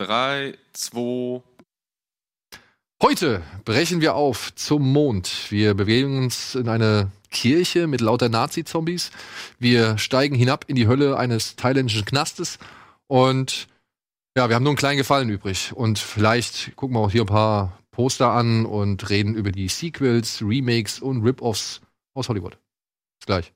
Drei, zwei. Heute brechen wir auf zum Mond. Wir bewegen uns in eine Kirche mit lauter Nazi-Zombies. Wir steigen hinab in die Hölle eines thailändischen Knastes. Und ja, wir haben nur einen kleinen Gefallen übrig. Und vielleicht gucken wir auch hier ein paar Poster an und reden über die Sequels, Remakes und Rip-Offs aus Hollywood. Bis gleich.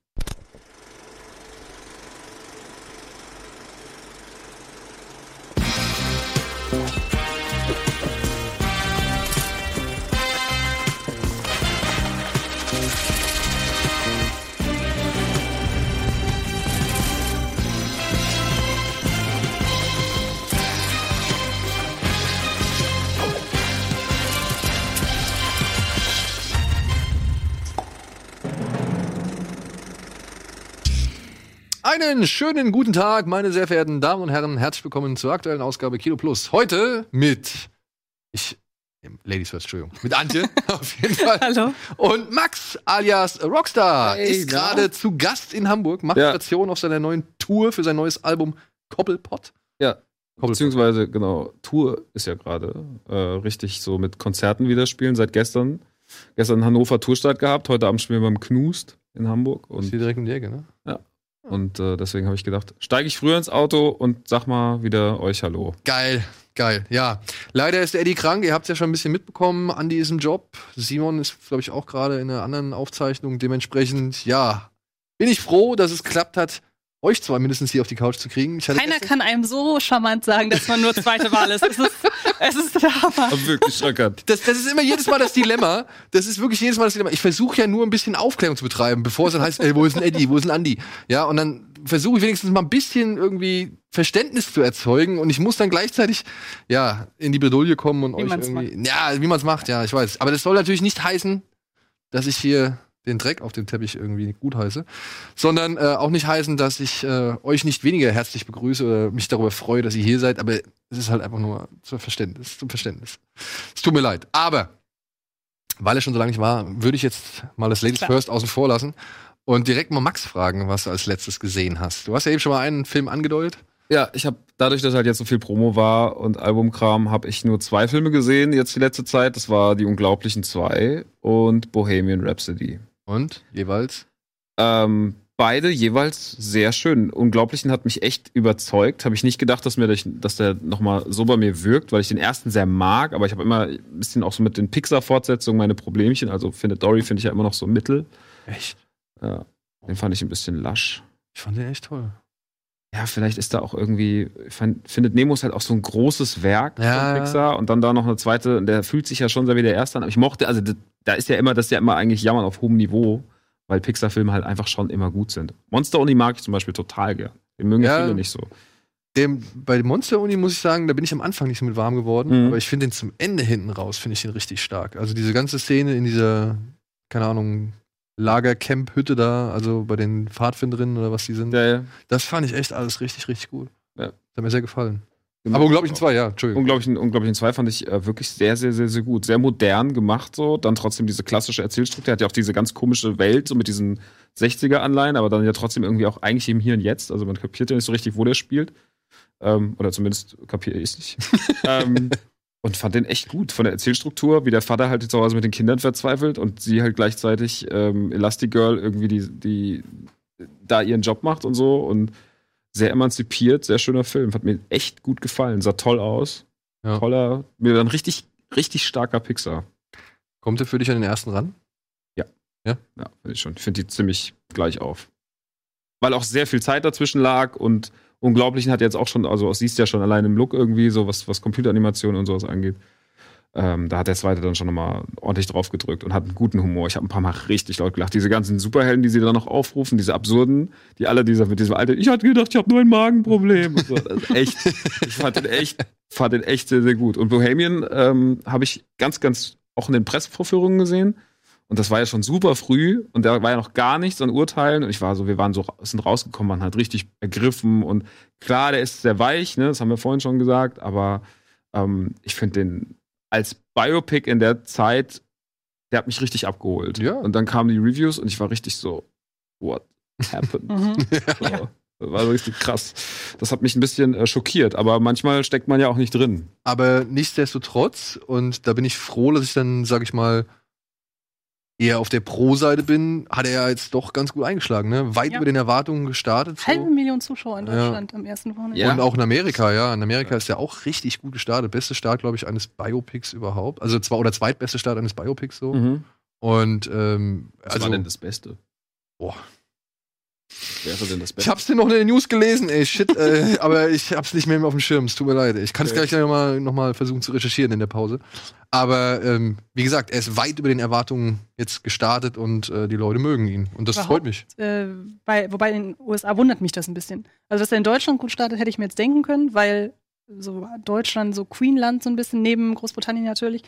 Einen schönen guten Tag, meine sehr verehrten Damen und Herren. Herzlich willkommen zur aktuellen Ausgabe Kilo Plus. Heute mit ich Ladies first, Entschuldigung. Mit Antje auf jeden Fall. Hallo. Und Max alias Rockstar Hey, ist gerade zu Gast in Hamburg, macht Ja. Station auf seiner neuen Tour für sein neues Album Koppelpott. Ja. Beziehungsweise, genau, Tour ist ja gerade äh, richtig so mit Konzerten wieder spielen seit gestern. Gestern in Hannover Tourstart gehabt, heute Abend spielen wir beim Knust in Hamburg. Ist Und, hier direkt um die Ecke, ne? Und äh, deswegen habe ich gedacht, steige ich früher ins Auto und sag mal wieder euch Hallo. Geil, geil. Ja, leider ist Eddie krank. Ihr habt es ja schon ein bisschen mitbekommen. Andi ist im Job. Simon ist, glaube ich, auch gerade in einer anderen Aufzeichnung. Dementsprechend, ja, bin ich froh, dass es geklappt hat, euch zwei mindestens hier auf die Couch zu kriegen. Ich hatte Keiner kann einem so charmant sagen, dass man nur zweite Wahl ist. Es ist, es ist der Hammer. Aber wirklich schockert. das, das ist immer jedes Mal das Dilemma. Das ist wirklich jedes Mal das Dilemma. Ich versuche ja nur ein bisschen Aufklärung zu betreiben, bevor es dann heißt, ey, wo ist ein Eddie, wo ist ein Andi? Ja, und dann versuche ich wenigstens mal ein bisschen irgendwie Verständnis zu erzeugen und ich muss dann gleichzeitig, ja, in die Bredouille kommen und Wie euch irgendwie, ja, wie man es macht, ja, ich weiß. Aber das soll natürlich nicht heißen, dass ich hier den Dreck auf dem Teppich irgendwie gut heiße, sondern äh, auch nicht heißen, dass ich äh, euch nicht weniger herzlich begrüße oder mich darüber freue, dass ihr hier seid, aber es ist halt einfach nur zum Verständnis, zum Verständnis. Es tut mir leid. Aber weil es schon so lange nicht war, würde ich jetzt mal das Ladies Klar. First außen vor lassen und direkt mal Max fragen, was du als letztes gesehen hast. Du hast ja eben schon mal einen Film angedeutet. Ja, ich habe dadurch, dass halt jetzt so viel Promo war und Albumkram, habe ich nur zwei Filme gesehen jetzt die letzte Zeit. Das war Die Unglaublichen zwei und Bohemian Rhapsody. Und jeweils. Ähm, beide jeweils sehr schön. Unglaublichen hat mich echt überzeugt. Habe ich nicht gedacht, dass mir das, dass der nochmal so bei mir wirkt, weil ich den ersten sehr mag, aber ich habe immer ein bisschen auch so mit den Pixar-Fortsetzungen meine Problemchen. Also Findet Dory finde ich ja immer noch so mittel. Echt? Ja, den fand ich ein bisschen lasch. Ich fand den echt toll. Ja, vielleicht ist da auch irgendwie, fand, Findet Nemo ist halt auch so ein großes Werk Ja. von Pixar und dann da noch eine zweite, der fühlt sich ja schon sehr wie der erste an. Aber ich mochte, also da- ist ja immer, das ist ja immer eigentlich Jammern auf hohem Niveau, weil Pixar-Filme halt einfach schon immer gut sind. Monster Uni mag ich zum Beispiel total gern. Den mögen ja Ja. viele nicht so. Dem, bei Monster Uni muss ich sagen, da bin ich am Anfang nicht so mit warm geworden, Mhm. aber ich finde den zum Ende hinten raus, finde ich den richtig stark. Also diese ganze Szene in dieser, keine Ahnung, Lagercamp-Hütte da, also bei den Pfadfinderinnen oder was die sind, Ja, ja. das fand ich echt alles richtig, richtig gut. Ja. Das hat mir sehr gefallen. Aber unglaublich zwei, ja, Entschuldigung. Unglaublichen, Unglaublichen 2 fand ich äh, wirklich sehr, sehr, sehr, sehr gut. Sehr modern gemacht so. Dann trotzdem diese klassische Erzählstruktur. Hat ja auch diese ganz komische Welt, so mit diesen 60er-Anleihen, aber dann ja trotzdem irgendwie auch eigentlich im Hier und Jetzt. Also man kapiert ja nicht so richtig, wo der spielt. Ähm, oder zumindest kapiere ich es nicht. ähm, und fand den echt gut. Von der Erzählstruktur, wie der Vater halt zu Hause mit den Kindern verzweifelt und sie halt gleichzeitig ähm, Elastigirl irgendwie die, die da ihren Job macht und so. Und sehr emanzipiert, sehr schöner Film. Hat mir echt gut gefallen. Sah toll aus. Ja. Toller, mir dann richtig, richtig starker Pixar. Kommt er für dich an den ersten ran? Ja, finde ich schon. Ich finde die ziemlich gleich auf. Weil auch sehr viel Zeit dazwischen lag und Unglaublichen hat jetzt auch schon, also siehst ja schon allein im Look irgendwie, so was, was Computeranimation und sowas angeht. Ähm, da hat der zweite dann schon nochmal ordentlich drauf gedrückt und hat einen guten Humor. Ich habe ein paar Mal richtig laut gelacht. Diese ganzen Superhelden, die sie dann noch aufrufen, diese absurden, die alle dieser mit diesem alten, ich hatte gedacht, ich habe nur ein Magenproblem. So. Ist echt, ich fand den echt, fand den echt sehr, sehr gut. Und Bohemian ähm, habe ich ganz, ganz auch in den Pressevorführungen gesehen. Und das war ja schon super früh und da war ja noch gar nichts an Urteilen. Und ich war so, wir waren so, sind rausgekommen, waren halt richtig ergriffen. Und klar, der ist sehr weich, ne, das haben wir vorhin schon gesagt, aber ähm, ich finde den als Biopic in der Zeit, der hat mich richtig abgeholt. Ja. Und dann kamen die Reviews und ich war richtig so, what happened? Mhm. so. Das war richtig krass. Das hat mich ein bisschen äh, schockiert, aber manchmal steckt man ja auch nicht drin. Aber nichtsdestotrotz, und da bin ich froh, dass ich dann, sag ich mal, eher auf der Pro-Seite bin, hat er jetzt doch ganz gut eingeschlagen, ne? Weit Ja. über den Erwartungen gestartet. so. Halbe Million Zuschauer in Ja. Deutschland am ersten Wochenende. Ja. Und auch in Amerika, ja. In Amerika ist er auch richtig gut gestartet. Beste Start, glaube ich, eines Biopics überhaupt. Also zwar oder zweitbeste Start eines Biopics so. Mhm. Und ähm, Was also war denn das Beste? Boah. Wer wäre denn das ich Beste? hab's dir noch in den News gelesen, ey, shit, äh, aber ich hab's nicht mehr auf dem Schirm, es tut mir leid. Ich kann es Okay. gleich nochmal noch mal versuchen zu recherchieren in der Pause. Aber ähm, wie gesagt, er ist weit über den Erwartungen jetzt gestartet und äh, die Leute mögen ihn. Und das Überhaupt? freut mich. Äh, bei, wobei in den USA wundert mich das ein bisschen. Also, dass er in Deutschland gut startet, hätte ich mir jetzt denken können, weil so Deutschland, so Queenland so ein bisschen neben Großbritannien natürlich.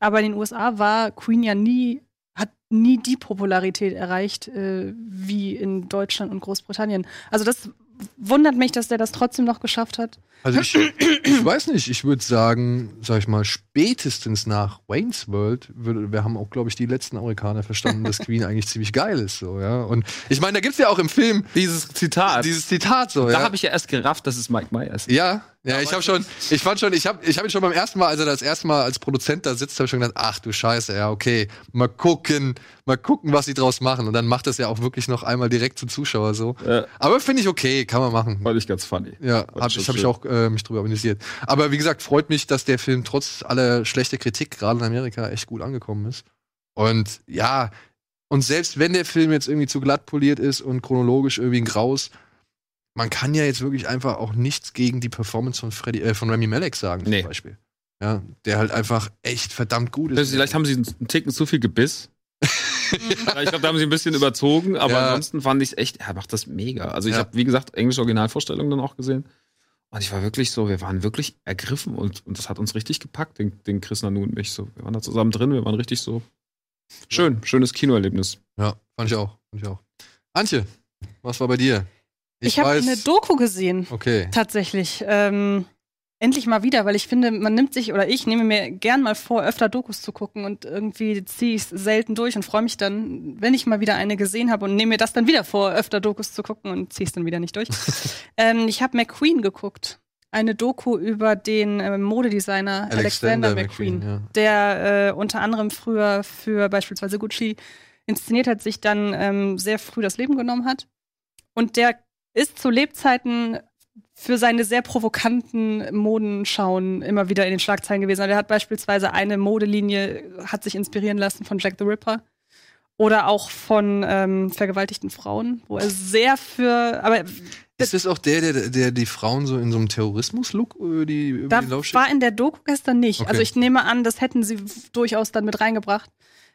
Aber in den USA war Queen ja nie, hat nie die Popularität erreicht äh, wie in Deutschland und Großbritannien. Also das wundert mich, dass der das trotzdem noch geschafft hat. Also ich, ich weiß nicht, ich würde sagen, sag ich mal, spätestens nach Wayne's World, würde, wir haben auch, glaube ich, die letzten Amerikaner verstanden, dass Queen eigentlich ziemlich geil ist, so, ja. Und ich meine, da gibt's ja auch im Film Dieses Zitat. dieses Zitat so, da ja. habe ich ja erst gerafft, dass es Mike Myers ist. Ja, ja, ich habe schon, ich fand schon, ich habe ich hab ihn schon beim ersten Mal, als er das erste Mal als Produzent da sitzt, habe ich schon gedacht, ach du Scheiße, ja, okay, mal gucken, mal gucken, was sie draus machen. Und dann macht das ja auch wirklich noch einmal direkt zum Zuschauer so. Äh, Aber finde ich okay, kann man machen. fand ich ganz funny. Ja, hab, ich habe ich auch äh, mich drüber amüsiert. Aber wie gesagt, freut mich, dass der Film trotz aller schlechter Kritik, gerade in Amerika, echt gut angekommen ist. Und ja, und selbst wenn der Film jetzt irgendwie zu glatt poliert ist und chronologisch irgendwie ein Graus, man kann ja jetzt wirklich einfach auch nichts gegen die Performance von Freddy, äh, von Remy Malek sagen, Nee. zum Beispiel. Ja, der halt einfach echt verdammt gut ist. Vielleicht haben sie einen Ticken zu viel Gebiss. ich glaube, da haben sie ein bisschen überzogen, aber Ja. ansonsten fand ich es echt, er macht das mega. Also ich Ja. habe, wie gesagt, englische Originalvorstellungen dann auch gesehen. Und ich war wirklich so, wir waren wirklich ergriffen und, und das hat uns richtig gepackt, den, den Chris Nanu und mich. So, wir waren da zusammen drin, wir waren richtig so. Schön, schönes Kinoerlebnis. Ja, fand ich auch. Fand ich auch. Antje, was war bei dir? Ich, habe eine Doku gesehen. Okay. Tatsächlich. Ähm, endlich mal wieder, weil ich finde, man nimmt sich oder ich nehme mir gern mal vor, öfter Dokus zu gucken und irgendwie ziehe ich es selten durch und freue mich dann, wenn ich mal wieder eine gesehen habe und nehme mir das dann wieder vor, öfter Dokus zu gucken und ziehe es dann wieder nicht durch. ähm, ich habe McQueen geguckt. Eine Doku über den äh, Modedesigner Alexander, Alexander McQueen, McQueen, ja. der äh, unter anderem früher für beispielsweise Gucci inszeniert hat, sich dann ähm, sehr früh das Leben genommen hat. Und der ist zu Lebzeiten für seine sehr provokanten Modenschauen immer wieder in den Schlagzeilen gewesen. Also er hat beispielsweise eine Modelinie, hat sich inspirieren lassen von Jack the Ripper oder auch von ähm, vergewaltigten Frauen, wo er sehr für, aber Ist das auch der, der, der die Frauen so in so einem Terrorismus-Look über die, über da die war in der Doku gestern nicht. Okay. Also ich nehme an, das hätten sie durchaus dann mit reingebracht.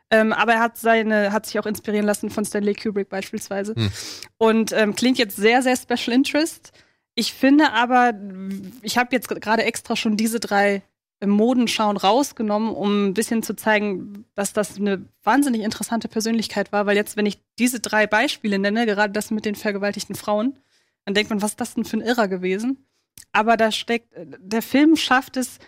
Ähm, aber er hat seine, hat sich auch inspirieren lassen von Stanley Kubrick beispielsweise. Hm. Und ähm, klingt jetzt sehr, sehr Special Interest. Ich finde aber, ich habe jetzt gerade extra schon diese drei äh, Modenschauen rausgenommen, um ein bisschen zu zeigen, dass das eine wahnsinnig interessante Persönlichkeit war, weil jetzt, wenn ich diese drei Beispiele nenne, gerade das mit den vergewaltigten Frauen, dann denkt man, was ist das denn für ein Irrer gewesen? Aber da steckt, der Film schafft es,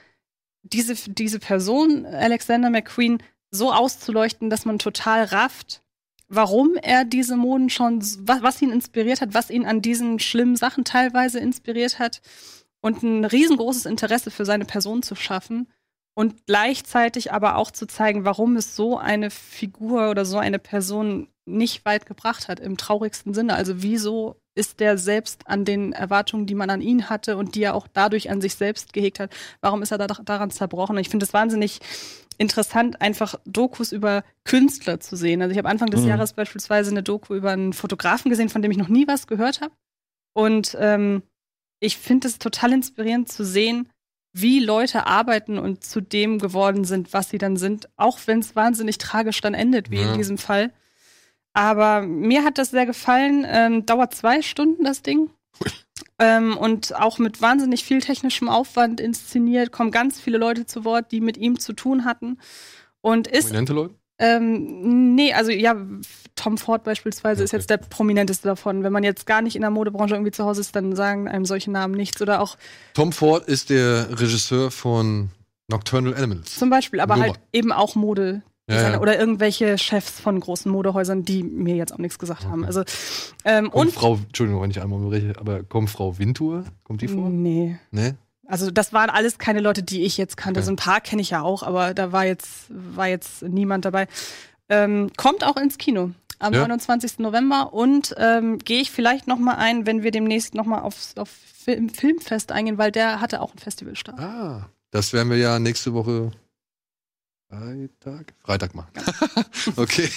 diese, diese Person, Alexander McQueen, so auszuleuchten, dass man total rafft, warum er diese Moden schon, was, was ihn inspiriert hat, was ihn an diesen schlimmen Sachen teilweise inspiriert hat und ein riesengroßes Interesse für seine Person zu schaffen und gleichzeitig aber auch zu zeigen, warum es so eine Figur oder so eine Person nicht weit gebracht hat, im traurigsten Sinne. Also wieso ist der selbst an den Erwartungen, die man an ihn hatte und die er auch dadurch an sich selbst gehegt hat, warum ist er da, daran zerbrochen? Und ich finde es wahnsinnig interessant, einfach Dokus über Künstler zu sehen. Also ich habe Anfang des Mhm. Jahres beispielsweise eine Doku über einen Fotografen gesehen, von dem ich noch nie was gehört habe. Und ähm, ich finde es total inspirierend zu sehen, wie Leute arbeiten und zu dem geworden sind, was sie dann sind, auch wenn es wahnsinnig tragisch dann endet, wie Ja. in diesem Fall. Aber mir hat das sehr gefallen. Ähm, dauert zwei Stunden das Ding. Ähm, und auch mit wahnsinnig viel technischem Aufwand inszeniert, kommen ganz viele Leute zu Wort, die mit ihm zu tun hatten. Und ist Prominente Leute? ähm, nee, also ja, Tom Ford beispielsweise ist Okay. jetzt der prominenteste davon. Wenn man jetzt gar nicht in der Modebranche irgendwie zu Hause ist, dann sagen einem solche Namen nichts. Oder auch Tom Ford ist der Regisseur von Nocturnal Animals. zum Beispiel, aber Nummer. halt eben auch Mode. Designer Ja, oder irgendwelche Chefs von großen Modehäusern, die mir jetzt auch nichts gesagt haben. Okay. Also ähm, Kommt und Frau, Entschuldigung, wenn ich einmal unterbreche, aber kommt Frau Wintour? Kommt die vor? nee. Ne? Also das waren alles keine Leute, die ich jetzt kannte. Okay. So ein paar kenne ich ja auch, aber da war jetzt, war jetzt niemand dabei. Ähm, kommt auch ins Kino am Ja. 29. November und ähm, gehe ich vielleicht noch mal ein, wenn wir demnächst noch mal aufs, auf Film, Filmfest eingehen, weil der hatte auch einen Festivalstart. Ah, das werden wir ja nächste Woche Freitag? Freitag machen. okay.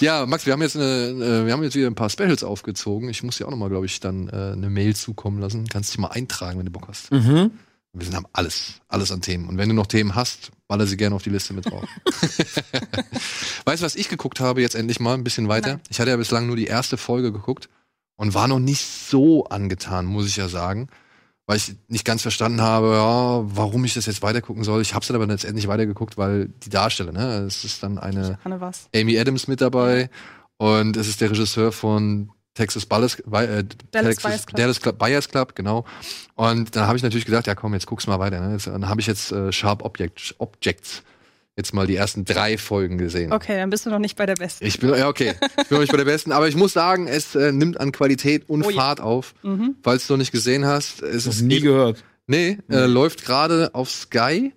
ja, Max, wir haben jetzt eine, äh, wir haben jetzt wieder ein paar Specials aufgezogen. Ich muss dir auch nochmal, glaube ich, dann äh, eine Mail zukommen lassen. Kannst dich mal eintragen, wenn du Bock hast. Mhm. Wir sind, haben alles, alles an Themen. Und wenn du noch Themen hast, baller sie gerne auf die Liste mit drauf. weißt du, was ich geguckt habe jetzt endlich mal ein bisschen weiter? Nein. Ich hatte ja bislang nur die erste Folge geguckt und war noch nicht so angetan, muss ich ja sagen. Weil ich nicht ganz verstanden habe, ja, warum ich das jetzt weitergucken soll. Ich habe es dann aber letztendlich weitergeguckt, weil die Darsteller, ne, es ist dann eine. Amy Adams mit dabei und es ist der Regisseur von Texas Buyers, äh, Dallas Texas, Buyers Club. Dallas Club, genau. Und dann habe ich natürlich gedacht, ja komm, jetzt guck's mal weiter. Ne? Dann habe ich jetzt äh, Sharp Object, Objects jetzt mal die ersten drei Folgen gesehen. Okay, dann bist du noch nicht bei der Besten. Ich bin, ja, okay. Ich bin noch nicht bei der besten, aber ich muss sagen, es äh, nimmt an Qualität und Oh ja. Fahrt auf. Mhm. Falls du noch nicht gesehen hast, es ist nie gehört. Nee, äh, Nee. läuft gerade auf Sky.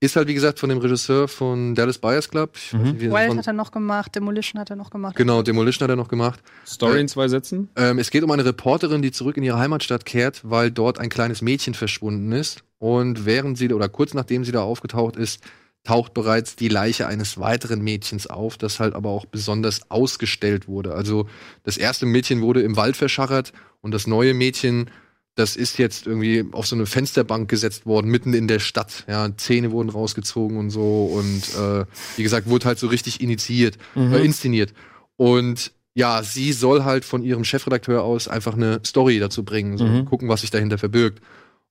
Ist halt, wie gesagt, von dem Regisseur von Dallas Buyers Club. Ich weiß Mhm. nicht, Wild von- hat er noch gemacht, Demolition hat er noch gemacht. Genau, Demolition hat er noch gemacht. Story Äh, in zwei Sätzen. Ähm, es geht um eine Reporterin, die zurück in ihre Heimatstadt kehrt, weil dort ein kleines Mädchen verschwunden ist. Und während sie oder kurz nachdem sie da aufgetaucht ist, taucht bereits die Leiche eines weiteren Mädchens auf, das halt aber auch besonders ausgestellt wurde. Also das erste Mädchen wurde im Wald verschachert und das neue Mädchen, das ist jetzt irgendwie auf so eine Fensterbank gesetzt worden, mitten in der Stadt. Ja, Zähne wurden rausgezogen und so und äh, wie gesagt, wurde halt so richtig initiiert äh, inszeniert. Und ja, sie soll halt von ihrem Chefredakteur aus einfach eine Story dazu bringen, so Mhm. gucken, was sich dahinter verbirgt.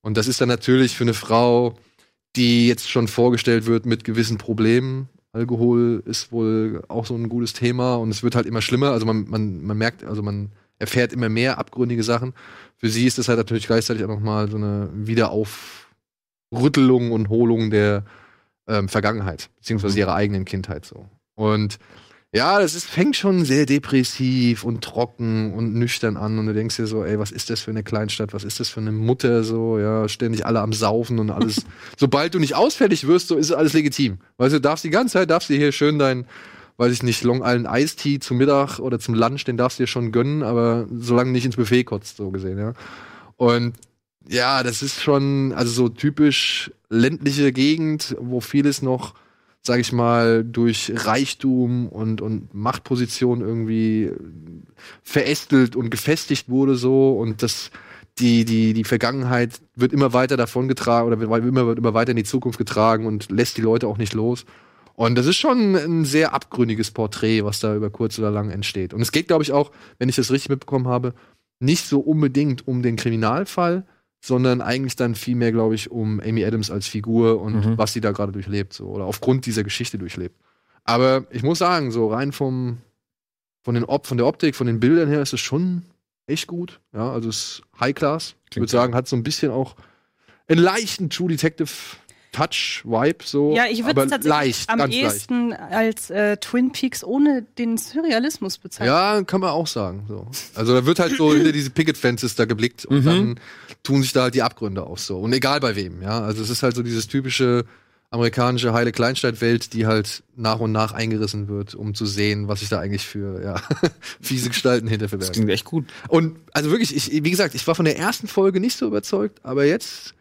Und das ist dann natürlich für eine Frau, die jetzt schon vorgestellt wird mit gewissen Problemen. Alkohol ist wohl auch so ein gutes Thema und es wird halt immer schlimmer. Also man, man, man merkt, also man erfährt immer mehr abgründige Sachen. Für sie ist das halt natürlich gleichzeitig auch nochmal so eine Wiederaufrüttelung und Holung der ähm, Vergangenheit, beziehungsweise ihrer eigenen Kindheit so. Und ja, das ist, fängt schon sehr depressiv und trocken und nüchtern an und du denkst dir so, ey, was ist das für eine Kleinstadt, was ist das für eine Mutter so, ja, ständig alle am Saufen und alles. Sobald du nicht ausfällig wirst, so ist alles legitim. Weißt du, darfst die ganze Zeit, darfst du hier schön dein, weiß ich nicht, Long Island Iced Tea zum Mittag oder zum Lunch, den darfst du dir schon gönnen, aber solange nicht ins Buffet kotzt, so gesehen, ja. Und ja, das ist schon, also so typisch ländliche Gegend, wo vieles noch, sag ich mal, durch Reichtum und, und Machtposition irgendwie verästelt und gefestigt wurde so und das die, die, die Vergangenheit wird immer weiter davongetragen oder wird immer, wird immer weiter in die Zukunft getragen und lässt die Leute auch nicht los. Und das ist schon ein sehr abgründiges Porträt, was da über kurz oder lang entsteht. Und es geht, glaube ich, auch, wenn ich das richtig mitbekommen habe, nicht so unbedingt um den Kriminalfall, sondern eigentlich dann vielmehr, glaube ich, um Amy Adams als Figur und Mhm. was sie da gerade durchlebt, so oder aufgrund dieser Geschichte durchlebt. Aber ich muss sagen, so rein vom von den Op von der Optik, von den Bildern her ist es schon echt gut. Ja, also es ist High Class. Ich würde sagen, hat so ein bisschen auch einen leichten True Detective Touch Vibe so, Ja, ich würde aber es tatsächlich leicht, am ganz leicht. ehesten als äh, Twin Peaks ohne den Surrealismus bezeichnen. Ja, kann man auch sagen. So. Also da wird halt so hinter diese Picket Fences da geblickt und Mhm. dann tun sich da halt die Abgründe auf so. Und egal bei wem, ja. Also es ist halt so dieses typische amerikanische heile Kleinstadtwelt, die halt nach und nach eingerissen wird, um zu sehen, was sich da eigentlich für ja, fiese Gestalten hinter Das verbergen. klingt echt gut. Und also wirklich, ich, wie gesagt, ich war von der ersten Folge nicht so überzeugt, aber jetzt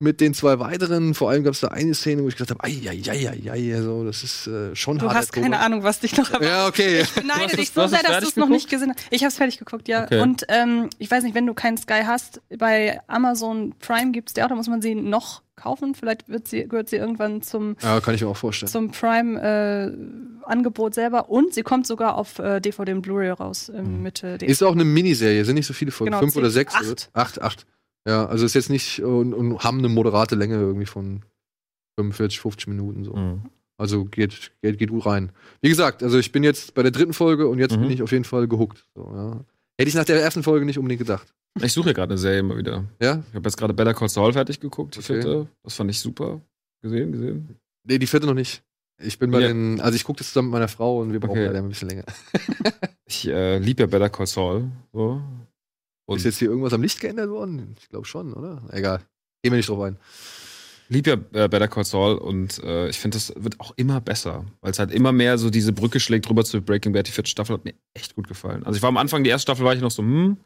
mit den zwei weiteren, vor allem gab es da eine Szene, wo ich gesagt habe, ei, ei, ei, ei, ei, so, das ist äh, schon Du harter hast keine Tobak. Ahnung, was dich noch erwartet. Ja, okay. Ich beneide Du dich es- so du sehr, es dass du es noch nicht gesehen hast. Ich habe es fertig geguckt, ja. Okay. Und ähm, ich weiß nicht, wenn du keinen Sky hast, bei Amazon Prime gibt's die auch, da muss man sie noch kaufen. Vielleicht wird sie, gehört sie irgendwann zum, Ja, kann ich mir auch vorstellen. zum Prime-Angebot selber. Und sie kommt sogar auf äh, DVD und Blu-ray raus ähm, Mitte Ist auch eine Miniserie, sind nicht so viele Folgen. Genau, Fünf oder sechs? acht. oder? Acht, acht. Ja, also ist jetzt nicht und, und haben eine moderate Länge irgendwie von 45, 50 Minuten so. Mhm. Also geht, geht, geht gut rein. Wie gesagt, also ich bin jetzt bei der dritten Folge und jetzt Mhm. bin ich auf jeden Fall gehuckt. So, ja. Hätte ich nach der ersten Folge nicht unbedingt gedacht. Ich suche ja gerade eine Serie immer wieder. Ja? Ich habe jetzt gerade Better Call Saul fertig geguckt, die Okay. vierte. Das fand ich super. Gesehen, gesehen. Nee, die vierte noch nicht. Ich bin bei Ja. den, also ich gucke das zusammen mit meiner Frau und wir brauchen Okay. leider ein bisschen länger. Ich äh, liebe ja Better Call Saul. So. Und Ist jetzt hier irgendwas am Licht geändert worden? Ich glaube schon, oder? Egal. Gehen wir nicht drauf ein. lieb ja äh, Better Call Saul und äh, ich finde, das wird auch immer besser, weil es halt immer mehr so diese Brücke schlägt rüber zu Breaking Bad. Die vierte Staffel hat mir echt gut gefallen. Also ich war am Anfang, die erste Staffel war ich noch so, hm,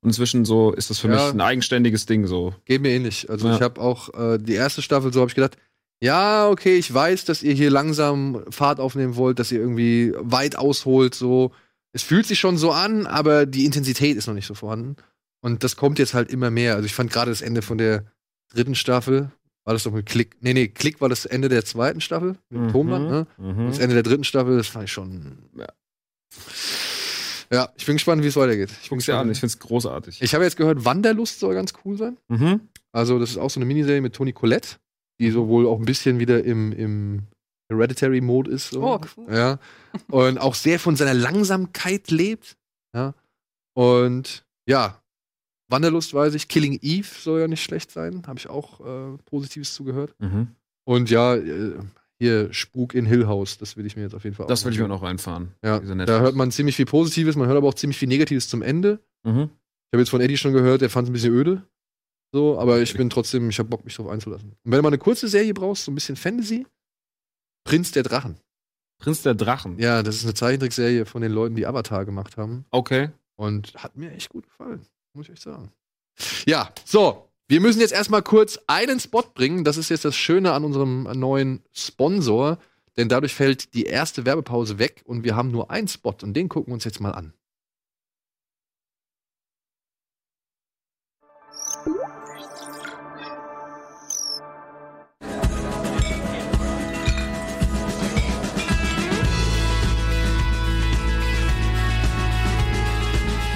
und inzwischen so ist das für Ja. mich ein eigenständiges Ding so. Geht mir ähnlich. Also Ja. ich habe auch äh, die erste Staffel, so habe ich gedacht, ja, okay, ich weiß, dass ihr hier langsam Fahrt aufnehmen wollt, dass ihr irgendwie weit ausholt, so. Es fühlt sich schon so an, aber die Intensität ist noch nicht so vorhanden. Und das kommt jetzt halt immer mehr. Also ich fand gerade das Ende von der dritten Staffel, war das doch mit Klick, nee, nee, Klick war das Ende der zweiten Staffel, mit Mhm. Tonband, ne? Und das Ende der dritten Staffel, das fand ich schon. Ja. Ja, ich bin gespannt, wie es weitergeht. Ich, Guck's dir an, ich es großartig. ich habe jetzt gehört, Wanderlust soll ganz cool sein. Mhm. Also, das ist auch so eine Miniserie mit Toni Collette, die so wohl auch ein bisschen wieder im, im Hereditary-Mode ist. So. Oh, cool. Ja. Und auch sehr von seiner Langsamkeit lebt. Ja. Und ja, Wanderlust weiß ich. Killing Eve soll ja nicht schlecht sein. Habe ich auch äh, Positives zugehört. Mhm. Und ja, äh, hier Spuk in Hill House, das will ich mir jetzt auf jeden Fall Das will ich mir noch reinfahren. Ja, da hört man ziemlich viel Positives, man hört aber auch ziemlich viel Negatives zum Ende. Mhm. Ich habe jetzt von Eddie schon gehört, er fand es ein bisschen öde. So, aber ich bin trotzdem, ich habe Bock, mich drauf einzulassen. Und wenn du mal eine kurze Serie brauchst, so ein bisschen Fantasy, Prinz der Drachen. Prinz der Drachen. Ja, das ist eine Zeichentrickserie von den Leuten, die Avatar gemacht haben. Okay. Und hat mir echt gut gefallen, muss ich echt sagen. Ja, so. Wir müssen jetzt erstmal kurz einen Spot bringen. Das ist jetzt das Schöne an unserem neuen Sponsor. Denn dadurch fällt die erste Werbepause weg und wir haben nur einen Spot und den gucken wir uns jetzt mal an.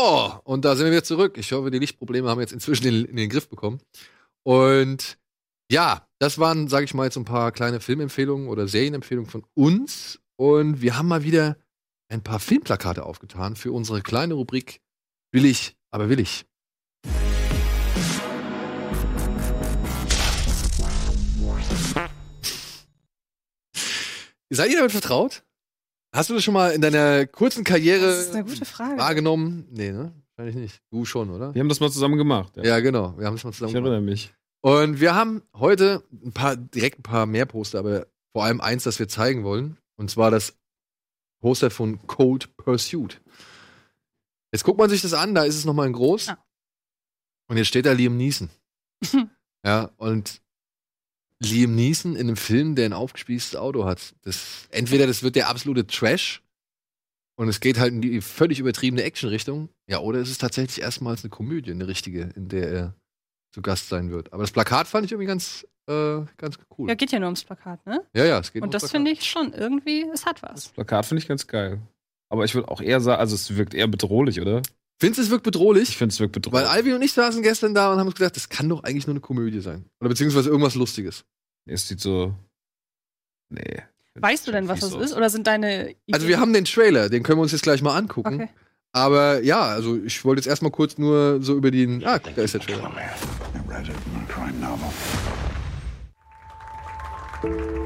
So, und da sind wir wieder zurück. Ich hoffe, die Lichtprobleme haben wir jetzt inzwischen in, in den Griff bekommen. Und ja, das waren, sage ich mal, jetzt ein paar kleine Filmempfehlungen oder Serienempfehlungen von uns. Und wir haben mal wieder ein paar Filmplakate aufgetan für unsere kleine Rubrik Willig, aber willig. Seid ihr damit vertraut? Hast du das schon mal in deiner kurzen Karriere Das ist eine gute Frage. wahrgenommen? Nee, ne? Wahrscheinlich nicht. Du schon, oder? Wir haben das mal zusammen gemacht. Ja. Ja, genau. Wir haben es mal zusammen Ich gemacht. erinnere mich. Und wir haben heute ein paar, direkt ein paar mehr Poster, aber vor allem eins, das wir zeigen wollen. Und zwar das Poster von Cold Pursuit. Jetzt guckt man sich das an, da ist es nochmal in groß. Ah. Und jetzt steht da Liam Neeson. ja, und Liam Neeson in einem Film, der ein aufgespießtes Auto hat. Das, entweder das wird der absolute Trash und es geht halt in die völlig übertriebene Action-Richtung. Ja, oder es ist tatsächlich erstmals eine Komödie, eine richtige, in der er zu Gast sein wird. Aber das Plakat fand ich irgendwie ganz, äh, ganz cool. Ja, geht ja nur ums Plakat, ne? Ja, ja, es geht Und ums das finde ich schon irgendwie, es hat was. Plakat finde ich ganz geil. Aber ich würde auch eher sagen, also es wirkt eher bedrohlich, oder? Findest du, es wirkt Ich bedrohlich? finde es wirkt bedrohlich. Weil Alvin und ich saßen gestern da und haben uns gedacht, das kann doch eigentlich nur eine Komödie sein. Oder beziehungsweise irgendwas Lustiges. es sieht so. Nee. Weißt du denn, was das ist? Oder sind deine Ideen? Also wir haben den Trailer, den können wir uns jetzt gleich mal angucken. Okay. Aber ja, also ich wollte jetzt erstmal kurz nur so über den. Ah, guck, da ist der Trailer.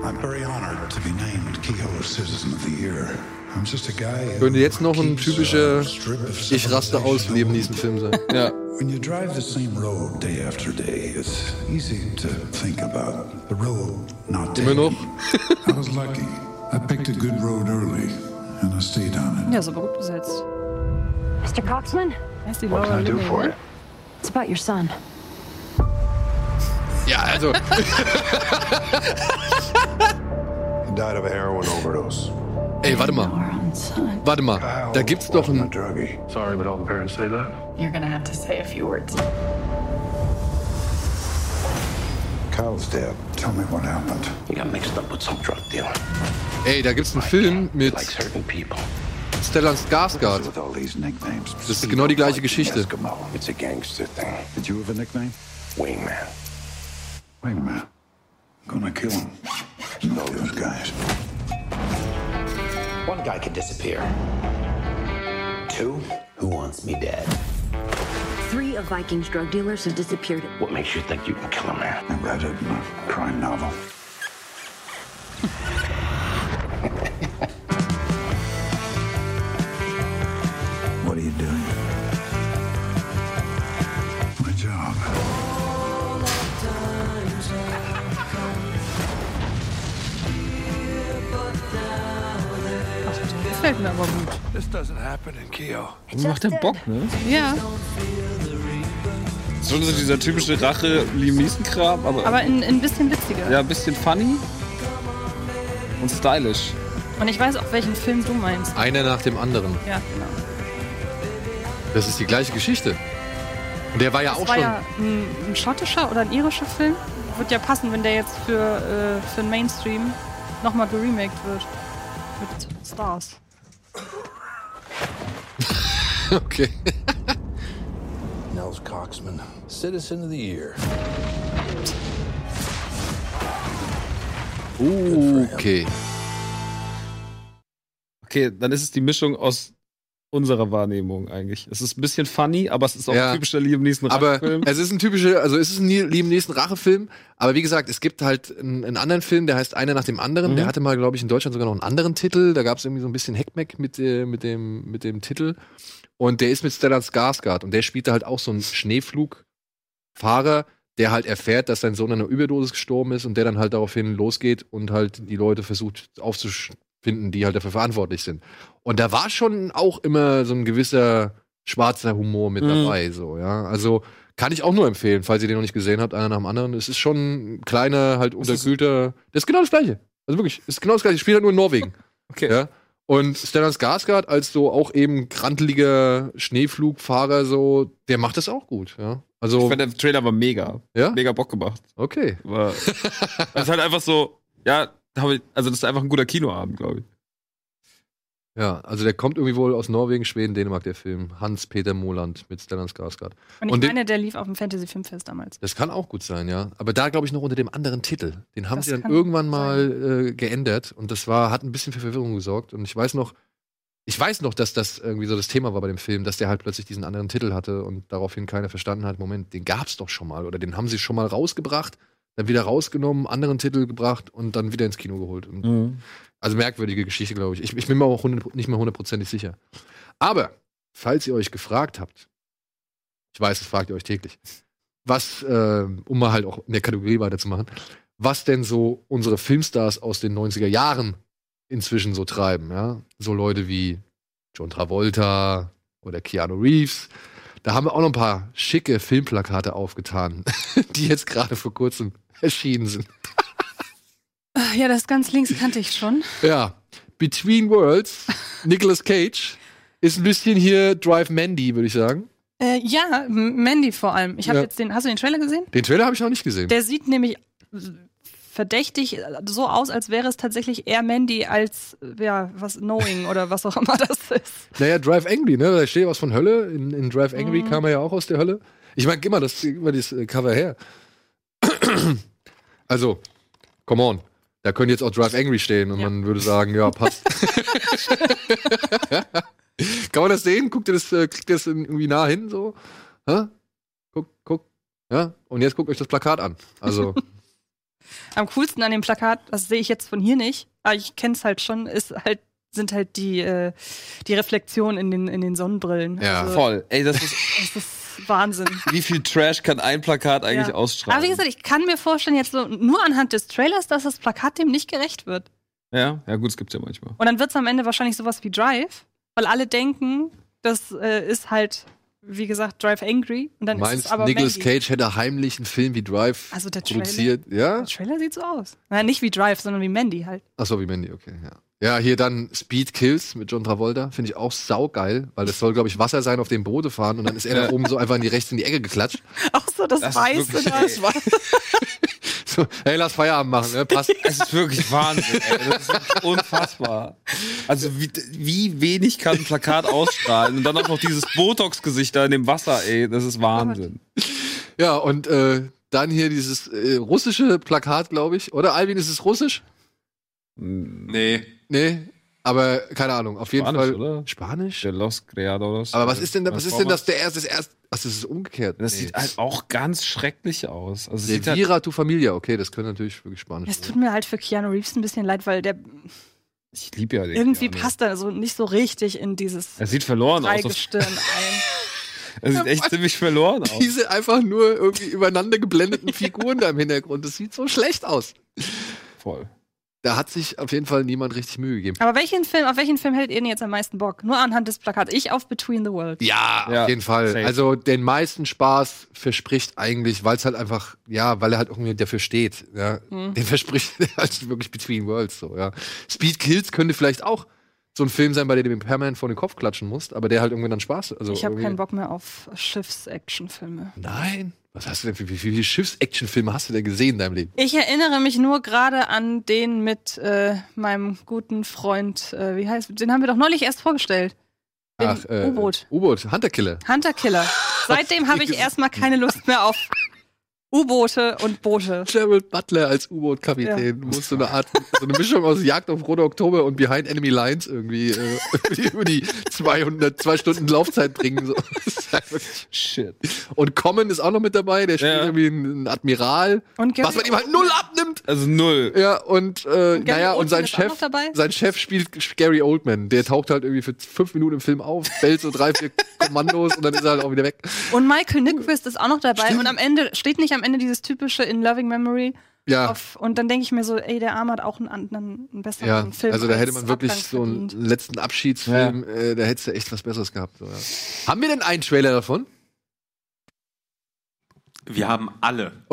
I'm very honored to be named Kehoe Citizen of the Year. I'm just a guy. who Könnte jetzt noch ein keeps typischer a strip of Ich raste aus civilization Leben open. diesen Film sein. Ja. When you drive the same road day after day, it's easy to think about the road not Immer noch. taken. I was lucky. I picked a good road early, and I stayed on it. Ja, ist aber gut besetzt. Mr. Coxman, Heißt die What Laura can I do Linney, for ne? you? it's about your son. Ja, also. He died of a heroin overdose. Ey, warte mal. Warte mal. Da gibt's doch ein. Sorry, but all the parents say that. You're gonna have to say a few words. Kyle's dead. Tell me what happened. He got mixed up with some drug dealer. Ey, da gibt's einen Film mit. Stellan Skarsgård. Das ist genau die gleiche Geschichte. It's a gangster thing. Did you have a nickname? Wingman. Wingman. Gonna kill him. Know those guys. One guy can disappear. Two, who wants me dead? Three of Viking's drug dealers have disappeared. What makes you think you can kill a man? I read it in a crime novel. Mir aber gut. This doesn't happen in Keo. Macht der Bock, ne? Ja, Schon so dieser typische Rache Liam Neeson-Kram, aber, aber in, in ein bisschen witziger. ja, ein bisschen funny und stylisch. Und ich weiß auch, welchen Film du meinst. Einer nach dem anderen. Ja, genau. Das ist die gleiche Geschichte. Und der war ja Das auch war schon. ja ein, ein schottischer oder ein irischer Film. Wird ja passen, wenn der jetzt für, äh, für den Mainstream nochmal geremaked wird. Mit Stars. Okay. Nels Coxman, Citizen of the Year. Okay. Okay, dann ist es die Mischung aus unserer Wahrnehmung eigentlich. Es ist ein bisschen funny, aber es ist auch Ja. ein typischer Liam Neeson Aber Film. es ist ein typischer, also es ist ein lieben nächsten Rachefilm. Aber wie gesagt, es gibt halt einen, einen anderen Film, der heißt Einer nach dem anderen. Mhm. Der hatte mal, glaube ich, in Deutschland sogar noch einen anderen Titel. Da gab es irgendwie so ein bisschen Heckmeck mit, äh, mit, dem, mit dem Titel. Und der ist mit Stellan Skarsgård. Und der spielte halt auch so einen Schneeflugfahrer, der halt erfährt, dass sein Sohn an einer Überdosis gestorben ist und der dann halt daraufhin losgeht und halt die Leute versucht aufzufinden, die halt dafür verantwortlich sind. Und da war schon auch immer so ein gewisser schwarzer Humor mit Mhm. dabei, so, ja. Also kann ich auch nur empfehlen, falls ihr den noch nicht gesehen habt, einer nach dem anderen. Es ist schon ein kleiner, halt unterkühlter. Das ist genau das Gleiche. Also wirklich, es ist genau das Gleiche. Ich spiele halt nur in Norwegen. Okay. Ja. Und Stellan Skarsgård als so auch eben kranteliger Schneeflugfahrer so, der macht das auch gut, ja. Ich Also, fand, der Trailer war mega. ja, Mega Bock gemacht. okay. War, das ist halt einfach so, ja, ich, also das ist einfach ein guter Kinoabend, glaube ich. Ja, also der kommt irgendwie wohl aus Norwegen, Schweden, Dänemark, der Film. Hans-Peter Moland mit Stellan Skarsgård. Und ich Und meine, der lief auf dem Fantasy Filmfest damals. Das kann auch gut sein, ja. Aber da glaube ich noch unter dem anderen Titel. Den haben Das sie dann irgendwann mal äh, geändert und das war, hat ein bisschen für Verwirrung gesorgt. Und ich weiß noch, ich weiß noch, dass das irgendwie so das Thema war bei dem Film, dass der halt plötzlich diesen anderen Titel hatte und daraufhin keiner verstanden hat, Moment, den gab's doch schon mal oder den haben sie schon mal rausgebracht, dann wieder rausgenommen, anderen Titel gebracht und dann wieder ins Kino geholt. Und also merkwürdige Geschichte, glaube ich. ich. Ich bin mir auch nicht mehr hundertprozentig sicher. Aber, falls ihr euch gefragt habt, ich weiß, das fragt ihr euch täglich, was, äh, um mal halt auch in der Kategorie weiterzumachen, was denn so unsere Filmstars aus den 90er Jahren inzwischen so treiben, ja? So Leute wie John Travolta oder Keanu Reeves. Da haben wir auch noch ein paar schicke Filmplakate aufgetan, die jetzt gerade vor kurzem erschienen sind. Ah, Ja, das ganz links kannte ich schon. Ja, Between Worlds, Nicolas Cage, ist ein bisschen hier Drive Mandy, würde ich sagen. Äh, ja, Mandy vor allem. Ich habe Ja. jetzt den. Hast du den Trailer gesehen? Den Trailer habe ich noch nicht gesehen. Der sieht nämlich verdächtig so aus, als wäre es tatsächlich eher Mandy als ja was Knowing oder was auch immer das ist. Naja, Drive Angry, ne? Da steht was von Hölle. In, in Drive Angry Mhm. kam er ja auch aus der Hölle. Ich meine, mal das, mal das äh, Cover her. Also, come on. Da könnte jetzt auch Drive Angry stehen und Ja. man würde sagen, ja, passt. Kann man das sehen? Guckt ihr das, äh, klickt ihr das irgendwie nah hin so? Hä? Guck, guck. Ja? Und jetzt guckt euch das Plakat an. Also, Am coolsten an dem Plakat, das sehe ich jetzt von hier nicht, aber ich kenne es halt schon, ist halt sind halt die äh, die Reflexionen in den in den Sonnenbrillen. Ja, also, Voll. Ey, das ist, Das ist Wahnsinn. wie viel Trash kann ein Plakat eigentlich Ja. ausstrahlen? Aber wie gesagt, ich kann mir vorstellen, jetzt so nur anhand des Trailers, dass das Plakat dem nicht gerecht wird. ja, ja, gut, es gibt's ja manchmal. Und dann wird es am Ende wahrscheinlich sowas wie Drive, weil alle denken, das äh, ist halt, wie gesagt, Drive Angry. Und dann ist meinst es aber Nicolas Mandy. Cage hätte heimlich einen Film wie Drive Also der Trailer, produziert? Ja? der Trailer sieht so aus. Nein, nicht wie Drive, sondern wie Mandy halt. Achso, wie Mandy, okay, ja. Ja, hier dann Speed Kills mit John Travolta. Finde ich auch saugeil, weil das soll, glaube ich, Wasser sein, auf dem Boote fahren und dann ist er da oben so einfach in die rechts in die Ecke geklatscht. Auch so das, Das ist Weiße wirklich- da. Das So, hey, lass Feierabend machen, ne? Passt. Es ist wirklich Wahnsinn, ey. Das ist unfassbar. Also wie, wie wenig kann ein Plakat ausstrahlen und dann auch noch dieses Botox-Gesicht da in dem Wasser, ey. Das ist Wahnsinn. Ja, und äh, dann hier dieses äh, russische Plakat, glaube ich. Oder Alvin, ist es russisch? Nee. Nee, aber keine Ahnung. Auf jeden Spanisch, Fall. oder? Spanisch? De los Creadores. Aber was ist denn, was ist denn das der erste, das erste? Ach, das ist umgekehrt. Das Nee. sieht halt auch ganz schrecklich aus. Also es Der sieht halt, Vira tu Familia, okay, das könnte natürlich wirklich Spanisch Es tut mir halt für Keanu Reeves ein bisschen leid, weil der ich liebe ja den irgendwie Keanu. passt er so nicht so richtig in dieses Er sieht verloren aus. Auf, Dreigestirn ein. er sieht echt ziemlich verloren aus. Diese einfach nur irgendwie übereinander geblendeten Figuren da im Hintergrund. Das sieht so schlecht aus. Voll. Da hat sich auf jeden Fall niemand richtig Mühe gegeben. Aber welchen Film, auf welchen Film hättet ihr denn jetzt am meisten Bock? Nur anhand des Plakats. Ich auf Between the Worlds. Ja, Ja, auf jeden Fall. safe. Also den meisten Spaß verspricht eigentlich, weil es halt einfach, ja, weil er halt irgendwie dafür steht. Ja, Mhm. den verspricht halt wirklich Between Worlds so. Ja, Speed Kills könnte vielleicht auch so ein Film sein, bei dem du den permanent vor den Kopf klatschen musst, aber der halt irgendwie dann Spaß. Also ich habe keinen Bock mehr auf Schiffs-Action-Filme. Nein. Was hast du denn für wie, viele Schiffs-Action-Filme hast du denn gesehen in deinem Leben? Ich erinnere mich nur gerade an den mit äh, meinem guten Freund, äh, wie heißt, den haben wir doch neulich erst vorgestellt. Den Ach, äh, U-Boot. U-Boot, Hunterkiller. Hunter Killer. Seitdem habe ich erstmal keine Lust mehr auf U-Boote und Boote. Gerald Butler als U-Boot-Kapitän. Du musst so eine Art, so eine Mischung aus Jagd auf Rote Oktober und Behind Enemy Lines irgendwie äh, über, die, über die 200, zwei Stunden Laufzeit bringen. So. Halt Shit. Und Common ist auch noch mit dabei, der spielt Ja. irgendwie einen Admiral, Und Gary was man ihm halt null abnimmt. Also null. Ja, und, äh, Und naja, und Oldman sein ist auch Chef, noch dabei? sein Chef spielt Gary Oldman. Der taucht halt irgendwie für fünf Minuten im Film auf, bellt so drei, vier Kommandos und dann ist er halt auch wieder weg. Und Michael Nyqvist ist auch noch dabei. Und am Ende steht nicht am Ende dieses typische In Loving Memory. Ja. Auf, und dann denke ich mir so, ey, der Arme hat auch einen anderen, einen besseren Ja, Film. also da hätte man wirklich Abgang so einen verdient. letzten Abschiedsfilm, äh, da hättest du echt was Besseres gehabt. So, ja. Haben wir denn einen Trailer davon? Wir haben alle.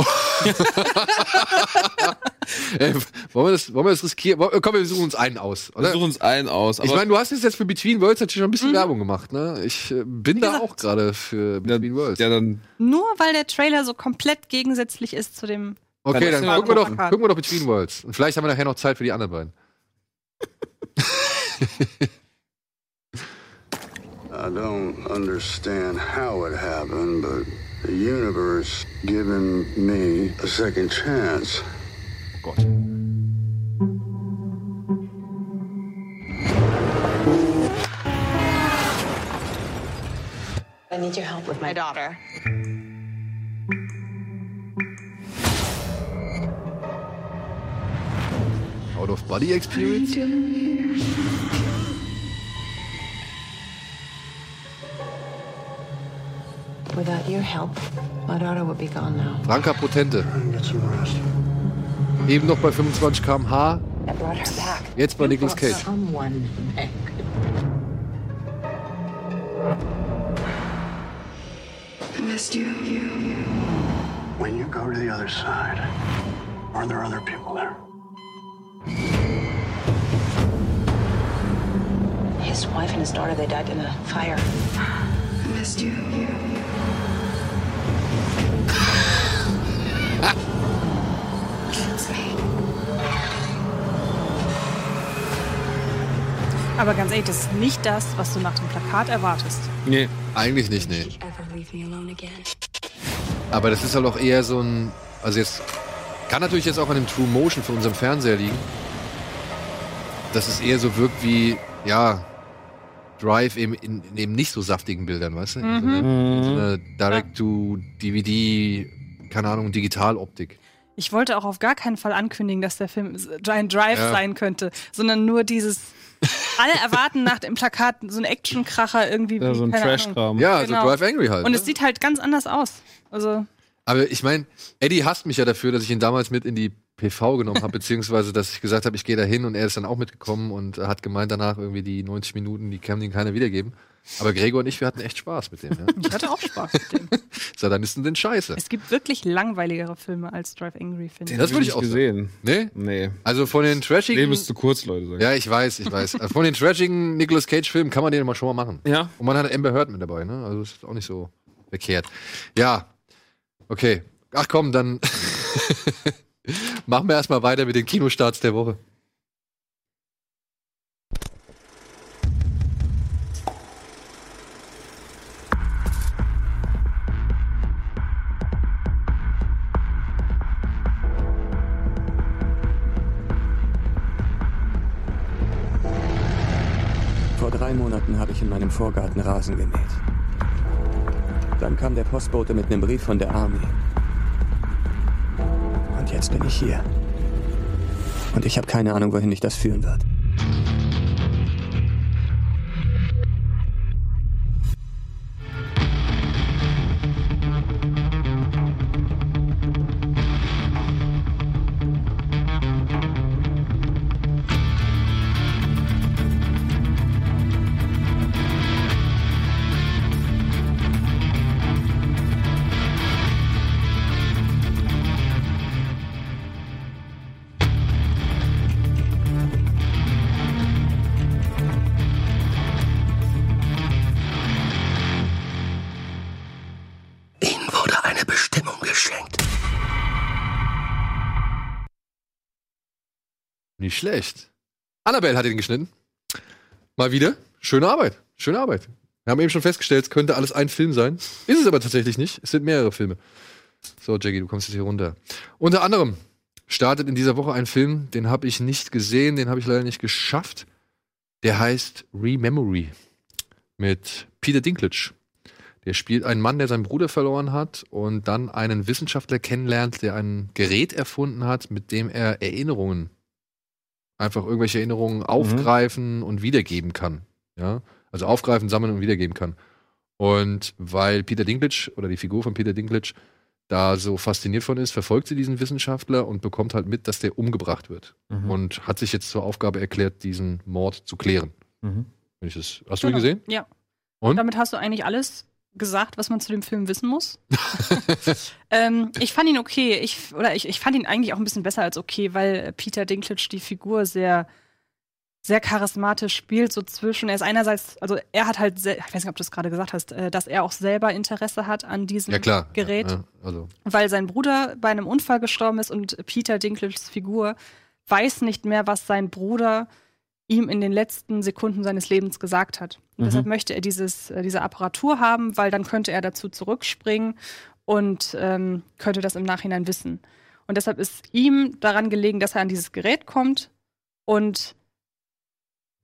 Äh, wollen, wir das, wollen wir das riskieren? Komm, wir suchen uns einen aus, Wir oder? suchen uns einen aus. Aber Ich meine, du hast jetzt, jetzt für Between Worlds natürlich schon ein bisschen Werbung gemacht, ne? Ich äh, bin da Mhm. gesagt, auch gerade für Between Worlds. ja, dann Nur weil der Trailer so komplett gegensätzlich ist zu dem. Okay, Dann dann gucken wir, doch, gucken wir doch Between Worlds. Und vielleicht haben wir nachher noch Zeit für die anderen beiden. I don't understand how it happened, but the universe giving me a second chance. Gott. I need your help with my daughter. Out of Body Experience? Without your help, my daughter would be gone now. Franka Potente. Get some rest. Eben noch bei 25 km/h, I brought her back. jetzt bei Nicolas Cage. Someone back. I missed you. When you go to the other side, are there other people there? His wife and his daughter, they died in a fire. I missed you. Aber ganz ehrlich, das ist nicht das, was du nach dem Plakat erwartest. Nee. Eigentlich nicht, nee. Aber das ist halt auch eher so ein. Also jetzt. Kann natürlich jetzt auch an dem True Motion für unseren Fernseher liegen. Dass es eher so wirkt wie, ja, Drive eben in, in eben nicht so saftigen Bildern, weißt du? In so eine, in so eine Direct-to-DVD, keine Ahnung, Digitaloptik. Ich wollte auch auf gar keinen Fall ankündigen, dass der Film Giant Drive Ja. sein könnte, sondern nur dieses. Alle erwarten nach dem Plakat so einen Actionkracher irgendwie. Ja, wie, so ein. Trash-Kram. Ja, Genau. Drive Angry halt. Und ne? es sieht halt ganz anders aus. Also, Aber ich meine, Eddie hasst mich ja dafür, dass ich ihn damals mit in die PV genommen habe, beziehungsweise dass ich gesagt habe, ich gehe da hin und er ist dann auch mitgekommen und hat gemeint danach irgendwie die 90 Minuten, die kann ihm keiner wiedergeben. Aber Gregor und ich, wir hatten echt Spaß mit dem. Ja. ich hatte auch Spaß mit dem. Satanisten sind scheiße. Es gibt wirklich langweiligere Filme als Drive Angry, finde ich. Das würde ich nicht auch gesehen. Nee? Nee. Also von den trashigen. Leben ist zu kurz, Leute. Sagen. ja, ich weiß, ich weiß. Also von den trashigen Nicolas Cage-Filmen kann man den mal schon mal machen. Ja. Und man hat Amber Heard mit dabei, ne? Also ist auch nicht so verkehrt. Ja. Okay. Ach komm, dann. Machen wir erstmal weiter mit den Kinostarts der Woche. Drei Monaten habe ich in meinem Vorgarten Rasen gemäht. Dann kam der Postbote mit einem Brief von der Army. Und jetzt bin ich hier. Und ich habe keine Ahnung, wohin mich das führen wird. Schlecht. Annabelle hat ihn geschnitten. Mal wieder. Schöne Arbeit. Schöne Arbeit. Wir haben eben schon festgestellt, es könnte alles ein Film sein. Ist es aber tatsächlich nicht. Es sind mehrere Filme. So, Jackie, du kommst jetzt hier runter. Unter anderem startet in dieser Woche ein Film, den habe ich nicht gesehen, den habe ich leider nicht geschafft. Der heißt Rememory mit Peter Dinklage. Der spielt einen Mann, der seinen Bruder verloren hat und dann einen Wissenschaftler kennenlernt, der ein Gerät erfunden hat, mit dem er Erinnerungen, einfach irgendwelche Erinnerungen aufgreifen und wiedergeben kann. Ja? Also aufgreifen, sammeln und wiedergeben kann. Und weil Peter Dinklage oder die Figur von Peter Dinklage da so fasziniert von ist, verfolgt sie diesen Wissenschaftler und bekommt halt mit, dass der umgebracht wird. Mhm. Und hat sich jetzt zur Aufgabe erklärt, diesen Mord zu klären. Mhm. Wenn ich das, hast du ihn Genau. gesehen? Ja. Und? Damit hast du eigentlich alles gesagt, was man zu dem Film wissen muss. ähm, ich fand ihn okay. Ich, oder ich, ich fand ihn eigentlich auch ein bisschen besser als okay, weil Peter Dinklage die Figur sehr, sehr charismatisch spielt, so zwischen. Er ist einerseits, also er hat halt, ich weiß nicht, ob du es gerade gesagt hast, äh, dass er auch selber Interesse hat an diesem Ja, klar. Gerät Ja, also, weil sein Bruder bei einem Unfall gestorben ist und Peter Dinklages Figur weiß nicht mehr, was sein Bruder ihm in den letzten Sekunden seines Lebens gesagt hat. Mhm. deshalb möchte er dieses, äh, diese Apparatur haben, weil dann könnte er dazu zurückspringen und ähm, könnte das im Nachhinein wissen. Und deshalb ist ihm daran gelegen, dass er an dieses Gerät kommt und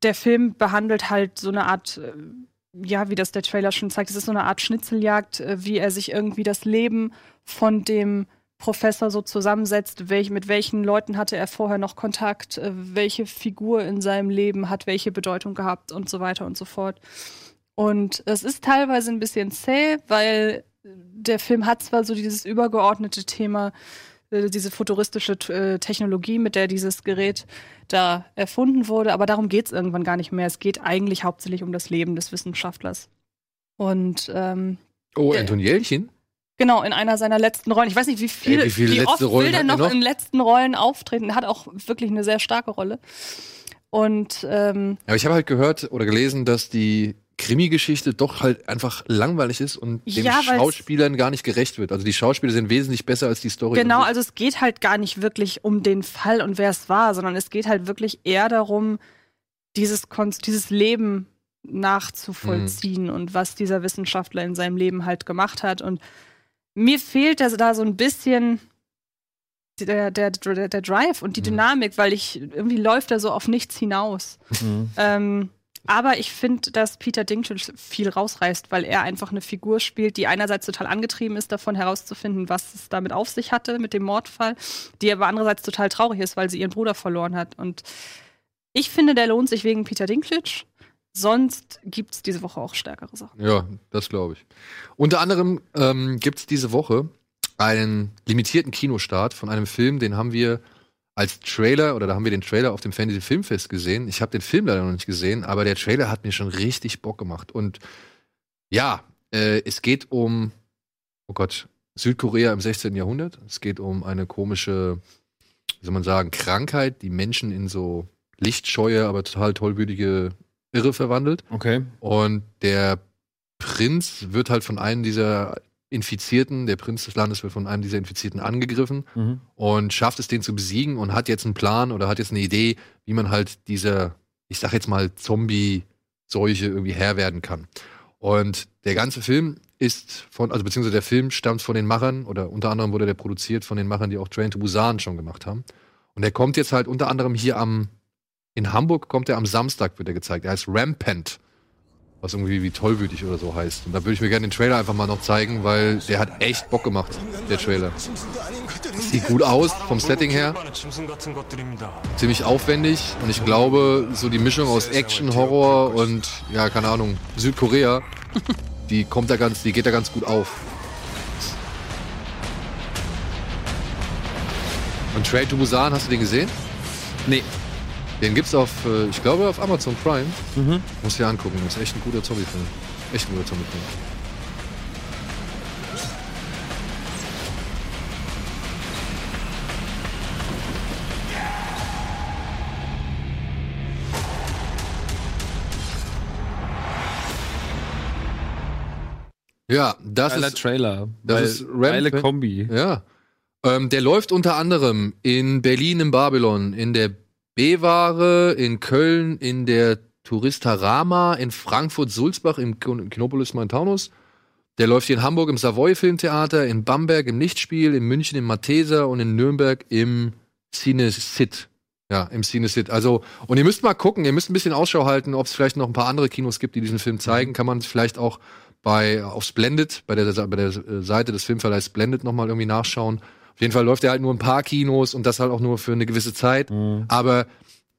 der Film behandelt halt so eine Art, äh, ja, wie das der Trailer schon zeigt, es ist so eine Art Schnitzeljagd, äh, wie er sich irgendwie das Leben von dem Professor so zusammensetzt, welch, mit welchen Leuten hatte er vorher noch Kontakt, äh, welche Figur in seinem Leben hat welche Bedeutung gehabt und so weiter und so fort. Und es ist teilweise ein bisschen zäh, weil der Film hat zwar so dieses übergeordnete Thema, äh, diese futuristische äh, Technologie, mit der dieses Gerät da erfunden wurde, aber darum geht es irgendwann gar nicht mehr. Es geht eigentlich hauptsächlich um das Leben des Wissenschaftlers. Und ähm, oh. Anton Jelchin? Genau, in einer seiner letzten Rollen. Ich weiß nicht, wie viel, Ey, wie viele oft letzte Rollen will der er noch, noch? in letzten Rollen auftreten. Er hat auch wirklich eine sehr starke Rolle. Und ähm, aber ich habe halt gehört oder gelesen, dass die Krimi-Geschichte doch halt einfach langweilig ist und den Ja, Schauspielern gar nicht gerecht wird. Also die Schauspieler sind wesentlich besser als die Story. genau, also es geht halt gar nicht wirklich um den Fall und wer es war, sondern es geht halt wirklich eher darum, dieses, Kon- dieses Leben nachzuvollziehen Mhm. und was dieser Wissenschaftler in seinem Leben halt gemacht hat. Und mir fehlt also da so ein bisschen der, der, der, der Drive und die Mhm. Dynamik, weil ich irgendwie läuft er so auf nichts hinaus. Mhm. Ähm, aber ich finde, dass Peter Dinklage viel rausreißt, weil er einfach eine Figur spielt, die einerseits total angetrieben ist, davon herauszufinden, was es damit auf sich hatte mit dem Mordfall, die aber andererseits total traurig ist, weil sie ihren Bruder verloren hat. Und ich finde, der lohnt sich wegen Peter Dinklage. Sonst gibt es diese Woche auch stärkere Sachen. Ja, das glaube ich. Unter anderem ähm, gibt es diese Woche einen limitierten Kinostart von einem Film, den haben wir als Trailer oder da haben wir den Trailer auf dem Fantasy Filmfest gesehen. Ich habe den Film leider noch nicht gesehen, aber der Trailer hat mir schon richtig Bock gemacht. Und ja, äh, es geht um, oh Gott, Südkorea im 16. Jahrhundert. Es geht um eine komische, wie soll man sagen, Krankheit, die Menschen in so lichtscheue, aber total tollwütige Irre verwandelt. Okay. Und der Prinz wird halt von einem dieser Infizierten, der Prinz des Landes wird von einem dieser Infizierten angegriffen Mhm. und schafft es, den zu besiegen und hat jetzt einen Plan oder hat jetzt eine Idee, wie man halt dieser, ich sag jetzt mal, Zombie-Seuche irgendwie Herr werden kann. Und der ganze Film ist von, also beziehungsweise der Film stammt von den Machern oder unter anderem wurde der produziert von den Machern, die auch Train to Busan schon gemacht haben. Und der kommt jetzt halt unter anderem hier am, in Hamburg kommt er am Samstag, wird er gezeigt. Er heißt Rampant. Was irgendwie wie tollwütig oder so heißt. Und da würde ich mir gerne den Trailer einfach mal noch zeigen, weil der hat echt Bock gemacht, der Trailer. Sieht gut aus vom Setting her. Ziemlich aufwendig. Und ich glaube, so die Mischung aus Action, Horror und, ja, keine Ahnung, Südkorea, die kommt da ganz, die geht da ganz gut auf. Und Train to Busan, hast du den gesehen? Nee. Den gibt's auf, äh, ich glaube, auf Amazon Prime. Mhm. Muss dir angucken. Das ist echt ein guter Zombie-Film. Echt ein guter Zombie-Film. Ja, das Geiler ist Trailer. das ist geile. Kombi. Ja. Ähm, der läuft unter anderem in Berlin im Babylon, in der B-Ware, in Köln, in der Touristarama, in Frankfurt Sulzbach im Kin- Kinopolis Montanus. Der läuft hier in Hamburg im Savoy Filmtheater, in Bamberg im Lichtspiel, in München im Matheser und in Nürnberg im Cinesit. Ja, im Cinesit. Also, und ihr müsst mal gucken, ihr müsst ein bisschen Ausschau halten, ob es vielleicht noch ein paar andere Kinos gibt, die diesen Film zeigen. Kann man vielleicht auch bei auf Splendid, bei der, bei der Seite des Filmverleihs Splendid nochmal irgendwie nachschauen. Auf jeden Fall läuft er halt nur ein paar Kinos und das halt auch nur für eine gewisse Zeit. Aber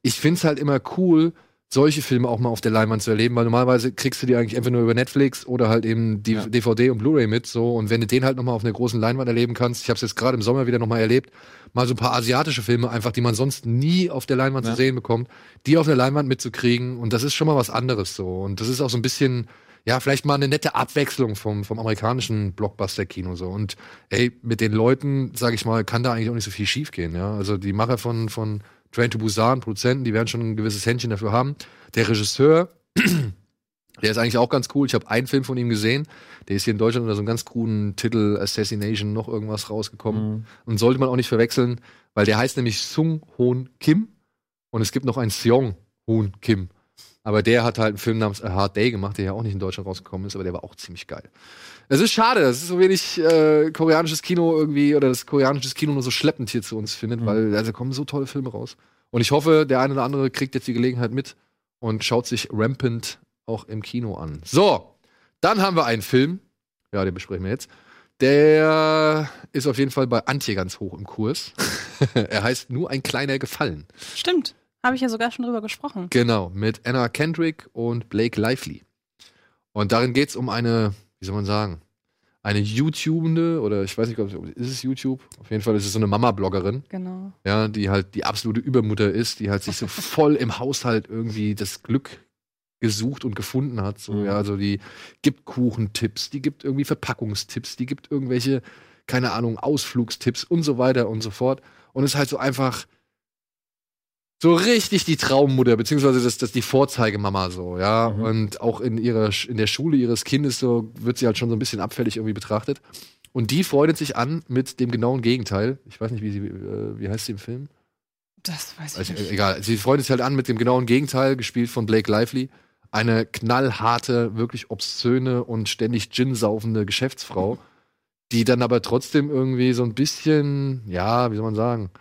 ich find's halt immer cool, solche Filme auch mal auf der Leinwand zu erleben, weil normalerweise kriegst du die eigentlich entweder nur über Netflix oder halt eben die Ja. DVD und Blu-ray mit so und wenn du den halt noch mal auf einer großen Leinwand erleben kannst, ich habe es jetzt gerade im Sommer wieder noch mal erlebt, mal so ein paar asiatische Filme einfach, die man sonst nie auf der Leinwand Ja. zu sehen bekommt, die auf der Leinwand mitzukriegen und das ist schon mal was anderes so und das ist auch so ein bisschen ja, vielleicht mal eine nette Abwechslung vom, vom amerikanischen Blockbuster-Kino so. Und ey, mit den Leuten, sag ich mal, kann da eigentlich auch nicht so viel schiefgehen, ja. Also die Macher von, von Train to Busan, Produzenten, die werden schon ein gewisses Händchen dafür haben. Der Regisseur, der ist eigentlich auch ganz cool. Ich habe einen Film von ihm gesehen. Der ist hier in Deutschland unter so einem ganz kruden Titel Assassination noch irgendwas rausgekommen. Mhm. Und sollte man auch nicht verwechseln, weil der heißt nämlich Sung Hoon Kim. Und es gibt noch einen Seong Hoon Kim. Aber der hat halt einen Film namens A Hard Day gemacht, der ja auch nicht in Deutschland rausgekommen ist, aber der war auch ziemlich geil. Es ist schade, dass es so wenig äh, koreanisches Kino irgendwie oder das koreanische Kino nur so schleppend hier zu uns findet, weil also kommen so tolle Filme raus. Und ich hoffe, der eine oder andere kriegt jetzt die Gelegenheit mit und schaut sich Rampant auch im Kino an. So, dann haben wir einen Film, ja, den besprechen wir jetzt. Der ist auf jeden Fall bei Antje ganz hoch im Kurs. er heißt Nur ein kleiner Gefallen. Stimmt. Habe ich ja sogar schon drüber gesprochen. Genau, mit Anna Kendrick und Blake Lively. Und darin geht es um eine, wie soll man sagen, eine YouTubende, oder ich weiß nicht, ob ist es YouTube? Auf jeden Fall ist es so eine Mama-Bloggerin, Genau. ja, die halt die absolute Übermutter ist, die halt sich so voll im Haushalt irgendwie das Glück gesucht und gefunden hat. So, Mhm. ja, also die gibt Kuchentipps, die gibt irgendwie Verpackungstipps, die gibt irgendwelche, keine Ahnung, Ausflugstipps und so weiter und so fort. Und ist halt so einfach so richtig die Traummutter, beziehungsweise das, das die Vorzeigemama so, ja. Mhm. Und auch in ihrer, in der Schule ihres Kindes so wird sie halt schon so ein bisschen abfällig irgendwie betrachtet. Und die freundet sich an mit dem genauen Gegenteil. Ich weiß nicht, wie sie, äh, wie heißt sie im Film? Das weiß ich Also, nicht. egal. Sie freundet sich halt an mit dem genauen Gegenteil, gespielt von Blake Lively. Eine knallharte, wirklich obszöne und ständig Gin saufende Geschäftsfrau, die dann aber trotzdem irgendwie so ein bisschen, ja, wie soll man sagen,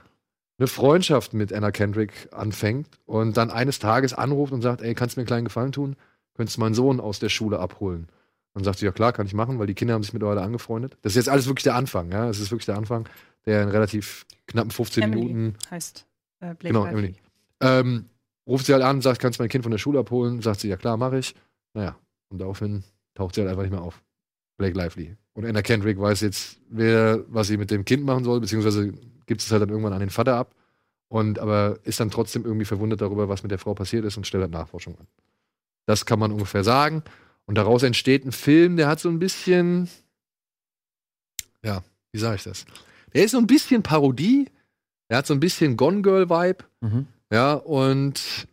eine Freundschaft mit Anna Kendrick anfängt und dann eines Tages anruft und sagt, ey, kannst du mir einen kleinen Gefallen tun? Könntest du meinen Sohn aus der Schule abholen? Dann sagt sie, ja klar, kann ich machen, weil die Kinder haben sich mittlerweile angefreundet. Das ist jetzt alles wirklich der Anfang, ja. Es ist wirklich der Anfang, der in relativ knappen 15 Emily Minuten heißt äh, Blake Genau, Lively. Emily. Ähm, ruft sie halt an, sagt, kannst du mein Kind von der Schule abholen? Sagt sie, ja klar, mache ich. Naja, und daraufhin taucht sie halt einfach nicht mehr auf. Blake Lively. Und Anna Kendrick weiß jetzt, wer, was sie mit dem Kind machen soll, beziehungsweise gibt es halt dann irgendwann an den Vater ab. Und aber ist dann trotzdem irgendwie verwundert darüber, was mit der Frau passiert ist und stellt halt Nachforschung an. Das kann man ungefähr sagen. Und daraus entsteht ein Film, der hat so ein bisschen, ja, wie sage ich das? Der ist so ein bisschen Parodie, der hat so ein bisschen Gone Girl Vibe. Mhm. Ja, und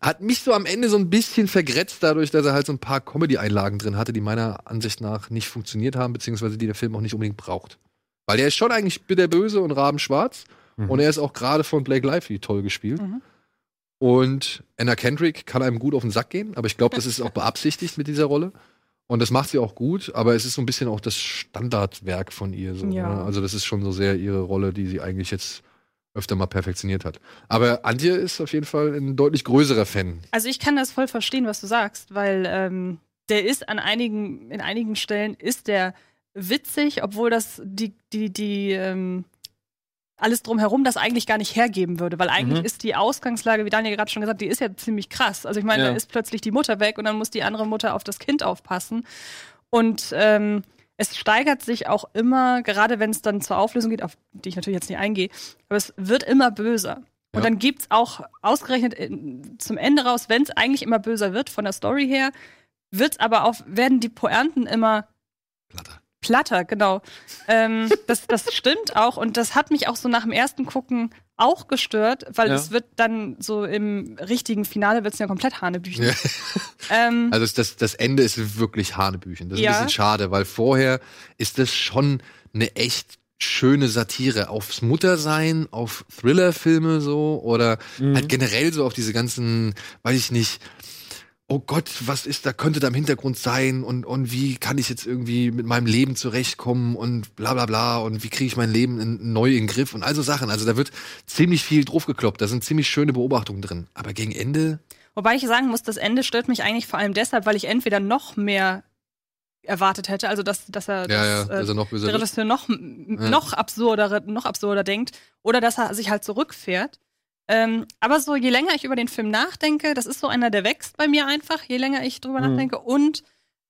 hat mich so am Ende so ein bisschen vergrätzt, dadurch, dass er halt so ein paar Comedy-Einlagen drin hatte, die meiner Ansicht nach nicht funktioniert haben, beziehungsweise die der Film auch nicht unbedingt braucht. Weil der ist schon eigentlich bitterböse und rabenschwarz. Mhm. Und er ist auch gerade von Blake Lively toll gespielt. Mhm. Und Anna Kendrick kann einem gut auf den Sack gehen, aber ich glaube, das ist auch beabsichtigt mit dieser Rolle. Und das macht sie auch gut, aber es ist so ein bisschen auch das Standardwerk von ihr. So, Ja. ne? Also, das ist schon so sehr ihre Rolle, die sie eigentlich jetzt öfter mal perfektioniert hat. Aber Antje ist auf jeden Fall ein deutlich größerer Fan. Also ich kann das voll verstehen, was du sagst, weil ähm, der ist an einigen, in einigen Stellen ist der witzig, obwohl das die, die, die, ähm, alles drumherum das eigentlich gar nicht hergeben würde, weil eigentlich Mhm. ist die Ausgangslage, wie Daniel gerade schon gesagt, hat, die ist ja ziemlich krass. Also ich meine, Ja. da ist plötzlich die Mutter weg und dann muss die andere Mutter auf das Kind aufpassen. Und ähm, es steigert sich auch immer, gerade wenn es dann zur Auflösung geht, auf die ich natürlich jetzt nicht eingehe, aber es wird immer böser. Und Ja. dann gibt's auch ausgerechnet in, zum Ende raus, wenn es eigentlich immer böser wird von der Story her, wird's aber auch, werden die Pointen immer Platter. Platter, genau. ähm, das, das stimmt auch und das hat mich auch so nach dem ersten Gucken auch gestört, weil Ja. es wird dann so im richtigen Finale wird's ja komplett Hanebüchen. Ja. Ähm, Also, das, das Ende ist wirklich Hanebüchen. Das ist Ja. ein bisschen schade, weil vorher ist das schon eine echt schöne Satire aufs Muttersein, auf Thriller-Filme so oder Mhm. halt generell so auf diese ganzen, weiß ich nicht, oh Gott, was ist da, könnte da im Hintergrund sein und, und wie kann ich jetzt irgendwie mit meinem Leben zurechtkommen und bla bla bla und wie kriege ich mein Leben in, neu in den Griff und all so Sachen. Also da wird ziemlich viel draufgekloppt, da sind ziemlich schöne Beobachtungen drin. Aber gegen Ende, Wobei ich sagen muss, das Ende stört mich eigentlich vor allem deshalb, weil ich entweder noch mehr erwartet hätte, also dass, dass er, ja, ja, dass, äh, also noch böser der wird. Regisseur noch, noch absurdere, noch absurder denkt oder dass er sich halt zurückfährt. Ähm, aber so, je länger ich über den Film nachdenke, das ist so einer, der wächst bei mir einfach, je länger ich drüber Mhm. nachdenke. Und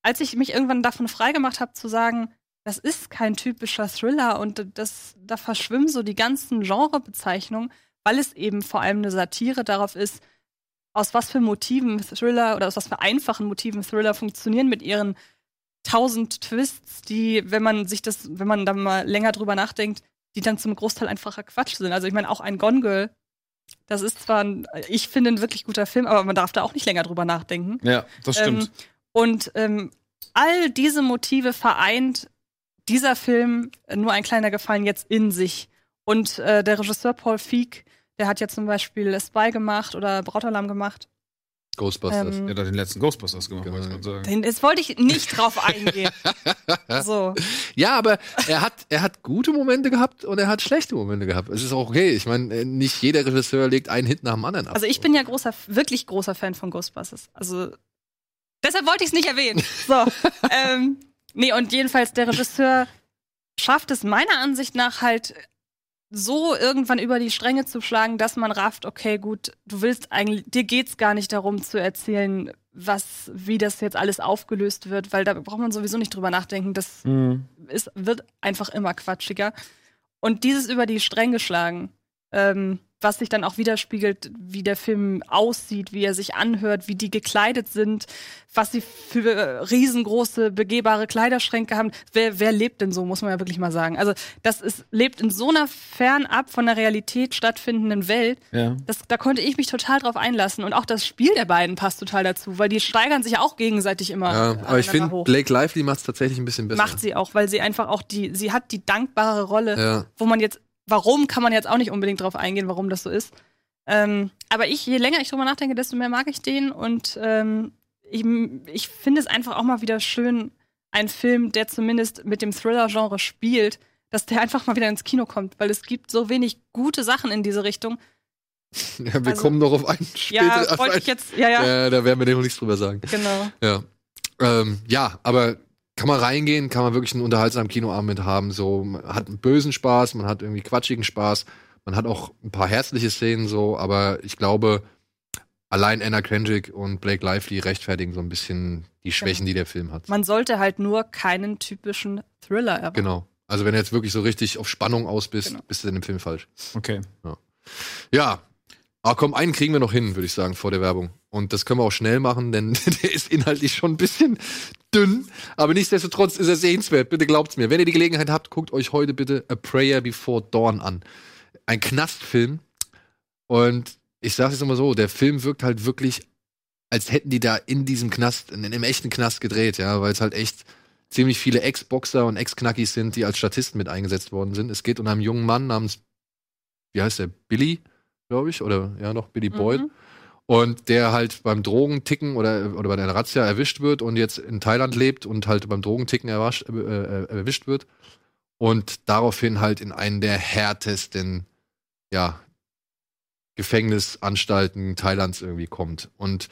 als ich mich irgendwann davon freigemacht habe, zu sagen, das ist kein typischer Thriller und das, da verschwimmen so die ganzen Genrebezeichnungen, weil es eben vor allem eine Satire darauf ist, aus was für Motiven Thriller oder aus was für einfachen Motiven Thriller funktionieren mit ihren tausend Twists, die, wenn man sich das, wenn man da mal länger drüber nachdenkt, die dann zum Großteil einfacher Quatsch sind. Also ich meine, auch ein Gone Girl, das ist zwar ein, ich finde, ein wirklich guter Film, aber man darf da auch nicht länger drüber nachdenken. Ja, das stimmt. Ähm, und ähm, all diese Motive vereint dieser Film, äh, nur ein kleiner Gefallen, jetzt in sich. Und äh, der Regisseur Paul Feig, der hat ja zum Beispiel Spy gemacht oder Brautalarm gemacht. Ghostbusters. Ähm, er hat den letzten Ghostbusters gemacht, Genau. wollte ich gerade sagen. Den- Jetzt wollte ich nicht drauf eingehen. so. Ja, aber er hat, er hat gute Momente gehabt und er hat schlechte Momente gehabt. Es ist auch okay. Ich meine, äh, nicht jeder Regisseur legt einen Hit nach dem anderen ab. Also ich bin ja großer, wirklich großer Fan von Ghostbusters. Also deshalb wollte ich es nicht erwähnen. So. ähm, nee, und jedenfalls der Regisseur schafft es meiner Ansicht nach halt so irgendwann über die Stränge zu schlagen, dass man rafft, okay, gut, du willst eigentlich, dir geht's gar nicht darum zu erzählen, was, wie das jetzt alles aufgelöst wird, weil da braucht man sowieso nicht drüber nachdenken. Das Mhm. ist, wird einfach immer quatschiger. Und dieses über die Stränge schlagen, ähm, was sich dann auch widerspiegelt, wie der Film aussieht, wie er sich anhört, wie die gekleidet sind, was sie für riesengroße, begehbare Kleiderschränke haben. Wer, wer lebt denn so, muss man ja wirklich mal sagen. Also, das ist, lebt in so einer fernab von der Realität stattfindenden Welt. Ja. Das, da konnte ich mich total drauf einlassen. Und auch das Spiel der beiden passt total dazu, weil die steigern sich auch gegenseitig immer. ja, aber ich finde. Blake Lively macht es tatsächlich ein bisschen besser. Macht sie auch, weil sie einfach auch die, sie hat die dankbare Rolle, Ja. wo man jetzt, warum kann man jetzt auch nicht unbedingt drauf eingehen, warum das so ist. Ähm, aber ich, je länger ich drüber nachdenke, desto mehr mag ich den und ähm, ich, ich finde es einfach auch mal wieder schön, ein Film, der zumindest mit dem Thriller-Genre spielt, dass der einfach mal wieder ins Kino kommt, weil es gibt so wenig gute Sachen in diese Richtung. Ja, wir Also- kommen noch auf einen später. Ja, wollte ich jetzt, ja, ja, Ja, da werden wir noch nichts drüber sagen. genau. Ja. Ähm, ja, aber kann man reingehen, kann man wirklich einen unterhaltsamen Kinoabend mit haben. So, man hat einen bösen Spaß, man hat irgendwie quatschigen Spaß, man hat auch ein paar herzliche Szenen so, aber ich glaube, allein Anna Kendrick und Blake Lively rechtfertigen so ein bisschen die Schwächen, die der Film hat. Man sollte halt nur keinen typischen Thriller erwarten. Genau. Also wenn du jetzt wirklich so richtig auf Spannung aus bist, Genau. bist du in dem Film falsch. Okay. Ja. Aber komm, einen kriegen wir noch hin, würde ich sagen, vor der Werbung. Und das können wir auch schnell machen, denn der ist inhaltlich schon ein bisschen dünn. Aber nichtsdestotrotz ist er sehenswert. Bitte glaubt's mir. Wenn ihr die Gelegenheit habt, guckt euch heute bitte A Prayer Before Dawn an. Ein Knastfilm. Und ich sag's jetzt immer so, der Film wirkt halt wirklich, als hätten die da in diesem Knast, in einem echten Knast gedreht, ja, weil es halt echt ziemlich viele Ex-Boxer und Ex-Knackis sind, die als Statisten mit eingesetzt worden sind. Es geht um einen jungen Mann namens, wie heißt der, Billy, glaube ich, oder ja noch, Billy Boyd. Mhm. Und der halt beim Drogenticken oder, oder bei der Razzia erwischt wird und jetzt in Thailand lebt und halt beim Drogenticken erwasch, äh, äh, erwischt wird. Und daraufhin halt in einen der härtesten, ja, Gefängnisanstalten Thailands irgendwie kommt. Und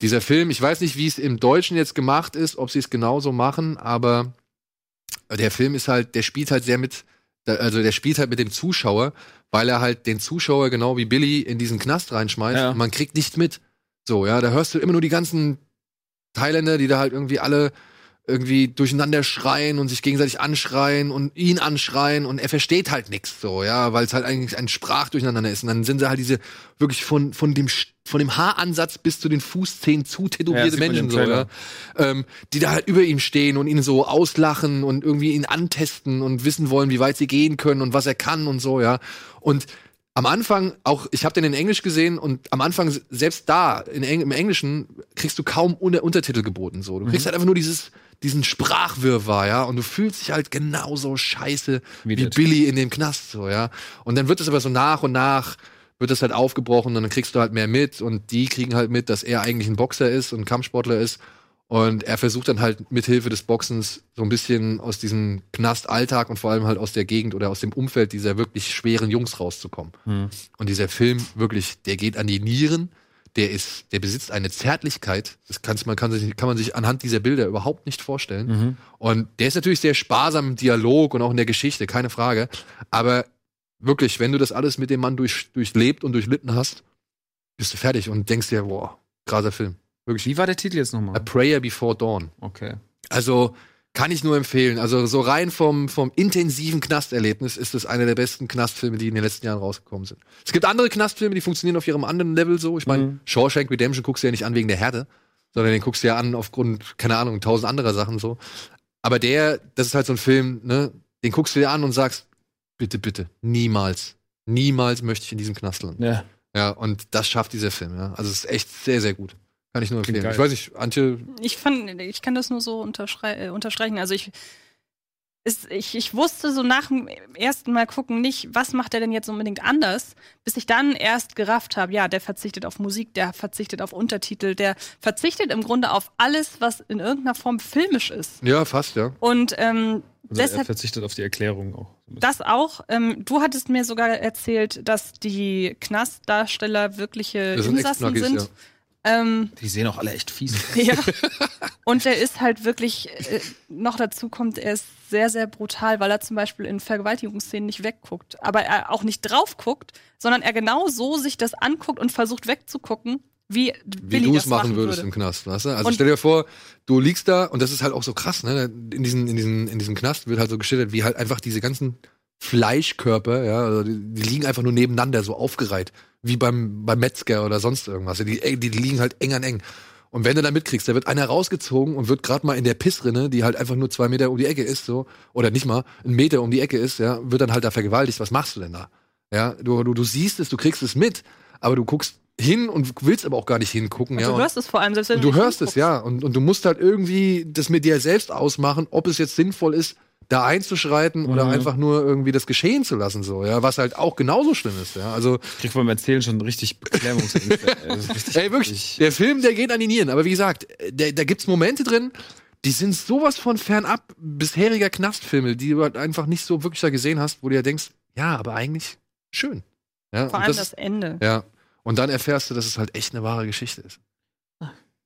dieser Film, ich weiß nicht, wie es im Deutschen jetzt gemacht ist, ob sie es genauso machen, aber der Film ist halt, der spielt halt sehr mit, also der spielt halt mit dem Zuschauer, weil er halt den Zuschauer genau wie Billy in diesen Knast reinschmeißt Ja. und man kriegt nichts mit. So, ja, da hörst du immer nur die ganzen Thailänder, die da halt irgendwie alle irgendwie durcheinander schreien und sich gegenseitig anschreien und ihn anschreien und er versteht halt nichts so, ja, weil es halt eigentlich ein Sprachdurcheinander ist. Und dann sind sie halt diese wirklich von, von dem von dem Haaransatz bis zu den Fußzehen zu Ja, tätowierte man Menschen so, ja. Ähm, die da halt über ihm stehen und ihn so auslachen und irgendwie ihn antesten und wissen wollen, wie weit sie gehen können und was er kann und so, ja. Und am Anfang, auch ich habe den in Englisch gesehen und am Anfang, selbst da, Eng im Englischen, kriegst du kaum Unter Untertitel geboten. So. Du kriegst halt einfach nur dieses, diesen Sprachwirrwarr, ja, und du fühlst dich halt genauso scheiße wie, Wie. Billy in dem Knast, so, ja. Und dann wird es aber so nach und nach wird das halt aufgebrochen und dann kriegst du halt mehr mit und die kriegen halt mit, dass er eigentlich ein Boxer ist und Kampfsportler ist und er versucht dann halt mithilfe des Boxens so ein bisschen aus diesem Knastalltag und vor allem halt aus der Gegend oder aus dem Umfeld dieser wirklich schweren Jungs rauszukommen. Und dieser Film wirklich, der geht an die Nieren, der ist, der besitzt eine Zärtlichkeit, das kann's, man kann, sich, kann man sich anhand dieser Bilder überhaupt nicht vorstellen. Und der ist natürlich sehr sparsam im Dialog und auch in der Geschichte, keine Frage. Aber wirklich, wenn du das alles mit dem Mann durch, durchlebt und durchlitten hast, bist du fertig und denkst dir, boah, krasser Film. Wirklich. Wie war der Titel jetzt A nochmal? Prayer Before Dawn. Okay. Also kann ich nur empfehlen. Also so rein vom, vom intensiven Knasterlebnis ist es einer der besten Knastfilme, die in den letzten Jahren rausgekommen sind. Es gibt andere Knastfilme, die funktionieren auf ihrem anderen Level so. Ich meine, Mhm. Shawshank Redemption guckst du ja nicht an wegen der Härte, sondern den guckst du ja an aufgrund, keine Ahnung, tausend anderer Sachen so. Aber der, das ist halt so ein Film, ne, den guckst du dir an und sagst, bitte, bitte, niemals, niemals möchte ich in diesem Knast landen. Ja. Ja, und das schafft dieser Film, ja. Also es ist echt sehr, sehr gut. Kann ich nur empfehlen. Ich weiß nicht, Antje, Ich fand, ich kann das nur so unterschrei äh, unterstreichen. Also ich, ist, ich, ich wusste so nach dem ersten Mal gucken nicht, was macht er denn jetzt unbedingt anders, bis ich dann erst gerafft habe, ja, der verzichtet auf Musik, der verzichtet auf Untertitel, der verzichtet im Grunde auf alles, was in irgendeiner Form filmisch ist. ja, fast, ja. Und ähm, Also er deshalb verzichtet auf die Erklärung auch. das auch. Ähm, du hattest mir sogar erzählt, dass die Knastdarsteller wirkliche Das sind Insassen sind. ja. Ähm, Die sehen auch alle echt fies. ja. Und der ist halt wirklich, äh, noch dazu kommt, er ist sehr, sehr brutal, weil er zum Beispiel in Vergewaltigungsszenen nicht wegguckt. Aber er auch nicht drauf guckt, sondern er genau so sich das anguckt und versucht wegzugucken, wie, wie du das es machen würdest würde. im Knast, weißt du? Also Und- stell dir vor, du liegst da und das ist halt auch so krass, ne? In diesen, in diesen, in diesem Knast wird halt so geschildert, wie halt einfach diese ganzen Fleischkörper, ja, also die, die liegen einfach nur nebeneinander so aufgereiht, wie beim, beim Metzger oder sonst irgendwas. Die, die liegen halt eng an eng. Und wenn du da mitkriegst, da wird einer rausgezogen und wird gerade mal in der Pissrinne, die halt einfach nur zwei Meter um die Ecke ist, so, oder nicht mal, ein Meter um die Ecke ist, ja, wird dann halt da vergewaltigt. Was machst du denn da? Ja, du, du, du siehst es, du kriegst es mit, aber du guckst hin und willst aber auch gar nicht hingucken, Und ja. du hörst es vor allem, selbst wenn du nicht hörst es, ja. Und, und du musst halt irgendwie das mit dir selbst ausmachen, ob es jetzt sinnvoll ist, da einzuschreiten oder Mhm. einfach nur irgendwie das geschehen zu lassen, so, ja. Was halt auch genauso schlimm ist, ja. Also, Ich krieg beim Erzählen schon richtig Beklemmungsängste. ey. Wirklich, der Film, der geht an die Nieren. Aber wie gesagt, der, da gibt's Momente drin, die sind sowas von fernab bisheriger Knastfilme, die du halt einfach nicht so wirklich da gesehen hast, wo du ja denkst, ja, aber eigentlich schön. Ja, Vor und allem das das Ende. Ja. Und dann erfährst du, dass es halt echt eine wahre Geschichte ist.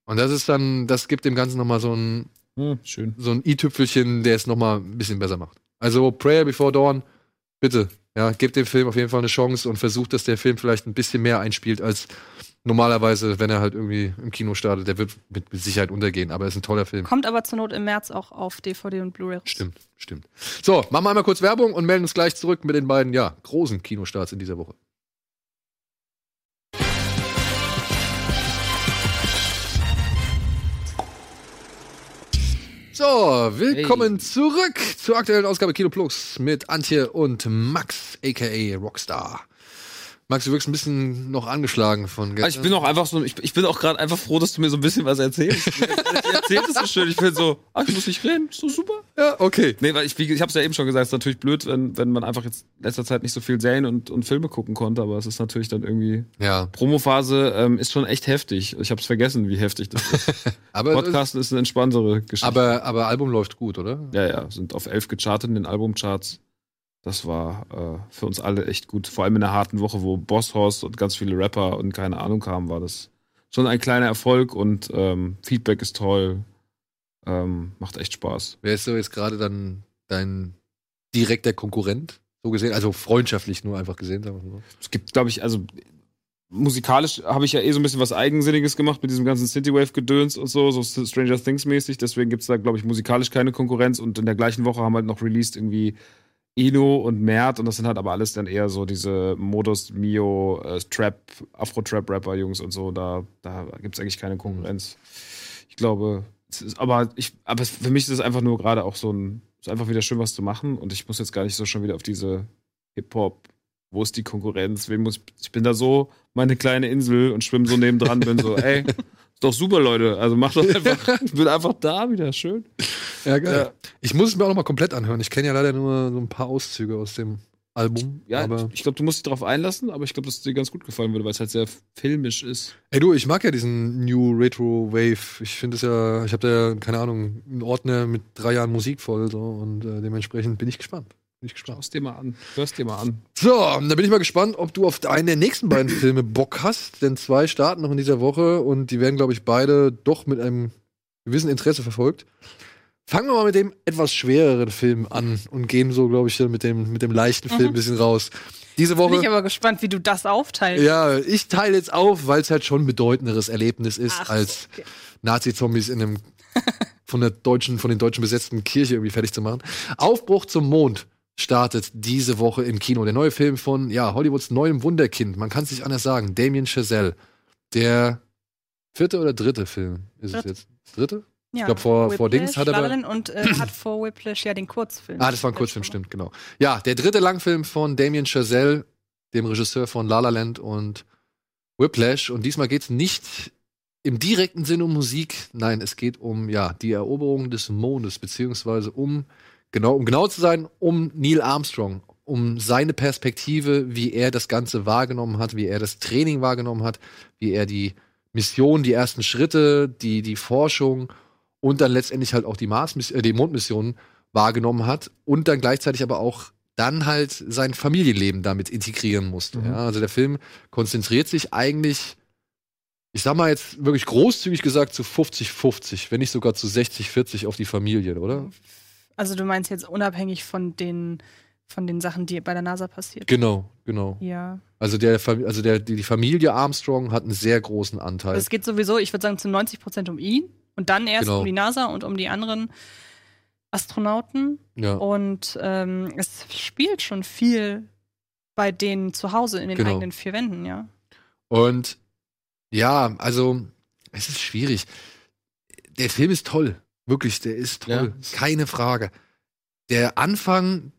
Und das ist dann, das gibt dem Ganzen nochmal so ein, Hm, schön. so ein i-Tüpfelchen, der es nochmal ein bisschen besser macht. Also Prayer Before Dawn, bitte, ja, gebt dem Film auf jeden Fall eine Chance und versucht, dass der Film vielleicht ein bisschen mehr einspielt als normalerweise, wenn er halt irgendwie im Kino startet. Der wird mit, mit Sicherheit untergehen, aber er ist ein toller Film. Kommt aber zur Not im März auch auf DVD und Blu-ray. Stimmt, stimmt. So, machen wir einmal kurz Werbung und melden uns gleich zurück mit den beiden, ja, großen Kinostarts in dieser Woche. So, willkommen zurück zur aktuellen Ausgabe Kino Plus mit Antje und Max, aka Rockstar. Max, du wirkst ein bisschen noch angeschlagen von gestern. Ich bin auch einfach so, ich, ich bin auch gerade einfach froh, dass du mir so ein bisschen was erzählst. ich erzählt es so schön. Ich bin so, ach, ich muss nicht reden, ist so super. Ja, okay. Nee, weil ich, ich hab's ja eben schon gesagt, es ist natürlich blöd, wenn, wenn man einfach jetzt in letzter Zeit nicht so viel Serien und, und Filme gucken konnte, aber es ist natürlich dann irgendwie. Ja. Promophase ähm, ist schon echt heftig. Ich hab's vergessen, wie heftig das ist. Aber, Podcasten ist eine entspanntere Geschichte. aber, aber Album läuft gut, oder? ja, ja, sind auf elf gechartet in den Albumcharts. Das war äh, für uns alle echt gut. Vor allem in einer harten Woche, wo Boss Hoss und ganz viele Rapper und keine Ahnung kamen, war das schon ein kleiner Erfolg und ähm, Feedback ist toll. Ähm, macht echt Spaß. Wer ist so jetzt gerade dann dein direkter Konkurrent? So gesehen, also freundschaftlich nur einfach gesehen, sagen wir mal so. Es gibt, glaube ich, also musikalisch habe ich ja eh so ein bisschen was Eigensinniges gemacht mit diesem ganzen Citywave-Gedöns und so, so Stranger Things-mäßig. Deswegen gibt's da, glaube ich, musikalisch keine Konkurrenz. Und in der gleichen Woche haben halt noch released irgendwie Eno und Mert. Und das sind halt aber alles dann eher so diese Modus, Mio, äh, Trap, Afro-Trap-Rapper-Jungs und so. Da, da gibt's eigentlich keine Konkurrenz. Ich glaube, es ist, aber ich, aber für mich ist es einfach nur gerade auch so ein, ist einfach wieder schön was zu machen. Und ich muss jetzt gar nicht so schon wieder auf diese Hip-Hop wo ist die Konkurrenz? Wen muss, ich bin da so meine kleine Insel und schwimme so nebendran, bin so, ey, doch super, Leute. Also mach doch einfach, ich bin einfach da wieder, schön. Ja, geil. Ich muss es mir auch noch mal komplett anhören. Ich kenne ja leider nur so ein paar Auszüge aus dem Album. Ja, aber ich glaube, du musst dich darauf einlassen, aber ich glaube, dass es dir ganz gut gefallen würde, weil es halt sehr filmisch ist. Ey du, ich mag ja diesen New Retro Wave. Ich finde es ja, ich habe da ja, keine Ahnung, einen Ordner mit drei Jahren Musik voll so und äh, dementsprechend bin ich gespannt. Bin ich gespannt. Schau's dir mal an. Hörst dir mal an. So, dann bin ich mal gespannt, ob du auf einen der nächsten beiden Filme Bock hast, denn zwei starten noch in dieser Woche und die werden, glaube ich, beide doch mit einem gewissen Interesse verfolgt. Fangen wir mal mit dem etwas schwereren Film an und gehen so, glaube ich, dann mit dem, mit dem leichten Film ein bisschen raus. Diese Bin ich Woche. aber gespannt, wie du das aufteilst. Ja, ich teile jetzt auf, weil es halt schon ein bedeutenderes Erlebnis ist, Ach, als okay. Nazi-Zombies in einem von der deutschen, von den Deutschen besetzten Kirche irgendwie fertig zu machen. Aufbruch zum Mond startet diese Woche im Kino. Der neue Film von, ja, Hollywoods neuem Wunderkind. Man kann es nicht anders sagen. Damien Chazelle. Der vierte oder dritte Film ist es Dritte. jetzt? Dritte? Ja, glaub, vor- vor Whiplash, Dings hat er bei- und äh, hat vor Whiplash ja den Kurzfilm. Ah, das war ein Kurzfilm, stimmt, genau. Ja, der dritte Langfilm von Damien Chazelle, dem Regisseur von La La Land und Whiplash. Und diesmal geht es nicht im direkten Sinne um Musik. Nein, es geht um ja die Eroberung des Mondes, beziehungsweise um genau, um genau zu sein, um Neil Armstrong, um seine Perspektive, wie er das Ganze wahrgenommen hat, wie er das Training wahrgenommen hat, wie er die Mission, die ersten Schritte, die die Forschung und dann letztendlich halt auch die Mars, äh, die Mondmission wahrgenommen hat und dann gleichzeitig aber auch dann halt sein Familienleben damit integrieren musste. Mhm. Ja? Also der Film konzentriert sich eigentlich, ich sag mal jetzt wirklich großzügig gesagt, zu 50-50, wenn nicht sogar zu 60-40 auf die Familie, oder? Also du meinst jetzt unabhängig von den, von den Sachen, die bei der NASA passiert. Genau, genau. Ja. Also der, also der, die, Familie Armstrong hat einen sehr großen Anteil. Es geht sowieso, ich würde sagen, zu 90 Prozent um ihn und dann erst Genau. um die NASA und um die anderen Astronauten. ja. Und ähm, es spielt schon viel bei denen zu Hause in den Genau. eigenen vier Wänden, ja. Und ja, also es ist schwierig. Der Film ist toll. Wirklich, der ist toll. Keine Frage. Der Anfang,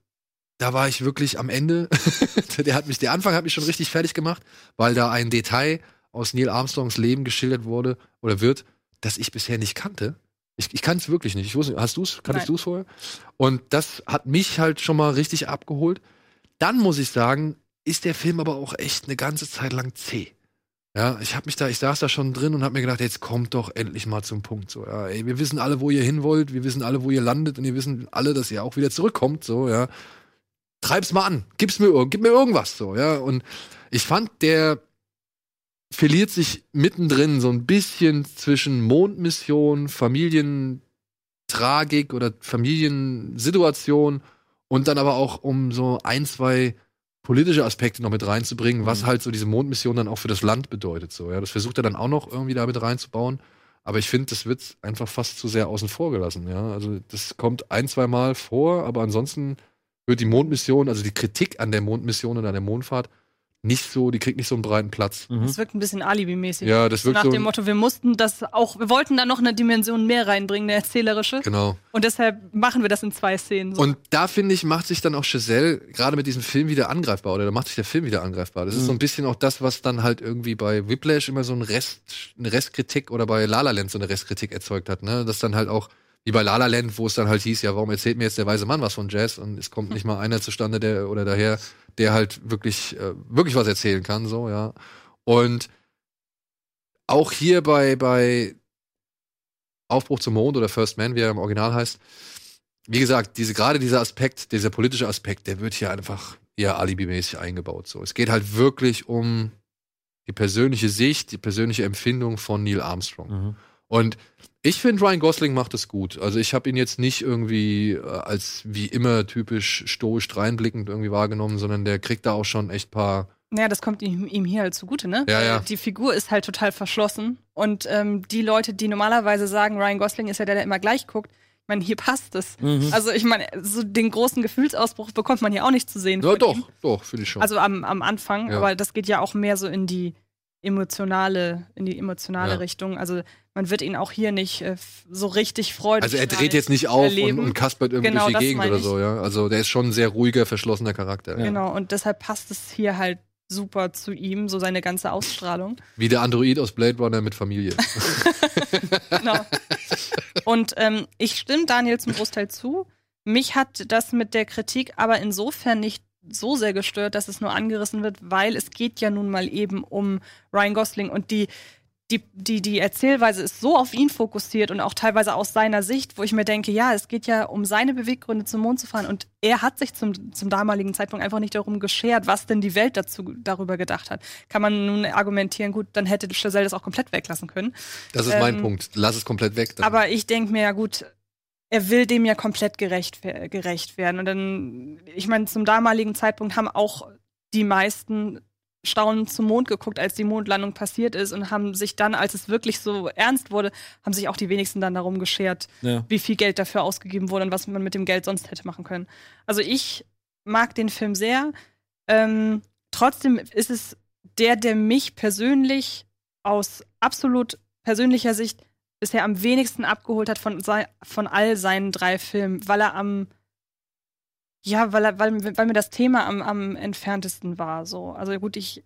da war ich wirklich am Ende. der hat mich, der Anfang hat mich schon richtig fertig gemacht, weil da ein Detail aus Neil Armstrongs Leben geschildert wurde oder wird, das ich bisher nicht kannte. Ich, ich kann es wirklich nicht. Ich wusste, hast du es? Kanntest du es vorher? Und das hat mich halt schon mal richtig abgeholt. Dann muss ich sagen, ist der Film aber auch echt eine ganze Zeit lang zäh. Ja, ich habe mich da, ich saß da schon drin und habe mir gedacht, jetzt kommt doch endlich mal zum Punkt. So, ja, ey, wir wissen alle, wo ihr hin wollt, wir wissen alle, wo ihr landet und wir wissen alle, dass ihr auch wieder zurückkommt. So, ja, treib's mal an, gib's mir, gib mir irgendwas. So, ja, und ich fand, der verliert sich mittendrin so ein bisschen zwischen Mondmission, Familientragik oder Familiensituation und dann aber auch um so ein, zwei politische Aspekte noch mit reinzubringen, was halt so diese Mondmission dann auch für das Land bedeutet. So, ja, das versucht er dann auch noch irgendwie da mit reinzubauen. Aber ich finde, das wird einfach fast zu sehr außen vor gelassen. Ja, also das kommt ein, zwei Mal vor, aber ansonsten wird die Mondmission, also die Kritik an der Mondmission und an der Mondfahrt nicht so, die kriegt nicht so einen breiten Platz. Das wirkt ein bisschen Alibi-mäßig. Ja, das So wirkt nach so. dem Motto, wir mussten das auch, wir wollten da noch eine Dimension mehr reinbringen, eine erzählerische. Genau. Und deshalb machen wir das in zwei Szenen. So. Und da finde ich, macht sich dann auch Giselle gerade mit diesem Film wieder angreifbar oder da macht sich der Film wieder angreifbar. Das ist so ein bisschen auch das, was dann halt irgendwie bei Whiplash immer so ein Rest, eine Restkritik oder bei La La Land so eine Restkritik erzeugt hat, ne? Das dann halt auch wie bei La La Land, wo es dann halt hieß, ja, warum erzählt mir jetzt der weise Mann was von Jazz und es kommt nicht mal einer zustande, der oder daher, der halt wirklich äh, wirklich was erzählen kann, so, ja. Und auch hier bei bei Aufbruch zum Mond oder First Man, wie er im Original heißt, wie gesagt, diese, gerade dieser Aspekt, dieser politische Aspekt, der wird hier einfach eher alibimäßig eingebaut. So. Es geht halt wirklich um die persönliche Sicht, die persönliche Empfindung von Neil Armstrong. Mhm. Und ich finde, Ryan Gosling macht es gut. Also ich habe ihn jetzt nicht irgendwie äh, als wie immer typisch stoisch dreinblickend irgendwie wahrgenommen, sondern der kriegt da auch schon echt paar. Naja, das kommt ihm, ihm hier halt zugute, ne? Ja, ja. Die Figur ist halt total verschlossen. Und ähm, die Leute, die normalerweise sagen, Ryan Gosling ist ja der, der immer gleich guckt, ich meine, hier passt es. Mhm. Also ich meine, so den großen Gefühlsausbruch bekommt man hier auch nicht zu sehen. Ja, doch, ihm. doch, finde ich schon. Also am, am Anfang, Ja. aber das geht ja auch mehr so in die emotionale, in die emotionale Ja. Richtung. Also man wird ihn auch hier nicht äh, so richtig freudig. also er dreht jetzt nicht auf und, erleben. und kaspert irgendwie Genau, durch die Gegend oder so, ja. Also der ist schon ein sehr ruhiger, verschlossener Charakter. Ja. Genau, und deshalb passt es hier halt super zu ihm, so seine ganze Ausstrahlung. Wie der Android aus Blade Runner mit Familie. genau. Und ähm, ich stimme Daniel zum Großteil zu. Mich hat das mit der Kritik aber insofern nicht so sehr gestört, dass es nur angerissen wird, weil es geht ja nun mal eben um Ryan Gosling und die die, die, die Erzählweise ist so auf ihn fokussiert und auch teilweise aus seiner Sicht, wo ich mir denke, ja, es geht ja um seine Beweggründe zum Mond zu fahren und er hat sich zum, zum damaligen Zeitpunkt einfach nicht darum geschert, was denn die Welt dazu darüber gedacht hat. Kann man nun argumentieren, gut, dann hätte Chazelle das auch komplett weglassen können. Das ist mein Ähm, Punkt. Lass es komplett weg. dann. Aber ich denke mir ja gut, er will dem ja komplett gerecht, gerecht werden. Und dann, ich meine, zum damaligen Zeitpunkt haben auch die meisten staunend zum Mond geguckt, als die Mondlandung passiert ist und haben sich dann, als es wirklich so ernst wurde, haben sich auch die wenigsten dann darum geschert, Ja. wie viel Geld dafür ausgegeben wurde und was man mit dem Geld sonst hätte machen können. Also ich mag den Film sehr. Ähm, trotzdem ist es der, der mich persönlich aus absolut persönlicher Sicht bisher am wenigsten abgeholt hat von, von all seinen drei Filmen, weil er am ja, weil, er, weil, weil mir das Thema am, am entferntesten war. So. Also gut, ich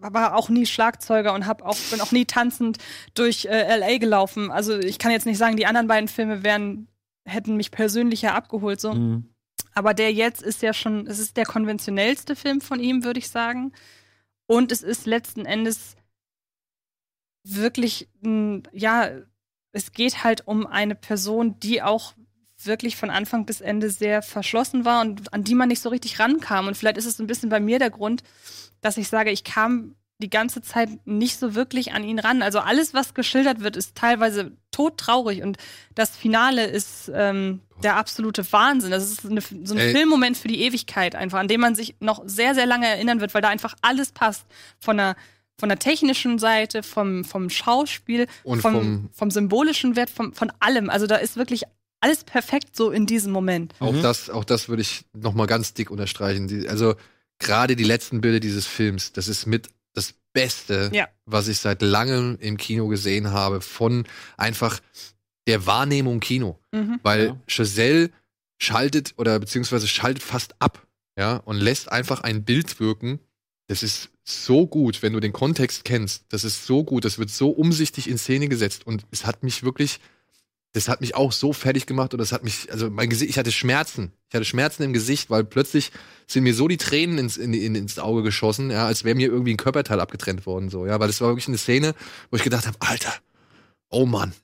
war auch nie Schlagzeuger und hab auch, bin auch nie tanzend durch äh, LA gelaufen. Also ich kann jetzt nicht sagen, die anderen beiden Filme wären, hätten mich persönlicher abgeholt. So. Mhm. Aber der jetzt ist ja schon, es ist der konventionellste Film von ihm, würde ich sagen. Und es ist letzten Endes wirklich, ja, es geht halt um eine Person, die auch wirklich von Anfang bis Ende sehr verschlossen war und an die man nicht so richtig rankam. Und vielleicht ist es ein bisschen bei mir der Grund, dass ich sage, ich kam die ganze Zeit nicht so wirklich an ihn ran. Also alles, was geschildert wird, ist teilweise todtraurig und das Finale ist ähm, der absolute Wahnsinn. Das ist eine, so ein Ey. Filmmoment für die Ewigkeit einfach, an dem man sich noch sehr, sehr lange erinnern wird, weil da einfach alles passt. Von der, von der technischen Seite, vom, vom Schauspiel, Und vom, vom- vom symbolischen Wert, vom, von allem. Also da ist wirklich alles perfekt so in diesem Moment. Auch das, auch das würde ich noch mal ganz dick unterstreichen. Die, also gerade die letzten Bilder dieses Films, das ist mit das Beste, Ja. was ich seit langem im Kino gesehen habe, von einfach der Wahrnehmung Kino. Mhm. Weil Ja. Chazelle schaltet oder beziehungsweise schaltet fast ab, ja, und lässt einfach ein Bild wirken. Das ist so gut, wenn du den Kontext kennst. Das ist so gut, das wird so umsichtig in Szene gesetzt und es hat mich wirklich, das hat mich auch so fertig gemacht und das hat mich, also mein Gesicht, ich hatte Schmerzen. Ich hatte Schmerzen im Gesicht, weil plötzlich sind mir so die Tränen ins, in, in, ins Auge geschossen, ja, als wäre mir irgendwie ein Körperteil abgetrennt worden, so, ja, weil das war wirklich eine Szene, wo ich gedacht habe, Alter, oh Mann,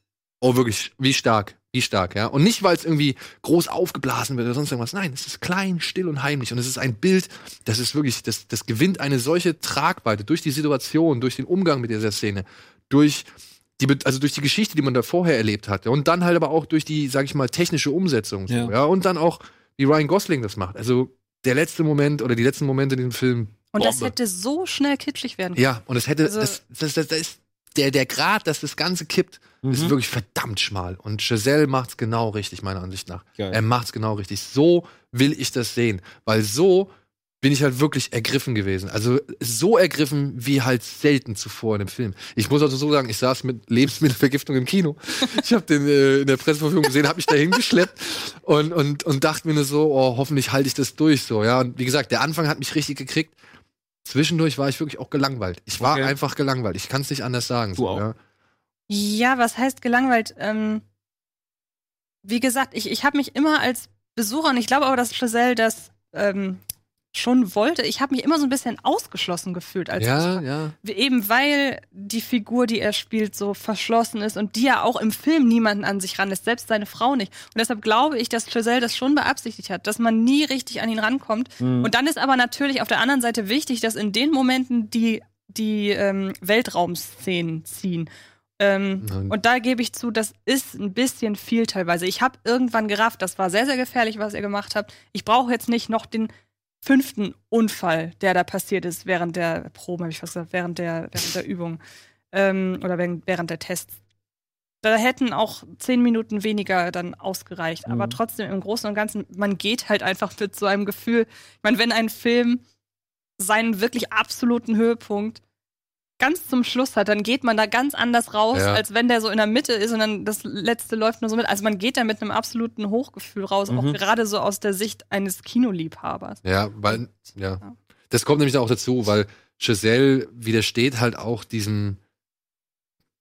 oh wirklich, wie stark, wie stark, ja. Und nicht, weil es irgendwie groß aufgeblasen wird oder sonst irgendwas. Nein, es ist klein, still und heimlich. Und es ist ein Bild, das ist wirklich, das, das gewinnt eine solche Tragweite durch die Situation, durch den Umgang mit dieser Szene, durch die, also durch die Geschichte, die man da vorher erlebt hatte. Und dann halt aber auch durch die, sag ich mal, technische Umsetzung. So, Ja. ja. Und dann auch, wie Ryan Gosling das macht. Also der letzte Moment oder die letzten Momente in diesem Film. Und das Bombe. hätte so schnell kitschig werden können. Ja, und es hätte, Also- das, das, das, das ist der, der Grad, dass das Ganze kippt, Mhm. ist wirklich verdammt schmal. Und Giselle macht's genau richtig, meiner Ansicht nach. Geil. Er macht's genau richtig. So will ich das sehen. Weil so bin ich halt wirklich ergriffen gewesen. Also so ergriffen wie halt selten zuvor in dem Film. Ich muss also so sagen, ich saß mit Lebensmittelvergiftung im Kino. Ich habe den äh, in der Presseverfügung gesehen, habe mich dahin geschleppt und, und, und dachte mir nur so, oh, hoffentlich halte ich das durch so. Ja, und wie gesagt, der Anfang hat mich richtig gekriegt. Zwischendurch war ich wirklich auch gelangweilt. Ich war Okay. einfach gelangweilt. Ich kann es nicht anders sagen. Du so, auch? Ja. Ja, was heißt gelangweilt? Ähm, wie gesagt, ich, ich habe mich immer als Besucher, und ich glaube aber, dass Giselle das ähm, schon wollte, ich habe mich immer so ein bisschen ausgeschlossen gefühlt als ja, Besucher. ja. Eben weil die Figur, die er spielt, so verschlossen ist und die ja auch im Film niemanden an sich ranlässt, selbst seine Frau nicht. Und deshalb glaube ich, dass Giselle das schon beabsichtigt hat, dass man nie richtig an ihn rankommt. Mhm. Und dann ist aber natürlich auf der anderen Seite wichtig, dass in den Momenten die, die ähm, Weltraumszenen ziehen. Ähm, und da gebe ich zu, das ist ein bisschen viel teilweise. Ich habe irgendwann gerafft, das war sehr, sehr gefährlich, was ihr gemacht habt. Ich brauche jetzt nicht noch den fünften Unfall, der da passiert ist während der Proben, habe ich fast gesagt, während der, während der Übung ähm, oder während, während der Tests. Da hätten auch zehn Minuten weniger dann ausgereicht. Aber Mhm. trotzdem im Großen und Ganzen, man geht halt einfach mit so einem Gefühl. Ich meine, wenn ein Film seinen wirklich absoluten Höhepunkt ganz zum Schluss hat, dann geht man da ganz anders raus, Ja. als wenn der so in der Mitte ist und dann das letzte läuft nur so mit. Also man geht da mit einem absoluten Hochgefühl raus, auch Mhm. gerade so aus der Sicht eines Kinoliebhabers. Ja, weil, ja. Ja. Das kommt nämlich auch dazu, weil Giselle widersteht halt auch diesem,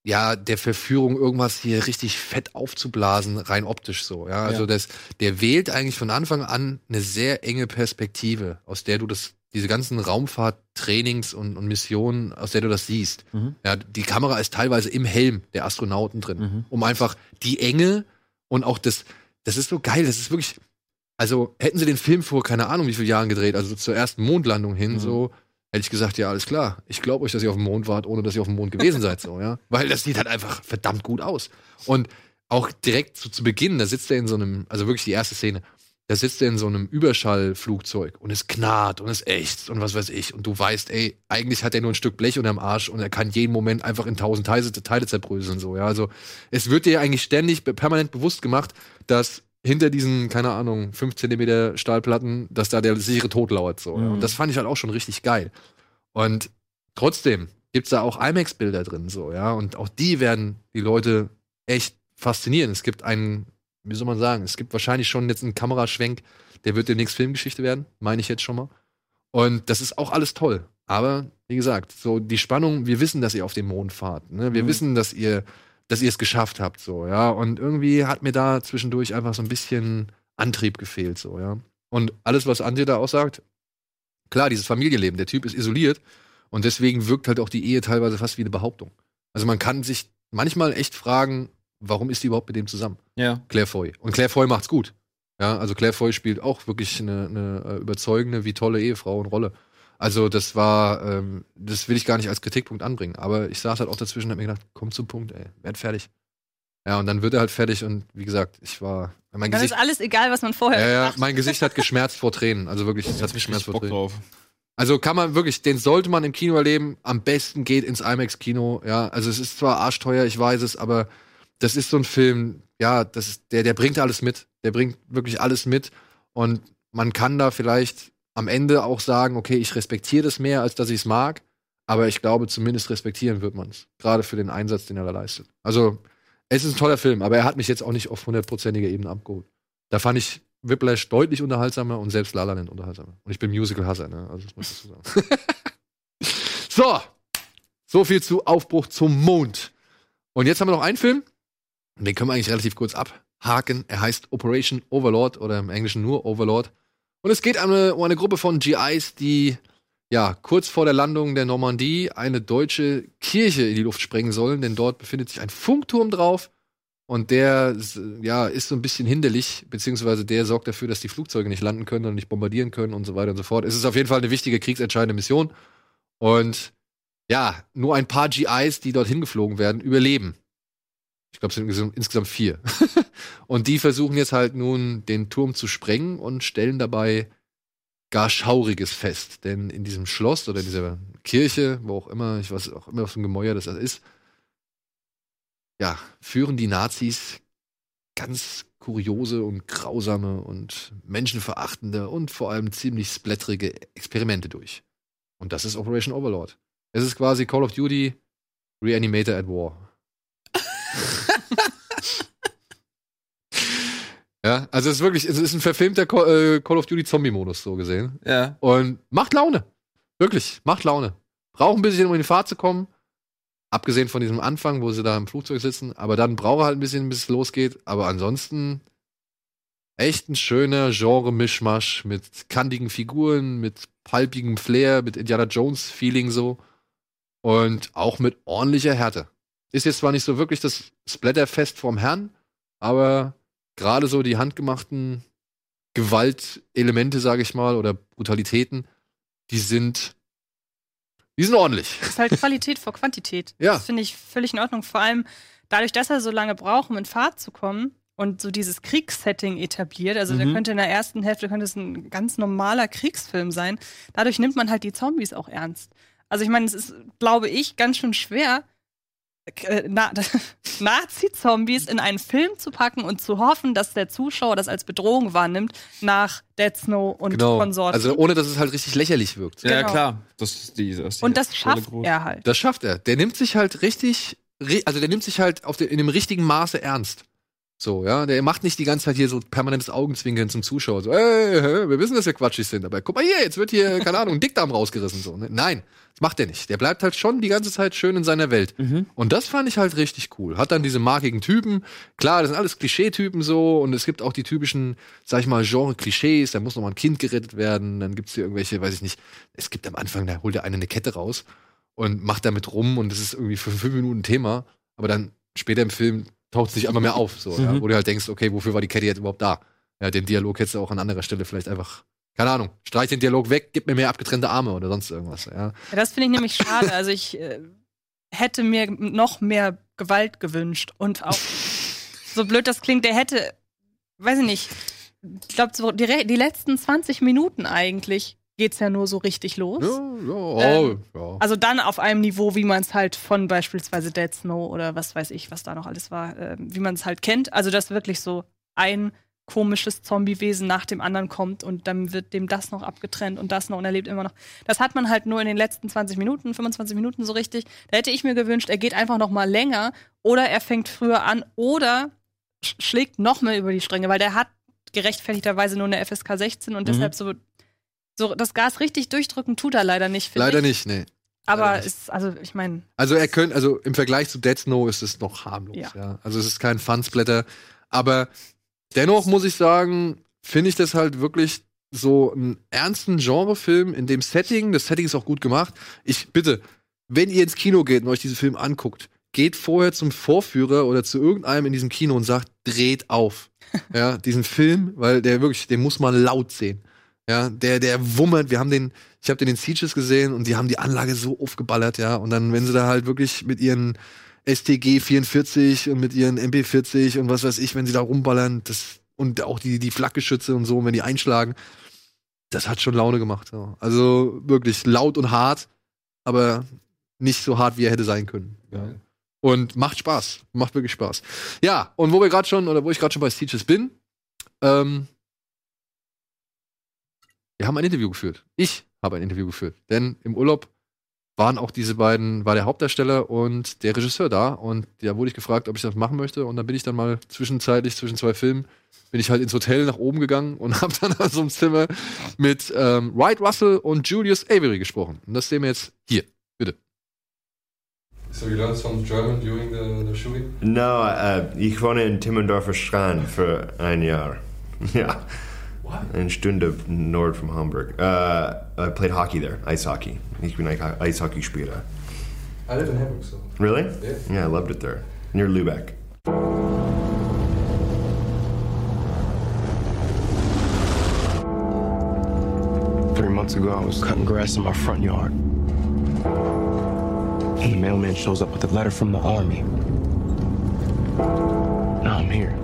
ja, der Verführung, irgendwas hier richtig fett aufzublasen, rein optisch so, ja. Also Ja. das, der wählt eigentlich von Anfang an eine sehr enge Perspektive, aus der du das, diese ganzen Raumfahrttrainings und, und Missionen, aus der du das siehst. Mhm. Ja, die Kamera ist teilweise im Helm der Astronauten drin, Mhm. um einfach die Enge und auch das, das ist so geil, das ist wirklich, also hätten sie den Film vor, keine Ahnung, wie viele Jahren gedreht, also zur ersten Mondlandung hin, Mhm. so, hätte ich gesagt, ja, alles klar. Ich glaube euch, dass ihr auf dem Mond wart, ohne dass ihr auf dem Mond gewesen seid, so, ja. Weil das sieht halt einfach verdammt gut aus. Und auch direkt zu, zu Beginn, da sitzt er in so einem, also wirklich die erste Szene, da sitzt er in so einem Überschallflugzeug und es knarrt und es ächzt und was weiß ich. Und du weißt, ey, eigentlich hat er nur ein Stück Blech unterm Arsch und er kann jeden Moment einfach in tausend Teile, Teile zerbröseln, so, ja. Also, es wird dir eigentlich ständig permanent bewusst gemacht, dass hinter diesen, keine Ahnung, 5 Zentimeter Stahlplatten, dass da der sichere Tod lauert, so. Mhm. Und das fand ich halt auch schon richtig geil. Und trotzdem gibt's da auch IMAX-Bilder drin, so, ja. Und auch die werden die Leute echt faszinieren. Es gibt einen, wie soll man sagen, es gibt wahrscheinlich schon jetzt einen Kameraschwenk, der wird demnächst Filmgeschichte werden, meine ich jetzt schon mal. Und das ist auch alles toll. Aber, wie gesagt, so die Spannung, wir wissen, dass ihr auf den Mond fahrt. Ne? Wir Mhm. wissen, dass ihr, dass ihr es geschafft habt, so, ja. Und irgendwie hat mir da zwischendurch einfach so ein bisschen Antrieb gefehlt, so, ja. Und alles, was Antje da aussagt, klar, dieses Familienleben, der Typ ist isoliert und deswegen wirkt halt auch die Ehe teilweise fast wie eine Behauptung. Also man kann sich manchmal echt fragen, warum ist die überhaupt mit dem zusammen? Ja. Claire Foy. Und Claire Foy macht's gut. Ja, also Claire Foy spielt auch wirklich eine, eine äh, überzeugende, wie tolle Ehefrau und Rolle. Also das war, ähm, das will ich gar nicht als Kritikpunkt anbringen. Aber ich saß halt auch dazwischen und hab mir gedacht, komm zum Punkt, ey, werd fertig. Ja, und dann wird er halt fertig und wie gesagt, ich war, mein Dann Gesicht, ist alles egal, was man vorher ja, ja, mein Gesicht hat geschmerzt vor Tränen. Also wirklich, es hat geschmerzt vor Bock Tränen. drauf. Also kann man wirklich, den sollte man im Kino erleben. Am besten geht ins IMAX-Kino. Ja, also es ist zwar arschteuer, ich weiß es, aber das ist so ein Film, ja, das ist, der, der bringt alles mit. Der bringt wirklich alles mit. Und man kann da vielleicht am Ende auch sagen, okay, ich respektiere das mehr, als dass ich es mag. Aber ich glaube, zumindest respektieren wird man es. Gerade für den Einsatz, den er da leistet. Also, es ist ein toller Film, aber er hat mich jetzt auch nicht auf hundertprozentiger Ebene abgeholt. Da fand ich Whiplash deutlich unterhaltsamer und selbst La La Land unterhaltsamer. Und ich bin Musical-Hasser, ne? Also, das muss ich dazu sagen. so. So viel zu Aufbruch zum Mond. Und jetzt haben wir noch einen Film. Den können wir eigentlich relativ kurz abhaken. Er heißt Operation Overlord oder im Englischen nur Overlord. Und es geht um eine, um eine Gruppe von GIs, die ja kurz vor der Landung der Normandie eine deutsche Kirche in die Luft sprengen sollen, denn dort befindet sich ein Funkturm drauf. Und der ja, ist so ein bisschen hinderlich, beziehungsweise der sorgt dafür, dass die Flugzeuge nicht landen können und nicht bombardieren können und so weiter und so fort. Es ist auf jeden Fall eine wichtige kriegsentscheidende Mission. Und ja, nur ein paar GIs, die dorthin geflogen werden, überleben. Ich glaube, es sind insgesamt- vier. und die versuchen jetzt halt nun, den Turm zu sprengen und stellen dabei gar Schauriges fest. Denn in diesem Schloss oder in dieser Kirche, wo auch immer, ich weiß auch immer, was für ein Gemäuer das ist, ja, führen die Nazis ganz kuriose und grausame und menschenverachtende und vor allem ziemlich splatterige Experimente durch. Und das ist Operation Overlord. Es ist quasi Call of Duty Reanimator at War. Ja, also es ist wirklich, es ist ein verfilmter Call, äh, Call of Duty Zombie-Modus, so gesehen. Ja. Und macht Laune. Wirklich, macht Laune. Braucht ein bisschen, um in die Fahrt zu kommen. Abgesehen von diesem Anfang, wo sie da im Flugzeug sitzen. Aber dann braucht er halt ein bisschen, bis es losgeht. Aber ansonsten echt ein schöner Genre-Mischmasch mit kantigen Figuren, mit palpigem Flair, mit Indiana Jones-Feeling so. Und auch mit ordentlicher Härte. Ist jetzt zwar nicht so wirklich das Splatterfest vom Herrn, aber gerade so die handgemachten Gewaltelemente, sage ich mal, oder Brutalitäten, die sind, die sind ordentlich. Das ist halt Qualität vor Quantität. Ja. Das finde ich völlig in Ordnung. Vor allem dadurch, dass er so lange braucht, um in Fahrt zu kommen und so dieses Kriegssetting etabliert. Also der Mhm. könnte in der ersten Hälfte könnte es ein ganz normaler Kriegsfilm sein. Dadurch nimmt man halt die Zombies auch ernst. Also ich meine, es ist, glaube ich, ganz schön schwer, äh, Na Nazi-Zombies in einen Film zu packen und zu hoffen, dass der Zuschauer das als Bedrohung wahrnimmt nach Dead Snow und genau. Konsorten. Also ohne, dass es halt richtig lächerlich wirkt. Ja, Genau. klar. Das ist die, das ist die und das schafft groß. er halt. Das schafft er. Der nimmt sich halt richtig, ri- also der nimmt sich halt auf den, in dem richtigen Maße ernst. So, ja, der macht nicht die ganze Zeit hier so permanentes Augenzwinkern zum Zuschauer. So, ey, hä, wir wissen, dass wir quatschig sind, aber guck mal hier, jetzt wird hier, keine Ahnung, ein Dickdarm rausgerissen. So. ne? Nein, das macht er nicht. Der bleibt halt schon die ganze Zeit schön in seiner Welt. Und das fand ich halt richtig cool. Hat dann diese markigen Typen. Klar, das sind alles Klischeetypen so. Und es gibt auch die typischen, sag ich mal, Genre-Klischees. Da muss noch mal ein Kind gerettet werden. Dann gibt's hier irgendwelche, weiß ich nicht. Es gibt am Anfang, da holt der eine eine Kette raus und macht damit rum. Und das ist irgendwie für fünf Minuten Thema. Aber dann später im Film taucht es nicht einmal mehr auf. So, ja, Mhm. wo du halt denkst, okay, wofür war die Kette jetzt überhaupt da? Ja, den Dialog hättest du auch an anderer Stelle vielleicht einfach, keine Ahnung, streich den Dialog weg, gib mir mehr abgetrennte Arme oder sonst irgendwas. Ja. Ja, das finde ich nämlich schade. Also ich äh, hätte mir noch mehr Gewalt gewünscht und auch so blöd das klingt, der hätte, weiß ich nicht, ich glaube so die, die letzten 20 Minuten eigentlich geht's ja nur so richtig los. Ja, ja, oh, Ähm, ja. Also dann auf einem Niveau, wie man es halt von beispielsweise Dead Snow oder was weiß ich, was da noch alles war, äh, wie man es halt kennt. Also dass wirklich so ein komisches Zombiewesen nach dem anderen kommt und dann wird dem das noch abgetrennt und das noch und er lebt immer noch. Das hat man halt nur in den letzten 20 Minuten, 25 Minuten so richtig. Da hätte ich mir gewünscht, er geht einfach noch mal länger oder er fängt früher an oder sch schlägt noch mehr über die Stränge, weil der hat gerechtfertigterweise nur eine FSK 16 und Mhm. deshalb so, so das Gas richtig durchdrücken tut er leider nicht. Leider ich. nicht, nee. Aber nicht. ist, also ich meine, Also er könnte, also im Vergleich zu Dead Snow ist es noch harmlos, ja. Ja. Also es ist kein Fansblätter. Aber dennoch muss ich sagen, finde ich das halt wirklich so einen ernsten Genrefilm in dem Setting. Das Setting ist auch gut gemacht. Ich bitte, wenn ihr ins Kino geht und euch diesen Film anguckt, geht vorher zum Vorführer oder zu irgendeinem in diesem Kino und sagt, dreht auf. ja, diesen Film, weil der wirklich, den muss man laut sehen. Ja, der, der wummert. Wir haben den, ich habe den in Sieges gesehen und die haben die Anlage so aufgeballert, ja. Und dann, wenn sie da halt wirklich mit ihren STG 44 und mit ihren MP 40 und was weiß ich, wenn sie da rumballern, das, und auch die, die Flakgeschütze und so, wenn die einschlagen, das hat schon Laune gemacht. So. Also wirklich laut und hart, aber nicht so hart, wie er hätte sein können. Ja. Und macht Spaß. Macht wirklich Spaß. Ja, und wo wir gerade schon, oder wo ich gerade schon bei Sieges bin, ähm, wir haben ein Interview geführt. Ich habe ein Interview geführt. Denn im Urlaub waren auch diese beiden, war der Hauptdarsteller und der Regisseur da. Und da wurde ich gefragt, ob ich das machen möchte. Und dann bin ich dann mal zwischenzeitlich, zwischen zwei Filmen, bin ich halt ins Hotel nach oben gegangen und habe dann an so einem Zimmer mit ähm, Wright Russell und Julius Avery gesprochen. Und das sehen wir jetzt hier. Bitte. So you learned some German during the, the shooting? No, uh, ich wohne in Timmendorfer Strand für ein Jahr. Ja. Eine Stunde nord from Hamburg. Uh, I played hockey there, ice hockey. Ich bin ein Eishockeyspieler. I live in Hamburg, so. Really? Yeah. Yeah, I loved it there. Near Lübeck. Three months ago, I was cutting grass in my front yard. And the mailman shows up with a letter from the army. Now I'm here.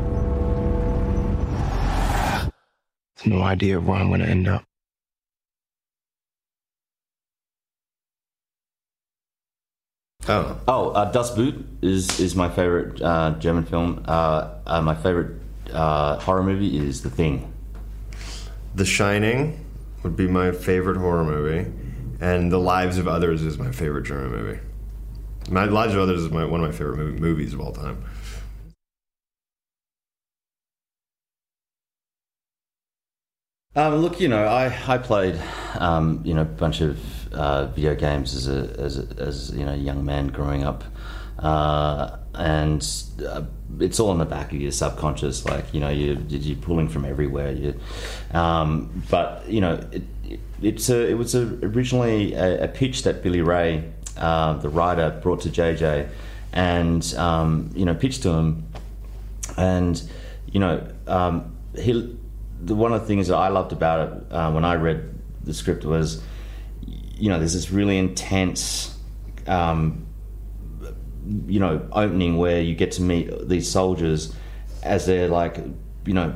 No idea where I'm gonna end up. Oh. Oh, uh, Das Boot is is my favorite uh, German film. Uh, uh, my favorite uh, horror movie is The Thing. The Shining would be my favorite horror movie, and The Lives of Others is my favorite German movie. My Lives of Others is my, one of my favorite movie, movies of all time. Um, look, you know, I, I played, um, you know, a bunch of uh, video games as a, as a, as you know, young man growing up, uh, and uh, it's all in the back of your subconscious. Like, you know, you you're pulling from everywhere. You, um, but you know, it, it, it's a, it was a, originally a, a pitch that Billy Ray, uh, the writer, brought to JJ, and um, you know, pitched to him, and you know, um, he the, one of the things that I loved about it uh, when I read the script was, you know, there's this really intense, um, you know, opening where you get to meet these soldiers as they're like, you know,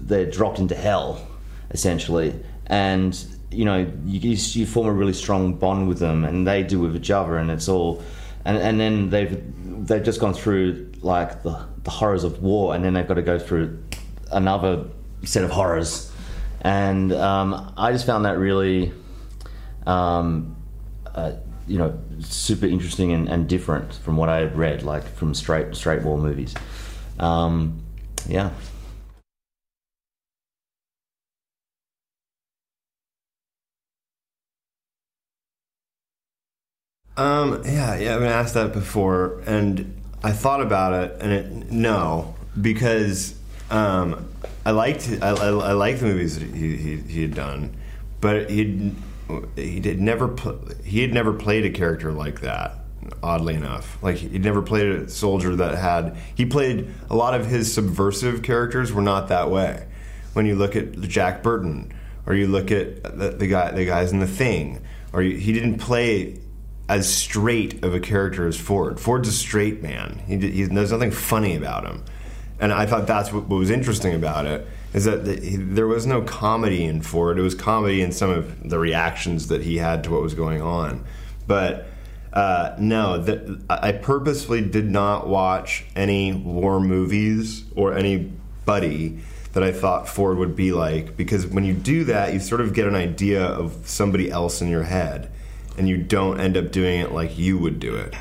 they're dropped into hell, essentially, and you know, you, you form a really strong bond with them, and they do with each other, and it's all, and and then they've they've just gone through like the the horrors of war, and then they've got to go through another set of horrors, and um, I just found that really, um, uh, you know, super interesting and, and, different from what I had read, like from straight straight war movies. Um, yeah. Um, yeah, yeah, I've been asked that before, and I thought about it, and it no, because um, I liked I, I, I liked the movies that he, he, he had done, but he he did never pl- he had never played a character like that. Oddly enough, like he'd never played a soldier that had he played a lot of his subversive characters were not that way. When you look at Jack Burton, or you look at the, the guy the guys in the Thing, or you, he didn't play as straight of a character as Ford. Ford's a straight man. He, he there's nothing funny about him and I thought that's what, was interesting about it is that the, there was no comedy in Ford. It was comedy in some of the reactions that he had to what was going on. But uh, no, the, I purposefully did not watch any war movies or anybody that I thought Ford would be like because when you do that, you sort of get an idea of somebody else in your head, and you don't end up doing it like you would do it.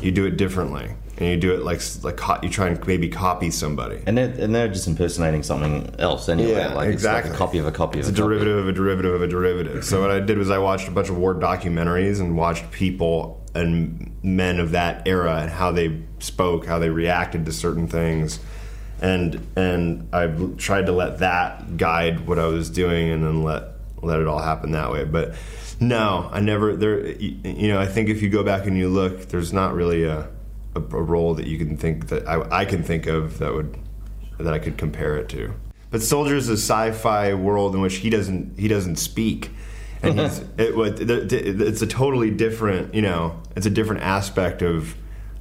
You do it differently and you do it like like you try and maybe copy somebody. And they're, and they're just impersonating something else anyway. Yeah, like exactly. It's like a copy of a copy it's of a, a derivative of a derivative of a derivative. so what I did was I watched a bunch of war documentaries and watched people and men of that era and how they spoke, how they reacted to certain things. And and I tried to let that guide what I was doing, and then let let it all happen that way. But no, I never. There, you know, I think if you go back and you look, there's not really a a, a role that you can think that I, I, can think of that would that I could compare it to. But Soldier is a sci-fi world in which he doesn't he doesn't speak, and he's it, it's a totally different you know it's a different aspect of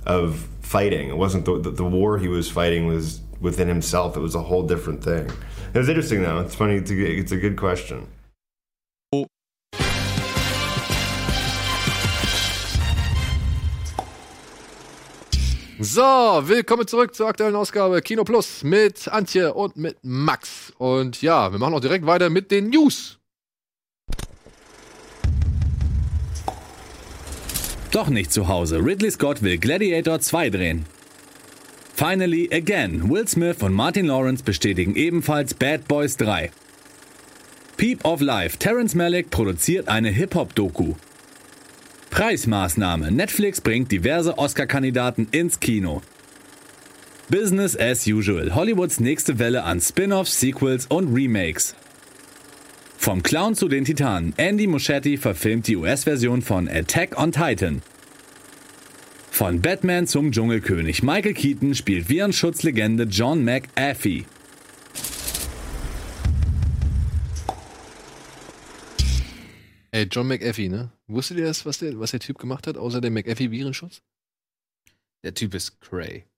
of fighting. It wasn't the, the, the war he was fighting was within himself. It was a whole different thing. It was interesting though. It's funny. It's a, it's a good question. So, willkommen zurück zur aktuellen Ausgabe Kino Plus mit Antje und mit Max. Und ja, wir machen auch direkt weiter mit den News. Doch nicht zu Hause. Ridley Scott will Gladiator 2 drehen. Finally Again. Will Smith und Martin Lawrence bestätigen ebenfalls Bad Boys 3. Peep of Life. Terrence Malick produziert eine Hip-Hop-Doku. Preismaßnahme. Netflix bringt diverse Oscar-Kandidaten ins Kino. Business as usual. Hollywoods nächste Welle an Spin-offs, Sequels und Remakes. Vom Clown zu den Titanen. Andy Muschietti verfilmt die US-Version von Attack on Titan. Von Batman zum Dschungelkönig. Michael Keaton spielt Virenschutzlegende John McAfee. Ey, John McAfee, ne? Wusstet ihr das, was der, was der Typ gemacht hat, außer der McAfee-Virenschutz? Der Typ ist cray.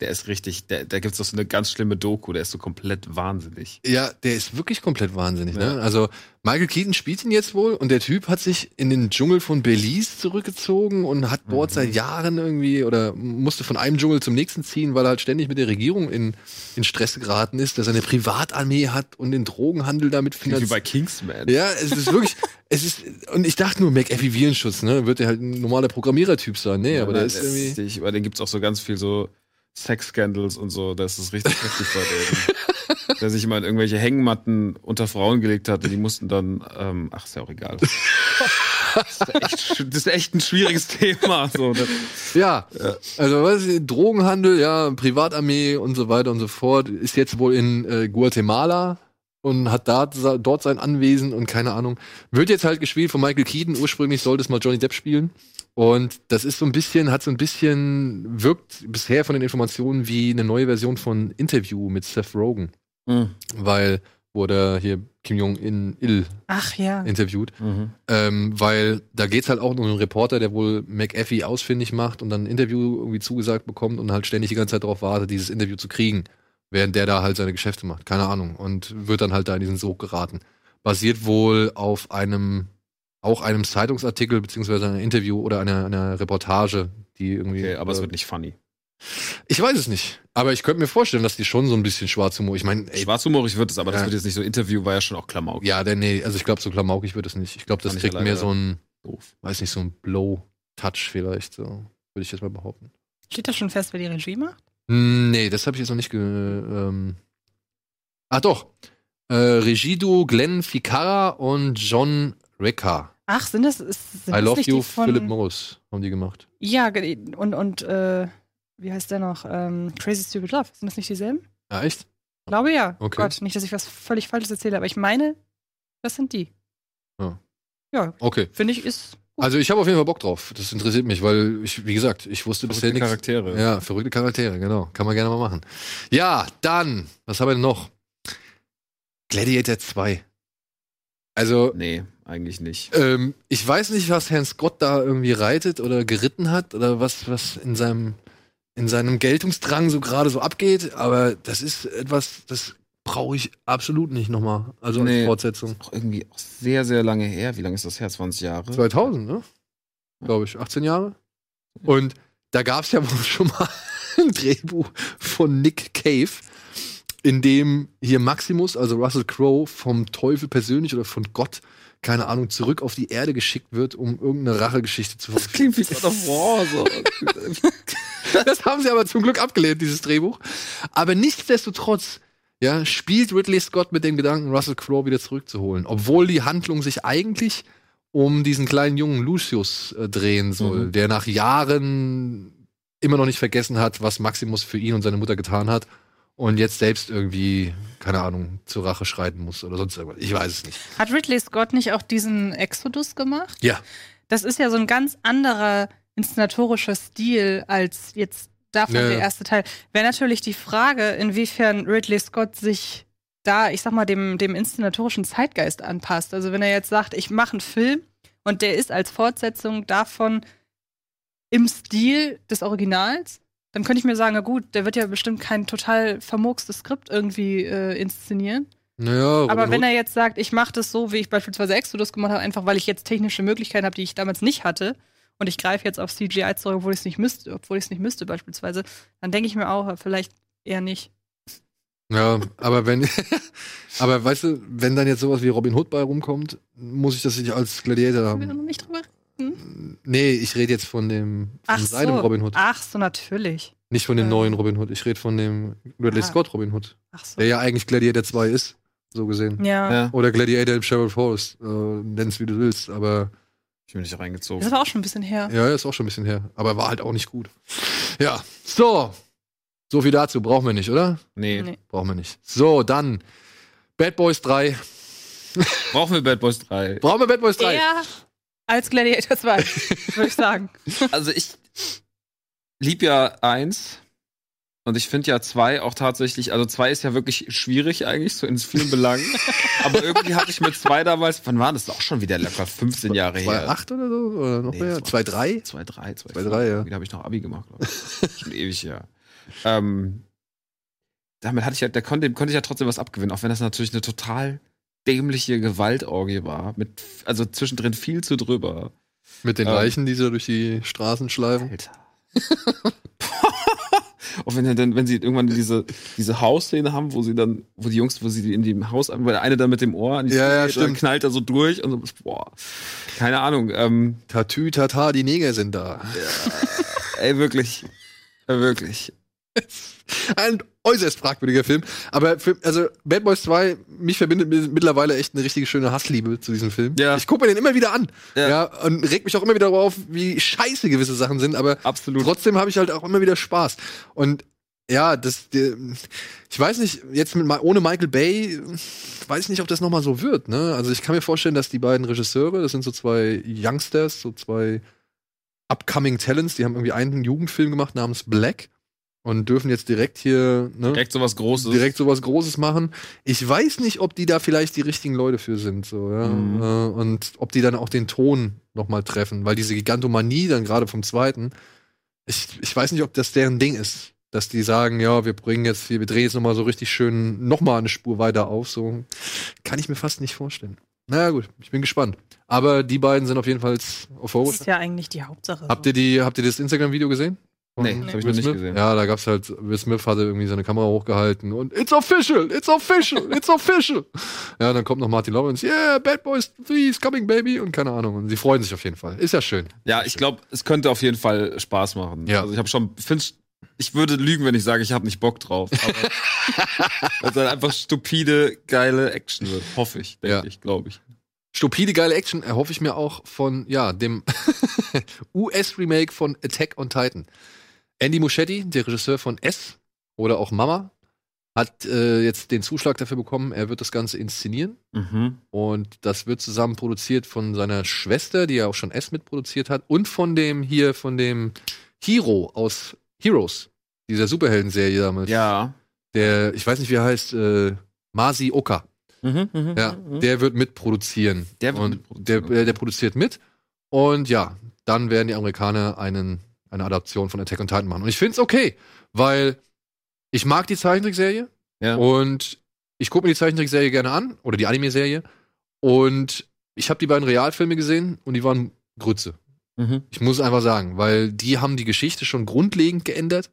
Der ist richtig, der, da gibt es doch so eine ganz schlimme Doku, der ist so komplett wahnsinnig. Ja, der ist wirklich komplett wahnsinnig. Ja. Ne? Also Michael Keaton spielt ihn jetzt wohl und der Typ hat sich in den Dschungel von Belize zurückgezogen und hat dort Mhm. seit Jahren irgendwie oder musste von einem Dschungel zum nächsten ziehen, weil er halt ständig mit der Regierung in, in Stress geraten ist, dass er eine Privatarmee hat und den Drogenhandel damit Klingt Wie finanziert. bei Kingsman. Ja, es ist wirklich, es ist, und ich dachte nur, McAfee Virenschutz, ne, wird der halt ein normaler Programmierertyp sein. Nee, aber der ist irgendwie. Richtig, aber den gibt's auch so ganz viel so Sex-Scandals und so, das ist richtig heftig bei dem. Der sich immer in irgendwelche Hängematten unter Frauen gelegt hat und die mussten dann, ähm, ach, ist ja auch egal. Das ist echt, das ist echt ein schwieriges Thema. So. Das, Ja, also was ist, Drogenhandel, ja, Privatarmee und so weiter und so fort, ist jetzt wohl in äh, Guatemala und hat da, dort sein Anwesen und keine Ahnung. Wird jetzt halt gespielt von Michael Keaton. Ursprünglich sollte es mal Johnny Depp spielen. Und das ist so ein bisschen, hat so ein bisschen, wirkt bisher von den Informationen wie eine neue Version von Interview mit Seth Rogen. Mhm. Weil wurde hier Kim Jong-il Ach ja. interviewt. Mhm. Ähm, weil da geht's halt auch um einen Reporter, der wohl McAfee ausfindig macht und dann ein Interview irgendwie zugesagt bekommt und halt ständig die ganze Zeit darauf wartet, dieses Interview zu kriegen, während der da halt seine Geschäfte macht. Keine Ahnung. Und wird dann halt da in diesen Sog geraten. Basiert wohl auf einem, auch einem Zeitungsartikel, beziehungsweise einem Interview oder einer, einer Reportage, die irgendwie. okay, aber es äh, wird nicht funny. ich weiß es nicht. Aber ich könnte mir vorstellen, dass die schon so ein bisschen Schwarzhumor. Ich meine, Schwarzhumorig wird es, aber das Ja. wird jetzt nicht so Interview, war ja schon auch Klamauk. ja, der, nee, also ich glaube, so klamaukig wird es nicht. Ich glaube, das kriegt mehr so ein, Doof. weiß nicht, so ein Blow-Touch vielleicht, so. Würde ich jetzt mal behaupten. Steht das schon fest, wer die Regie macht? Hm, Nee, das habe ich jetzt noch nicht ge. Ähm Ach doch. Äh, Regieduo Glenn Ficarra und John Reca. Ach, sind das, ist, sind I das Love nicht You, die von, Philip Morris haben die gemacht. Ja, und, und äh, wie heißt der noch? Ähm, Crazy Stupid Love. Sind das nicht dieselben? Ja, echt? Glaube ja. Okay. Gott, nicht, dass ich was völlig Falsches erzähle, aber ich meine, das sind die. Ja. Ja, Okay. finde ich, ist. Also ich habe auf jeden Fall Bock drauf. Das interessiert mich, weil ich, wie gesagt, ich wusste bisher Verrückte nichts. Charaktere. Ja, verrückte Charaktere, genau. Kann man gerne mal machen. Ja, dann, was haben wir denn noch? Gladiator 2. Also, Nee, eigentlich nicht. ähm, ich weiß nicht, was Herrn Scott da irgendwie reitet oder geritten hat oder was, was in seinem, in seinem Geltungsdrang so gerade so abgeht, aber das ist etwas, das brauche ich absolut nicht nochmal. Also als Nee. Fortsetzung. Auch irgendwie auch sehr, sehr lange her. Wie lange ist das her? 20 Jahre? 2000, ne? Glaube ich, 18 Jahre. Und da gab es ja wohl schon mal ein Drehbuch von Nick Cave, in dem hier Maximus, also Russell Crowe, vom Teufel persönlich oder von Gott, keine Ahnung, zurück auf die Erde geschickt wird, um irgendeine Rachegeschichte zu Das klingt wie God of War. So. Das haben sie aber zum Glück abgelehnt, dieses Drehbuch. Aber nichtsdestotrotz, ja, spielt Ridley Scott mit dem Gedanken, Russell Crowe wieder zurückzuholen. Obwohl die Handlung sich eigentlich um diesen kleinen jungen Lucius äh, drehen soll, Mhm. der nach Jahren immer noch nicht vergessen hat, was Maximus für ihn und seine Mutter getan hat. Und jetzt selbst irgendwie, keine Ahnung, zur Rache schreiten muss oder sonst irgendwas. Ich weiß es nicht. Hat Ridley Scott nicht auch diesen Exodus gemacht? Ja. Das ist ja so ein ganz anderer inszenatorischer Stil als jetzt davon Ja, der erste Teil. Wäre natürlich die Frage, inwiefern Ridley Scott sich da, ich sag mal, dem, dem inszenatorischen Zeitgeist anpasst. Also wenn er jetzt sagt, ich mache einen Film und der ist als Fortsetzung davon im Stil des Originals, dann könnte ich mir sagen, na gut, der wird ja bestimmt kein total vermurkstes Skript irgendwie äh, inszenieren. Naja, Aber wenn er jetzt sagt, ich mache das so, wie ich beispielsweise Exodus gemacht habe, einfach weil ich jetzt technische Möglichkeiten habe, die ich damals nicht hatte, und ich greife jetzt auf CGI zurück, obwohl ich es nicht müsste, obwohl ich es nicht müsste beispielsweise, dann denke ich mir auch, vielleicht eher nicht. Ja, aber wenn, aber weißt du, wenn dann jetzt sowas wie Robin Hood bei rumkommt, muss ich das nicht als Gladiator Haben wir da haben. noch nicht drüber? Nee, ich rede jetzt von dem, von Ach seinem so. Robin Hood. Ach so, natürlich. Nicht von dem äh. neuen Robin Hood. Ich rede von dem Ridley Ah. Scott Robin Hood. Ach so. Der ja eigentlich Gladiator 2 ist, so gesehen. Ja. Ja. Oder Gladiator im Sheriff Forest. Äh, nenn's wie du willst. Aber Ich bin nicht reingezogen. Das ist aber auch schon ein bisschen her. ja, ist auch schon ein bisschen her. Aber war halt auch nicht gut. Ja, so. So viel dazu. Brauchen wir nicht, oder? Nee. Nee. Brauchen wir nicht. So, dann Bad Boys 3. Brauchen wir Bad Boys 3? Brauchen wir Bad Boys 3? Eher als Gladiator 2, würde ich sagen. Also ich lieb ja eins. Und ich finde ja zwei auch tatsächlich, also zwei ist ja wirklich schwierig eigentlich, so in vielen Belangen. Aber irgendwie hatte ich mit zwei damals, wann war das? Auch schon wieder locker 15 Jahre her. 2,8 oder so? Oder noch Nee, mehr? das war- 2,3? Zwei, drei, zwei, Zwei, drei, ja. Wieder habe ich noch Abi gemacht, glaube ich. Schon ewig her. Ähm, damit hatte ich halt, da konnte, dem konnte ich ja trotzdem was abgewinnen, auch wenn das natürlich eine total dämliche Gewaltorgie war. Mit, also zwischendrin viel zu drüber. Mit den Ähm. Leichen, die so durch die Straßen schleifen. Alter. Auch wenn, dann, wenn sie irgendwann diese, diese Hausszene haben, wo sie dann, wo die Jungs, wo sie in dem Haus, weil der eine dann mit dem Ohr an die Ja, Tür ja, knallt er so durch und so, boah, keine Ahnung, ähm, Tatü, Tata, die Neger sind da. ey, wirklich, wirklich. Ein äußerst fragwürdiger Film. Aber für, also Bad Boys 2, mich verbindet mit- mittlerweile echt eine richtige schöne Hassliebe zu diesem Film. Ja. Ich gucke mir den immer wieder an. Ja. Ja. und reg mich auch immer wieder darauf, wie scheiße gewisse Sachen sind, aber Absolut. trotzdem habe ich halt auch immer wieder Spaß. Und ja, das, ich weiß nicht, jetzt mit, ohne Michael Bay, weiß ich nicht, ob das nochmal so wird, ne? Also ich kann mir vorstellen, dass die beiden Regisseure, das sind so zwei Youngsters, so zwei upcoming Talents, die haben irgendwie einen Jugendfilm gemacht namens Black und dürfen jetzt direkt hier, ne? Direkt sowas Großes. direkt sowas Großes machen. Ich weiß nicht, ob die da vielleicht die richtigen Leute für sind, so, ja. Mhm. Äh, Und ob die dann auch den Ton nochmal treffen, weil diese Gigantomanie dann gerade vom zweiten, ich, ich weiß nicht, ob das deren Ding ist. Dass die sagen, ja, wir bringen jetzt, wir drehen jetzt nochmal so richtig schön nochmal eine Spur weiter auf, so kann ich mir fast nicht vorstellen. Naja, gut, ich bin gespannt. Aber die beiden sind auf jeden Fall Das euphorisch. ist ja eigentlich die Hauptsache. Habt ihr die, habt ihr das Instagram-Video gesehen? Nee, das hab ich Will noch nicht Smith? gesehen. Ja, da gab's halt, Will Smith hatte irgendwie seine Kamera hochgehalten und It's official, it's official, it's official. Ja, dann kommt noch Martin Lawrence, yeah, Bad Boys 3 is coming, baby, und keine Ahnung. Und sie freuen sich auf jeden Fall. Ist ja schön. Ja, ich glaube, es könnte auf jeden Fall Spaß machen. Ja. Also ich habe schon, find's, ich würde lügen, wenn ich sage, ich habe nicht Bock drauf. Aber es dann einfach stupide, geile Action wird. Hoffe ich, denke Ja. ich, glaube ich. Stupide, geile Action erhoffe ich mir auch von, ja, dem US-Remake von Attack on Titan. Andy Muschietti, der Regisseur von S oder auch Mama, hat äh, jetzt den Zuschlag dafür bekommen, er wird das Ganze inszenieren. Mhm. Und das wird zusammen produziert von seiner Schwester, die ja auch schon S mitproduziert hat, und von dem hier, von dem Hero aus Heroes, dieser Superhelden-Serie damals. Ja. Der, ich weiß nicht, wie er heißt, äh, Masi Oka. Mhm, mhm, Ja, mhm. der wird mitproduzieren. Der wird und mitproduzieren, der, der, der produziert mit. Und ja, dann werden die Amerikaner einen, eine Adaption von Attack on Titan machen. Und ich finde es okay, weil ich mag die Zeichentrickserie Ja. und ich gucke mir die Zeichentrickserie gerne an oder die Anime-Serie. Und ich habe die beiden Realfilme gesehen und die waren Grütze. Mhm. Ich muss einfach sagen, weil die haben die Geschichte schon grundlegend geändert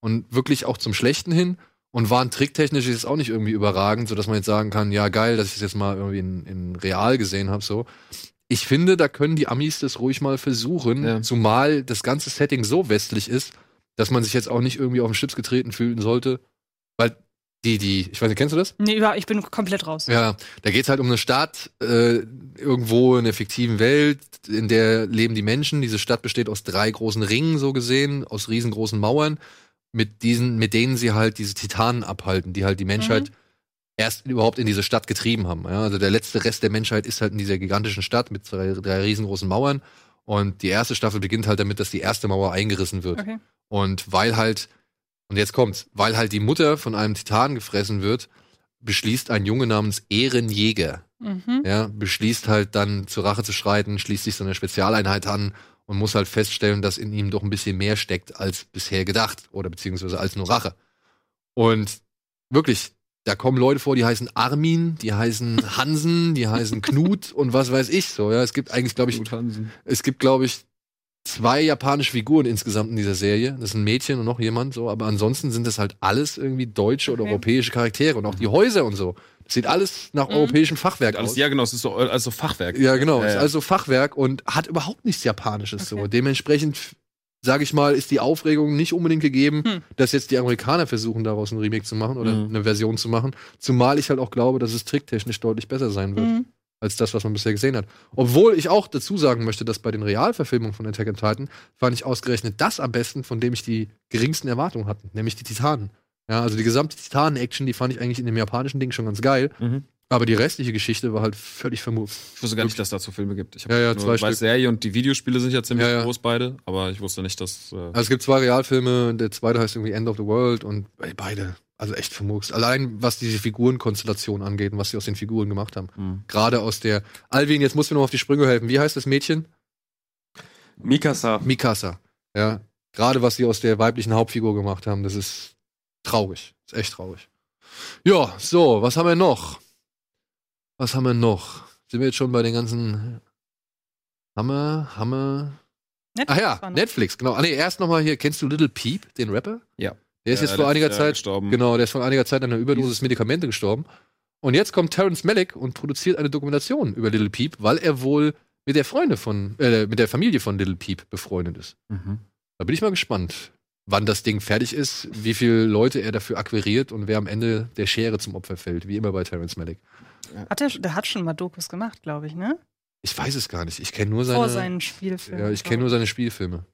und wirklich auch zum Schlechten hin und waren tricktechnisch jetzt auch nicht irgendwie überragend, sodass man jetzt sagen kann, ja geil, dass ich es jetzt mal irgendwie in, in real gesehen habe. So, ich finde, da können die Amis das ruhig mal versuchen, Ja. zumal das ganze Setting so westlich ist, dass man sich jetzt auch nicht irgendwie auf den Schlips getreten fühlen sollte, weil die, die, ich weiß nicht, kennst du das? Nee, über- ich bin komplett raus. Ja, da geht's halt um eine Stadt, äh, irgendwo in der fiktiven Welt, in der leben die Menschen. Diese Stadt besteht aus drei großen Ringen, so gesehen, aus riesengroßen Mauern, mit diesen, mit denen sie halt diese Titanen abhalten, die halt die Menschheit erst überhaupt in diese Stadt getrieben haben. Ja, also der letzte Rest der Menschheit ist halt in dieser gigantischen Stadt mit drei, drei riesengroßen Mauern. Und die erste Staffel beginnt halt damit, dass die erste Mauer eingerissen wird. Okay. Und weil halt, und jetzt kommt's, weil halt die Mutter von einem Titan gefressen wird, beschließt ein Junge namens Ehrenjäger, Mhm. ja, beschließt halt dann zur Rache zu schreiten, schließt sich so eine Spezialeinheit an und muss halt feststellen, dass in ihm doch ein bisschen mehr steckt als bisher gedacht oder beziehungsweise als nur Rache. Und wirklich, da kommen Leute vor, die heißen Armin, die heißen Hansen, die heißen Knut und was weiß ich so. Ja, es gibt eigentlich, glaube ich, es gibt, glaube ich, zwei japanische Figuren insgesamt in dieser Serie. Das ist ein Mädchen und noch jemand so, aber ansonsten sind das halt alles irgendwie deutsche oder Okay. europäische Charaktere und auch die Häuser und so. Das sieht alles nach Mhm. europäischem Fachwerk Alles, aus. ja, genau, es ist so also Fachwerk. Ja, genau. Ja, Ist ja. also Fachwerk und hat überhaupt nichts Japanisches so. Okay. Dementsprechend, sage ich mal, ist die Aufregung nicht unbedingt gegeben, Hm. dass jetzt die Amerikaner versuchen, daraus ein Remake zu machen oder Mhm. eine Version zu machen. Zumal ich halt auch glaube, dass es tricktechnisch deutlich besser sein wird. Mhm. Als das, was man bisher gesehen hat. Obwohl ich auch dazu sagen möchte, dass bei den Realverfilmungen von Attack on Titan fand ich ausgerechnet das am besten, von dem ich die geringsten Erwartungen hatte, nämlich die Titanen. Ja, also die gesamte Titanen-Action, die fand ich eigentlich in dem japanischen Ding schon ganz geil. Mhm. Aber die restliche Geschichte war halt völlig vermutzt. Ich wusste gar nicht, dass dazu Filme gibt. Ich hab Ja, ja, nur, zwei weiß, Stück. Serie und die Videospiele sind ja ziemlich Ja, ja. groß beide, aber ich wusste nicht, dass. Äh, Also es gibt zwei Realfilme, der zweite heißt irgendwie End of the World und ey, beide, also echt vermurkst. Allein was diese Figurenkonstellation angeht und was sie aus den Figuren gemacht haben. hm. Gerade aus der. Alvin, jetzt musst du noch auf die Sprünge helfen. Wie heißt das Mädchen? Mikasa. Mikasa. Ja. Gerade was sie aus der weiblichen Hauptfigur gemacht haben, das ist traurig. Ist echt traurig. Ja, so, was haben wir noch? Was haben wir noch? Sind wir jetzt schon bei den ganzen Hammer, Hammer. Netflix Ach ja. Netflix, genau. Ah, nee, erst nochmal hier, kennst du Little Peep, den Rapper? Ja. Der ist Ja, jetzt vor einiger Jahr Zeit gestorben. Genau, der ist vor einiger Zeit an einer Überdosis Medikamente gestorben. Und jetzt kommt Terrence Malick und produziert eine Dokumentation über Little Peep, weil er wohl mit der Freunde von, äh, mit der Familie von Little Peep befreundet ist. Mhm. Da bin ich mal gespannt, wann das Ding fertig ist, wie viele Leute er dafür akquiriert und wer am Ende der Schere zum Opfer fällt, wie immer bei Terrence Malick. Hat er, der hat schon mal Dokus gemacht, glaube ich, ne? Ich weiß es gar nicht. Ich kenne nur seine. Vor seinen Spielfilmen. Ja, ich kenne nur seine Spielfilme.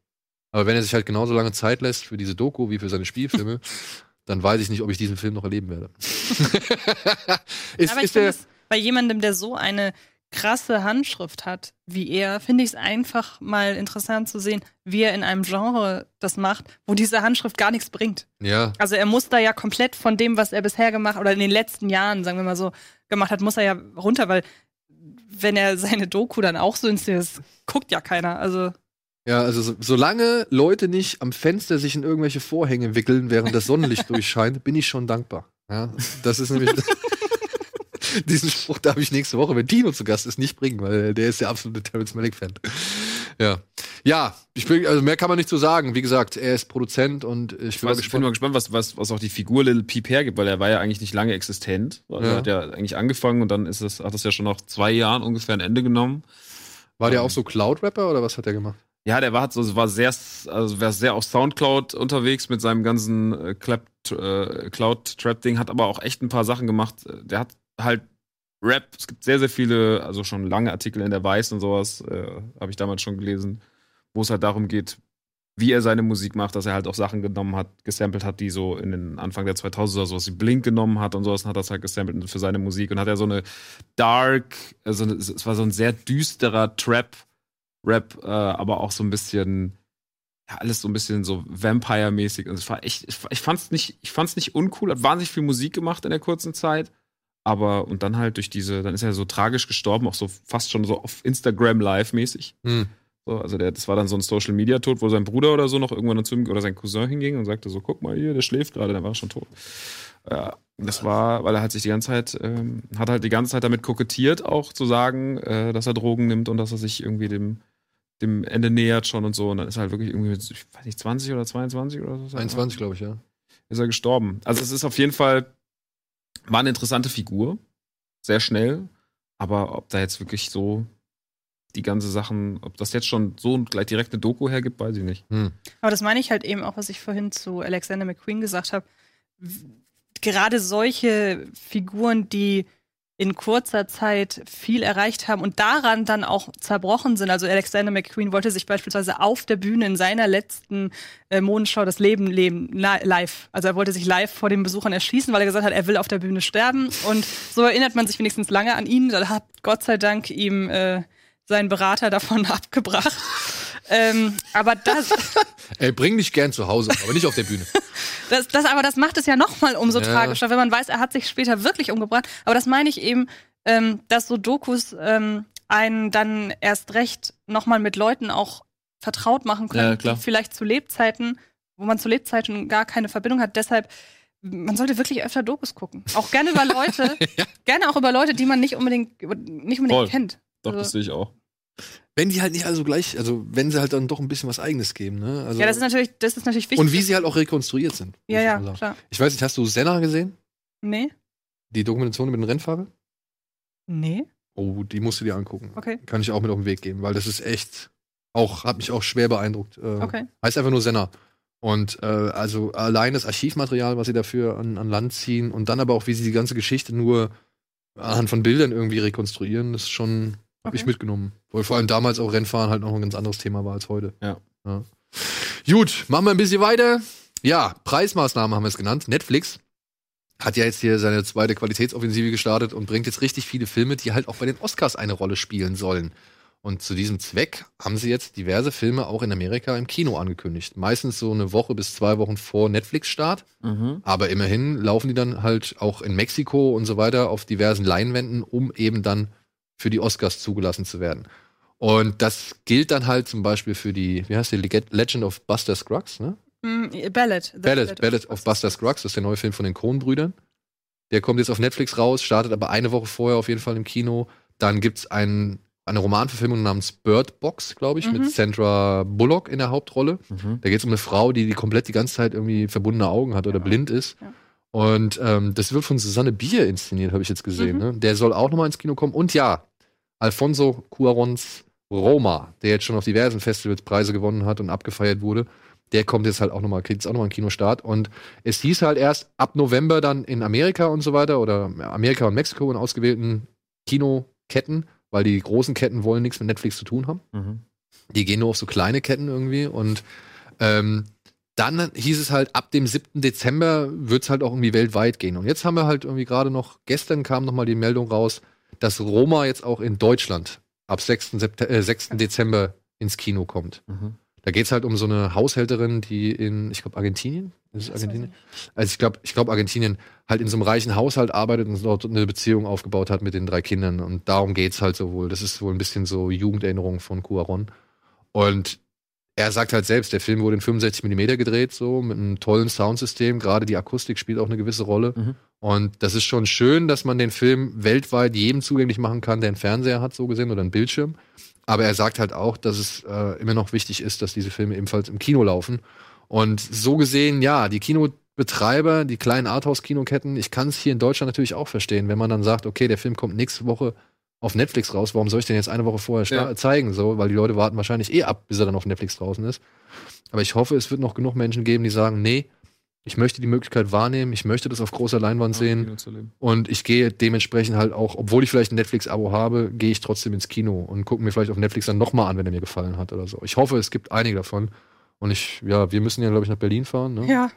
Aber wenn er sich halt genauso lange Zeit lässt für diese Doku wie für seine Spielfilme, dann weiß ich nicht, ob ich diesen Film noch erleben werde. ist, Aber ich ist finde der, es bei jemandem, der so eine krasse Handschrift hat wie er, finde ich es einfach mal interessant zu sehen, wie er in einem Genre das macht, wo diese Handschrift gar nichts bringt. ja, Also er muss da ja komplett von dem, was er bisher gemacht oder in den letzten Jahren, sagen wir mal so, gemacht hat, muss er ja runter, weil wenn er seine Doku dann auch so inszeniert, guckt ja keiner. Also ja, also so, solange Leute nicht am Fenster sich in irgendwelche Vorhänge wickeln, während das Sonnenlicht durchscheint, bin ich schon dankbar. Ja, das ist nämlich diesen Spruch darf ich nächste Woche, wenn Tino zu Gast ist, nicht bringen, weil der ist der absolute Terrence Malick Fan. Ja, ja, ich bin also mehr kann man nicht so sagen. Wie gesagt, er ist Produzent und ich Ich, bin mal weiß, bin gespannt. mal gespannt, was, was, was auch die Figur Little Peep hergibt, weil er war ja eigentlich nicht lange existent. Also Ja. Er hat ja eigentlich angefangen und dann ist es, hat es ja schon nach zwei Jahren ungefähr ein Ende genommen. War der auch so Cloud-Rapper oder was hat er gemacht? Ja, der war, so, war sehr, also war sehr auf Soundcloud unterwegs mit seinem ganzen äh, Clap, äh, Cloud-Trap-Ding, hat aber auch echt ein paar Sachen gemacht. Der hat halt Rap, es gibt sehr, sehr viele, also schon lange Artikel in der Weiß und sowas, äh, habe ich damals schon gelesen, wo es halt darum geht, wie er seine Musik macht, dass er halt auch Sachen genommen hat, gesampelt hat, die so in den Anfang der 2000er oder sowas, wie Blink genommen hat und sowas, und hat das halt gesampelt für seine Musik und hat er so eine dark, also es war so ein sehr düsterer Trap, Rap, äh, aber auch so ein bisschen, ja, alles so ein bisschen so Vampire-mäßig. Und es war echt, ich, ich fand's nicht, ich fand's nicht uncool, hat wahnsinnig viel Musik gemacht in der kurzen Zeit. Aber, und dann halt durch diese, dann ist er so tragisch gestorben, auch so fast schon so auf Instagram live-mäßig. Hm. So, also der, das war dann so ein Social Media Tod, wo sein Bruder oder so noch irgendwann zu ihm oder sein Cousin hinging und sagte so, guck mal hier, der schläft gerade, dann war er schon tot. Ja, das war, weil er halt sich die ganze Zeit, ähm, hat halt die ganze Zeit damit kokettiert, auch zu sagen, äh, dass er Drogen nimmt und dass er sich irgendwie dem, dem Ende nähert schon und so. Und dann ist er halt wirklich irgendwie ich weiß nicht, 20 oder 22 oder so. 21, glaube ich, ja. Ist er gestorben. Also es ist auf jeden Fall, war eine interessante Figur. Sehr schnell. Aber ob da jetzt wirklich so die ganze Sachen, ob das jetzt schon so gleich direkt eine Doku hergibt, weiß ich nicht. Hm. Aber das meine ich halt eben auch, was ich vorhin zu Alexander McQueen gesagt habe. Gerade solche Figuren, die in kurzer Zeit viel erreicht haben und daran dann auch zerbrochen sind. Also Alexander McQueen wollte sich beispielsweise auf der Bühne in seiner letzten äh, Modenschau das Leben leben, li- live. Also er wollte sich live vor den Besuchern erschießen, weil er gesagt hat, er will auf der Bühne sterben. Und so erinnert man sich wenigstens lange an ihn. Da hat Gott sei Dank ihm äh, sein Berater davon abgebracht. Ähm, aber das, Ey, bring dich gern zu Hause, aber nicht auf der Bühne. das, das, aber das macht es ja noch mal umso Ja. tragischer, wenn man weiß, er hat sich später wirklich umgebracht. Aber das meine ich eben, ähm, dass so Dokus ähm, einen dann erst recht noch mal mit Leuten auch vertraut machen können, Ja, klar. die vielleicht zu Lebzeiten, wo man zu Lebzeiten gar keine Verbindung hat. Deshalb man sollte wirklich öfter Dokus gucken. Auch gerne über Leute, gerne auch über Leute, die man nicht unbedingt nicht unbedingt Voll. kennt. Doch, Also- das sehe ich auch. Wenn die halt nicht alle so gleich, also wenn sie halt dann doch ein bisschen was Eigenes geben, ne? Also, ja, das ist natürlich, das ist natürlich wichtig. und wie sie halt auch rekonstruiert sind. Ja, ja, sagen. klar. Ich weiß nicht, hast du Senna gesehen? Nee? Die Dokumentation über den Rennfahrer? Nee? Oh, die musst du dir angucken. Okay. Kann ich auch mit auf den Weg geben, weil das ist echt auch, hat mich auch schwer beeindruckt. Äh, Okay. Heißt einfach nur Senna. Und äh, also allein das Archivmaterial, was sie dafür an, an Land ziehen und dann aber auch, wie sie die ganze Geschichte nur anhand von Bildern irgendwie rekonstruieren, das ist schon, hab ich Okay. mitgenommen. Weil vor allem damals auch Rennfahren halt noch ein ganz anderes Thema war als heute. Ja. ja. Gut, machen wir ein bisschen weiter. Ja, Preismaßnahmen haben wir es genannt. Netflix hat ja jetzt hier seine zweite Qualitätsoffensive gestartet und bringt jetzt richtig viele Filme, die halt auch bei den Oscars eine Rolle spielen sollen. Und zu diesem Zweck haben sie jetzt diverse Filme auch in Amerika im Kino angekündigt. Meistens so eine Woche bis zwei Wochen vor Netflix-Start. Mhm. Aber immerhin laufen die dann halt auch in Mexiko und so weiter auf diversen Leinwänden, um eben dann für die Oscars zugelassen zu werden. Und das gilt dann halt zum Beispiel für die, wie heißt die, Leg- Legend of Buster Scruggs, ne? Mm, Ballad. The Ballad, Ballad of Buster Scruggs, das ist der neue Film von den Coen-Brüdern. Der kommt jetzt auf Netflix raus, startet aber eine Woche vorher auf jeden Fall im Kino. Dann gibt's ein, eine Romanverfilmung namens Bird Box, glaube ich, Mhm. mit Sandra Bullock in der Hauptrolle. Mhm. Da geht es um eine Frau, die, die komplett die ganze Zeit irgendwie verbundene Augen hat oder blind ist. Ja. Und ähm, das wird von Susanne Bier inszeniert, habe ich jetzt gesehen. Mhm. Ne? Der soll auch nochmal ins Kino kommen. Und ja, Alfonso Cuarons Roma, der jetzt schon auf diversen Festivals Preise gewonnen hat und abgefeiert wurde, der kommt jetzt halt auch nochmal, kriegt jetzt auch nochmal einen Kinostart. Und es hieß halt erst ab November dann in Amerika und so weiter oder Amerika und Mexiko in ausgewählten Kinoketten, weil die großen Ketten wollen nichts mit Netflix zu tun haben. Mhm. Die gehen nur auf so kleine Ketten irgendwie und ähm, dann hieß es halt, ab dem 7. Dezember wird es halt auch irgendwie weltweit gehen. Und jetzt haben wir halt irgendwie gerade noch, gestern kam nochmal die Meldung raus, dass Roma jetzt auch in Deutschland ab 6. Sept äh, 6. Dezember ins Kino kommt. Mhm. Da geht es halt um so eine Haushälterin, die in, ich glaube, Argentinien? Ist es Argentinien? Also ich glaube, ich glaube, Argentinien halt in so einem reichen Haushalt arbeitet und dort eine Beziehung aufgebaut hat mit den drei Kindern. Und darum geht's halt so wohl. Das ist wohl ein bisschen so Jugenderinnerung von Cuaron. Und er sagt halt selbst, der Film wurde in 65 mm gedreht, so mit einem tollen Soundsystem. Gerade die Akustik spielt auch eine gewisse Rolle. Mhm. Und das ist schon schön, dass man den Film weltweit jedem zugänglich machen kann, der einen Fernseher hat, so gesehen, oder einen Bildschirm. Aber er sagt halt auch, dass es äh, immer noch wichtig ist, dass diese Filme ebenfalls im Kino laufen. Und so gesehen, ja, die Kinobetreiber, die kleinen Arthouse-Kinoketten, ich kann es hier in Deutschland natürlich auch verstehen, wenn man dann sagt, okay, der Film kommt nächste Woche auf Netflix raus, warum soll ich den jetzt eine Woche vorher Ja. zeigen? So, weil die Leute warten wahrscheinlich eh ab, bis er dann auf Netflix draußen ist. Aber ich hoffe, es wird noch genug Menschen geben, die sagen, nee, ich möchte die Möglichkeit wahrnehmen, ich möchte das auf großer Leinwand sehen. Zu leben. Und ich gehe dementsprechend halt auch, obwohl ich vielleicht ein Netflix-Abo habe, gehe ich trotzdem ins Kino und gucke mir vielleicht auf Netflix dann nochmal an, wenn er mir gefallen hat oder so. Ich hoffe, es gibt einige davon. Und ich, ja, wir müssen ja, glaube ich, nach Berlin fahren. Ne? Ja.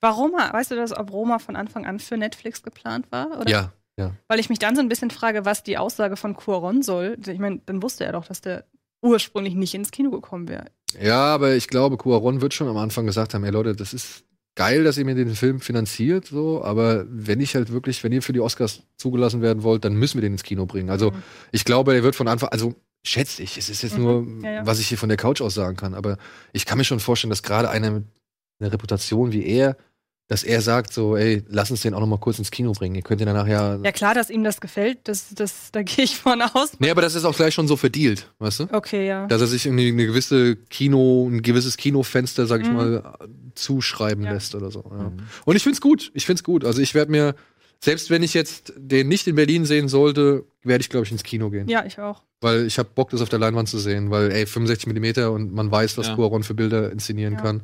War Roma, weißt du das, ob Roma von Anfang an für Netflix geplant war? Oder? Ja, ja. Weil ich mich dann so ein bisschen frage, was die Aussage von Cuaron soll. Ich meine, dann wusste er doch, dass der ursprünglich nicht ins Kino gekommen wäre. Ja, aber ich glaube, Cuaron wird schon am Anfang gesagt haben, ey Leute, das ist geil, dass ihr mir den Film finanziert, so, aber wenn ich halt wirklich, wenn ihr für die Oscars zugelassen werden wollt, dann müssen wir den ins Kino bringen. Also Mhm. ich glaube, der wird von Anfang, also schätze ich, es ist jetzt Mhm. nur, Ja, ja. was ich hier von der Couch aus sagen kann, aber ich kann mir schon vorstellen, dass gerade einer mit einer Reputation wie er, dass er sagt so, ey, lass uns den auch noch mal kurz ins Kino bringen. Ihr könnt den danach ja. Ja, klar, dass ihm das gefällt, das, das, da gehe ich von aus. Nee, aber das ist auch gleich schon so verdealt, weißt du? Okay, ja. Dass er sich irgendwie eine gewisse Kino, ein gewisses Kinofenster, sag ich Mhm. mal, zuschreiben Ja. lässt oder so. Ja. Und ich find's gut. Ich find's gut. Also ich werde mir, selbst wenn ich jetzt den nicht in Berlin sehen sollte, werde ich, glaube ich, ins Kino gehen. Ja, ich auch. Weil ich habe Bock, das auf der Leinwand zu sehen, weil, ey, 65 Millimeter und man weiß, was Ja. Cuaron für Bilder inszenieren Ja. kann.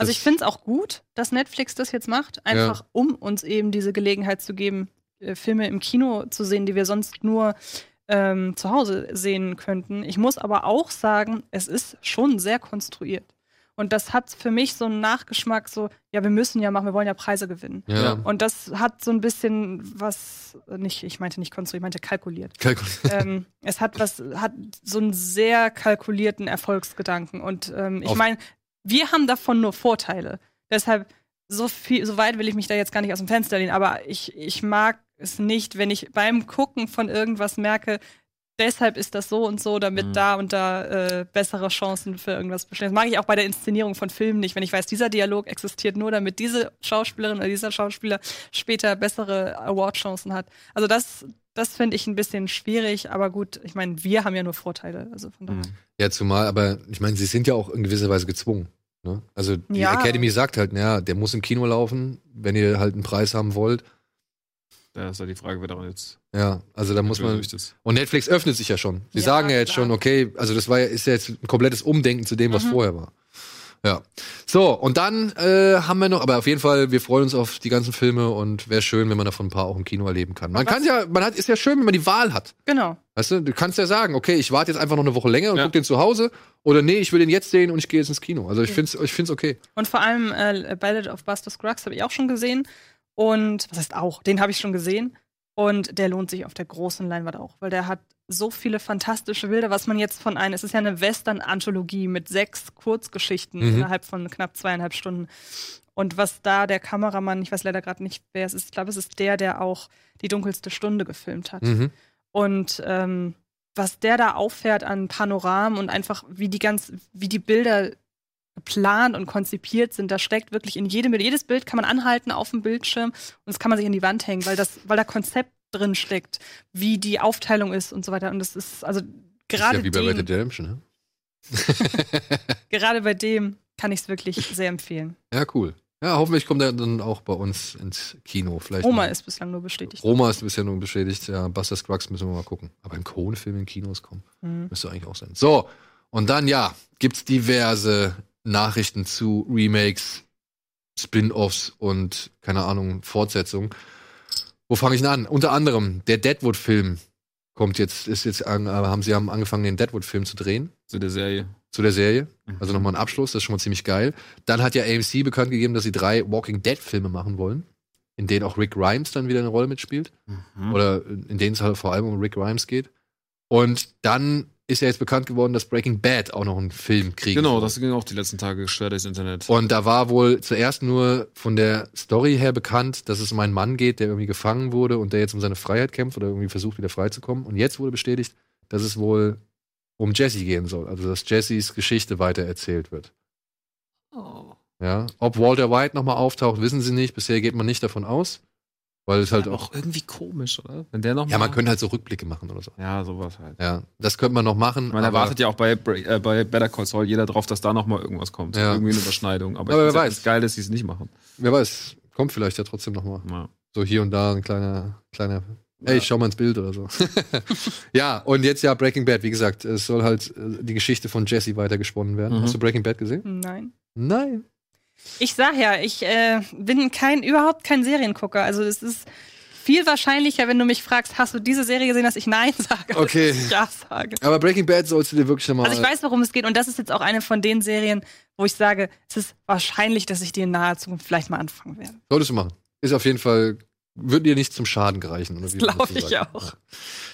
Also ich finde es auch gut, dass Netflix das jetzt macht, einfach um uns eben diese Gelegenheit zu geben, äh, Filme im Kino zu sehen, die wir sonst nur ähm, zu Hause sehen könnten. Ich muss aber auch sagen, es ist schon sehr konstruiert. Und das hat für mich so einen Nachgeschmack, so, ja, wir müssen ja machen, wir wollen ja Preise gewinnen. Ja. Und das hat so ein bisschen was, nicht, ich meinte nicht konstruiert, ich meinte kalkuliert. Kalkuliert. ähm, es hat was, hat so einen sehr kalkulierten Erfolgsgedanken. Und ähm, ich meine, wir haben davon nur Vorteile. Deshalb, so viel, so weit will ich mich da jetzt gar nicht aus dem Fenster lehnen, aber ich, ich mag es nicht, wenn ich beim Gucken von irgendwas merke, deshalb ist das so und so, damit Mhm. da und da äh, bessere Chancen für irgendwas bestehen. Das mag ich auch bei der Inszenierung von Filmen nicht, wenn ich weiß, dieser Dialog existiert nur, damit diese Schauspielerin oder dieser Schauspieler später bessere Award-Chancen hat. Also das, das finde ich ein bisschen schwierig, aber gut, ich meine, wir haben ja nur Vorteile. Also von daher. Ja, zumal, aber ich meine, sie sind ja auch in gewisser Weise gezwungen. Ne? Also die Ja. Academy sagt halt, naja, der muss im Kino laufen, wenn ihr halt einen Preis haben wollt. Da ist ja die Frage, wer daran jetzt Ja, also da muss man. Und Netflix öffnet sich ja schon. Sie Ja, sagen ja jetzt klar. schon, okay, also das war ja, ist ja jetzt ein komplettes Umdenken zu dem, was Mhm. vorher war. Ja. So, und dann äh, haben wir noch, aber auf jeden Fall, wir freuen uns auf die ganzen Filme und wäre schön, wenn man davon ein paar auch im Kino erleben kann. Man kann ja, man hat, ist ja schön, wenn man die Wahl hat. Genau. Weißt du, du kannst ja sagen, okay, ich warte jetzt einfach noch eine Woche länger und Ja. guck den zu Hause oder nee, ich will den jetzt sehen und ich gehe jetzt ins Kino. Also ich find's, ich find's okay. Und vor allem äh, Ballad of Buster Scruggs habe ich auch schon gesehen. Und was heißt auch? Den habe ich schon gesehen. Und der lohnt sich auf der großen Leinwand auch, weil der hat so viele fantastische Bilder, was man jetzt von einem, es ist ja eine Western-Anthologie mit sechs Kurzgeschichten Mhm. innerhalb von knapp zweieinhalb Stunden. Und was da der Kameramann, ich weiß leider gerade nicht, wer es ist, ich glaube, es ist der, der auch die dunkelste Stunde gefilmt hat. Mhm. Und ähm, was der da auffährt an Panoramen und einfach wie die ganz, wie die Bilder geplant und konzipiert sind, da steckt wirklich in jedem Bild, jedes Bild kann man anhalten auf dem Bildschirm und das kann man sich an die Wand hängen, weil das, weil da Konzept drin steckt, wie die Aufteilung ist und so weiter. Und das ist also gerade ja wie bei dem, Red Dead Redemption, ne? gerade bei dem kann ich es wirklich sehr empfehlen. Ja, cool. Ja, hoffentlich kommt er dann auch bei uns ins Kino. Vielleicht Roma mal. ist bislang nur bestätigt. Roma ist bisher nur bestätigt. Ja, Buster Scruggs müssen wir mal gucken. Aber ein Cohen-Film in Kinos kommen. Mhm. Müsste eigentlich auch sein. So, und dann, ja, gibt's diverse Nachrichten zu Remakes, Spin-Offs und, keine Ahnung, Fortsetzungen. Wo fange ich denn an? Unter anderem, der Deadwood-Film kommt jetzt, ist jetzt, an, äh, haben sie haben angefangen, den Deadwood-Film zu drehen. Zu der Serie. Zu der Serie. Also nochmal ein Abschluss, das ist schon mal ziemlich geil. Dann hat ja AMC bekannt gegeben, dass sie drei Walking Dead-Filme machen wollen, in denen auch Rick Grimes dann wieder eine Rolle mitspielt. Mhm. Oder in denen es halt vor allem um Rick Grimes geht. Und dann ist ja jetzt bekannt geworden, dass Breaking Bad auch noch einen Film kriegen Genau, soll. das ging auch die letzten Tage schwer durchs Internet. Und da war wohl zuerst nur von der Story her bekannt, dass es um einen Mann geht, der irgendwie gefangen wurde und der jetzt um seine Freiheit kämpft oder irgendwie versucht, wieder freizukommen. Und jetzt wurde bestätigt, dass es wohl um Jesse gehen soll. Also, dass Jessys Geschichte weitererzählt wird. Oh. Ja. Ob Walter White nochmal auftaucht, wissen sie nicht. Bisher geht man nicht davon aus. Weil es halt auch. auch irgendwie komisch, oder? Wenn der noch Ja, man könnte halt so Rückblicke machen oder so. Ja, sowas halt. Ja, das könnte man noch machen. Man erwartet ja auch bei, äh, bei Better Call Saul jeder drauf, dass da noch mal irgendwas kommt. Ja. Irgendwie eine Überschneidung. Aber, Aber ich wer weiß. geil, dass sie es nicht machen. Wer weiß, kommt vielleicht ja trotzdem noch mal. Ja. So hier und da ein kleiner, kleiner. Ey, ich schau mal ins Bild oder so. ja, und jetzt ja Breaking Bad. Wie gesagt, es soll halt äh, die Geschichte von Jesse weitergesponnen werden. Mhm. Hast du Breaking Bad gesehen? Nein. Nein. Ich sag ja, ich äh, bin kein, überhaupt kein Seriengucker. Also es ist viel wahrscheinlicher, wenn du mich fragst, hast du diese Serie gesehen, dass ich Nein sage, Okay. ich Ja sage. Aber Breaking Bad sollst du dir wirklich nochmal. Also ich weiß, worum es geht und das ist jetzt auch eine von den Serien, wo ich sage, es ist wahrscheinlich, dass ich die in naher Zukunft vielleicht mal anfangen werde. Solltest du machen. Ist auf jeden Fall, würde dir nicht zum Schaden gereichen. Oder wie man Glaube ich sagt. auch.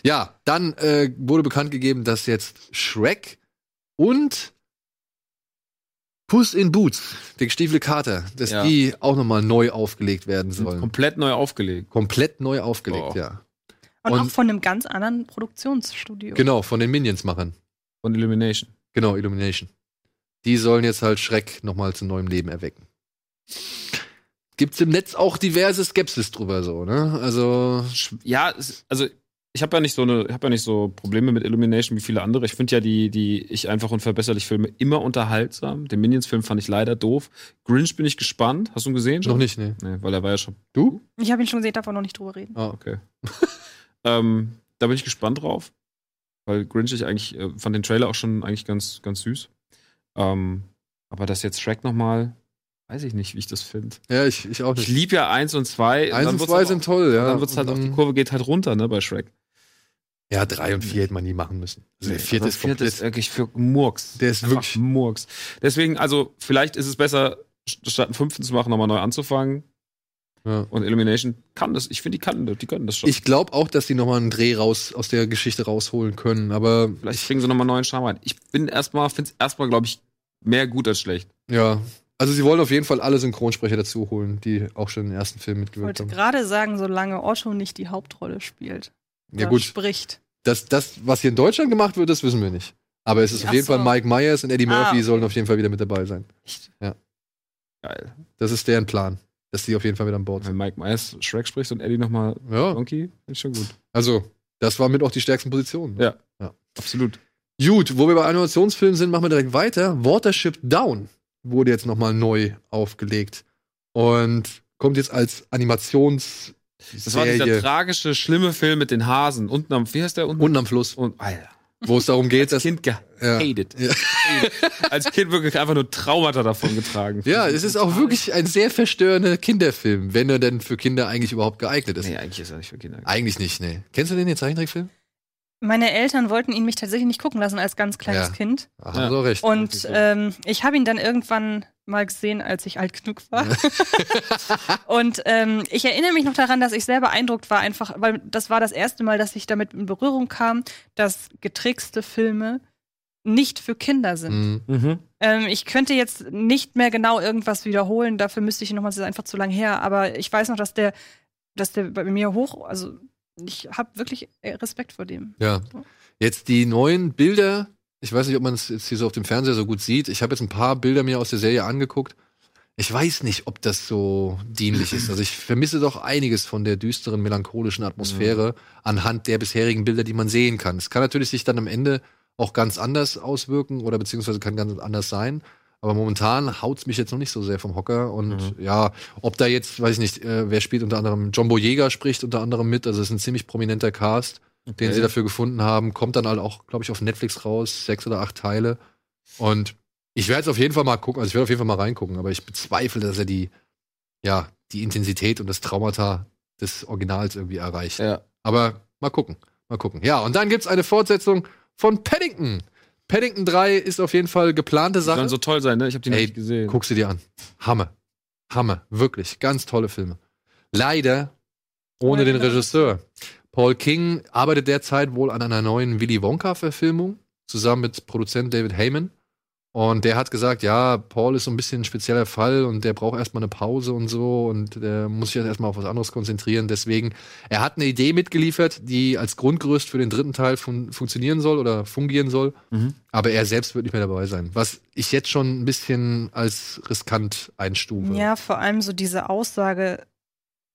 Ja, dann äh, wurde bekannt gegeben, dass jetzt Shrek und Puss in Boots, der gestiefelte Kater, dass Ja. die auch nochmal neu aufgelegt werden sollen. Komplett neu aufgelegt. Komplett neu aufgelegt, Oh. ja. Und, Und- auch von einem ganz anderen Produktionsstudio. Genau, von den Minions-Machern. Von Illumination. Genau, Illumination. Die sollen jetzt halt Schreck nochmal zu neuem Leben erwecken. Gibt's im Netz auch diverse Skepsis drüber so, ne? Also Ja, also ich habe ja nicht so eine, ich habe ja nicht so Probleme mit Illumination wie viele andere. Ich finde ja die, die ich einfach unverbesserlich Filme immer unterhaltsam. Den Minions-Film fand ich leider doof. Grinch bin ich gespannt. Hast du ihn gesehen? Schon? noch nicht, ne? Nee, weil er war ja schon. Du? Ich habe ihn schon gesehen, darf auch noch nicht drüber reden. Ah, Okay. ähm, da bin ich gespannt drauf. Weil Grinch ich eigentlich, äh, fand den Trailer auch schon eigentlich ganz, ganz süß. Ähm, aber das jetzt Shrek nochmal, weiß ich nicht, wie ich das finde. Ja, ich, ich auch Ich nicht. lieb ja eins und zwei. Eins dann und wird's zwei aber sind auch- toll, ja. Dann wird's halt Und auch, die dann- Kurve geht halt runter, ne, bei Shrek. Ja, drei und vier hätte man nie machen müssen. Also der vierte Aber ist vierte komplett. ist wirklich für Murks. Der ist Einfach wirklich- Murks. Deswegen, also, vielleicht ist es besser, st- statt einen fünften zu machen, nochmal neu anzufangen. Ja. Und Illumination kann das. Ich finde, die können das, die können das schon. Ich glaube auch, dass die nochmal einen Dreh raus aus der Geschichte rausholen können, aber vielleicht kriegen sie nochmal neuen Charme rein. Ich bin erstmal, finde es erstmal, glaube ich, mehr gut als schlecht. ja. Also sie wollen auf jeden Fall alle Synchronsprecher dazu holen, die auch schon im ersten Film Ich mitgewirkt wollte haben. gerade sagen, solange Otto nicht die Hauptrolle spielt. Ja gut, Spricht. das, das, was hier in Deutschland gemacht wird, das wissen wir nicht. Aber es ist Ach auf jeden so. Fall Mike Myers und Eddie Ah, Murphy okay. sollen auf jeden Fall wieder mit dabei sein. Echt? Ja. Geil. Das ist deren Plan, dass die auf jeden Fall wieder an Bord sind. Wenn Mike Myers Shrek spricht und Eddie nochmal Ja, Donkey, ist schon gut. also das war mit auch die stärksten Positionen. Ja. Ja. Absolut. Gut, wo wir bei Animationsfilmen sind, machen wir direkt weiter. Watership Down wurde jetzt nochmal neu aufgelegt und kommt jetzt als Animations Das war dieser Serie tragische, schlimme Film mit den Hasen. Unten am, wie heißt der? Unten? unten am Fluss, Und, Alter. wo es darum geht, dass Als Kind gehatet. Ja. Als Kind wirklich einfach nur Traumata davon getragen. Ja, es ist auch wirklich ein sehr verstörender Kinderfilm, wenn er denn für Kinder eigentlich überhaupt geeignet ist. Nee, eigentlich ist er nicht für Kinder. Eigentlich nicht, nee. Kennst du den, den Zeichentrickfilm? Meine Eltern wollten ihn mich tatsächlich nicht gucken lassen als ganz kleines Ja. Kind. Ach, Ja. auch recht. Und ähm, ich habe ihn dann irgendwann mal gesehen, als ich alt genug war. und ähm, ich erinnere mich noch daran, dass ich sehr beeindruckt war, einfach, weil das war das erste Mal, dass ich damit in Berührung kam, dass getrickste Filme nicht für Kinder sind. Mhm. Mhm. Ähm, ich könnte jetzt nicht mehr genau irgendwas wiederholen, dafür müsste ich nochmal, das ist einfach zu lang her, aber ich weiß noch, dass der, dass der bei mir hoch, also ich habe wirklich Respekt vor dem. Ja. Jetzt die neuen Bilder, ich weiß nicht, ob man es jetzt hier so auf dem Fernseher so gut sieht. Ich habe jetzt ein paar Bilder mir aus der Serie angeguckt. Ich weiß nicht, ob das so dienlich ist. Also ich vermisse doch einiges von der düsteren, melancholischen Atmosphäre anhand der bisherigen Bilder, die man sehen kann. Es kann natürlich sich dann am Ende auch ganz anders auswirken oder beziehungsweise kann ganz anders sein. Aber momentan haut's mich jetzt noch nicht so sehr vom Hocker. Und ja, ob da jetzt, weiß ich nicht, äh, wer spielt unter anderem, Jumbo Jäger spricht unter anderem mit. Also es ist ein ziemlich prominenter Cast, den Okay. sie dafür gefunden haben. Kommt dann halt auch, glaube ich, auf Netflix raus, sechs oder acht Teile. Und ich werde jetzt auf jeden Fall mal gucken, also ich werde auf jeden Fall mal reingucken, aber ich bezweifle, dass er die, ja, die Intensität und das Traumata des Originals irgendwie erreicht. Ja. Aber mal gucken, mal gucken. Ja, und dann gibt's eine Fortsetzung von Paddington. Paddington 3 ist auf jeden Fall geplante Die Sache. sollen so toll sein, ne? Ich habe die Ey, nicht gesehen. Guck sie dir an. Hammer. Hammer. Wirklich. Ganz tolle Filme. Leider ohne den Regisseur. Paul King arbeitet derzeit wohl an einer neuen Willy Wonka-Verfilmung zusammen mit Produzent David Heyman. Und der hat gesagt, ja, Paul ist so ein bisschen ein spezieller Fall und der braucht erstmal eine Pause und so und der muss sich jetzt erstmal auf was anderes konzentrieren. Deswegen, er hat eine Idee mitgeliefert, die als Grundgerüst für den dritten Teil fun funktionieren soll oder fungieren soll. Mhm. Aber er selbst wird nicht mehr dabei sein. Was ich jetzt schon ein bisschen als riskant einstufe. Ja, vor allem so diese Aussage,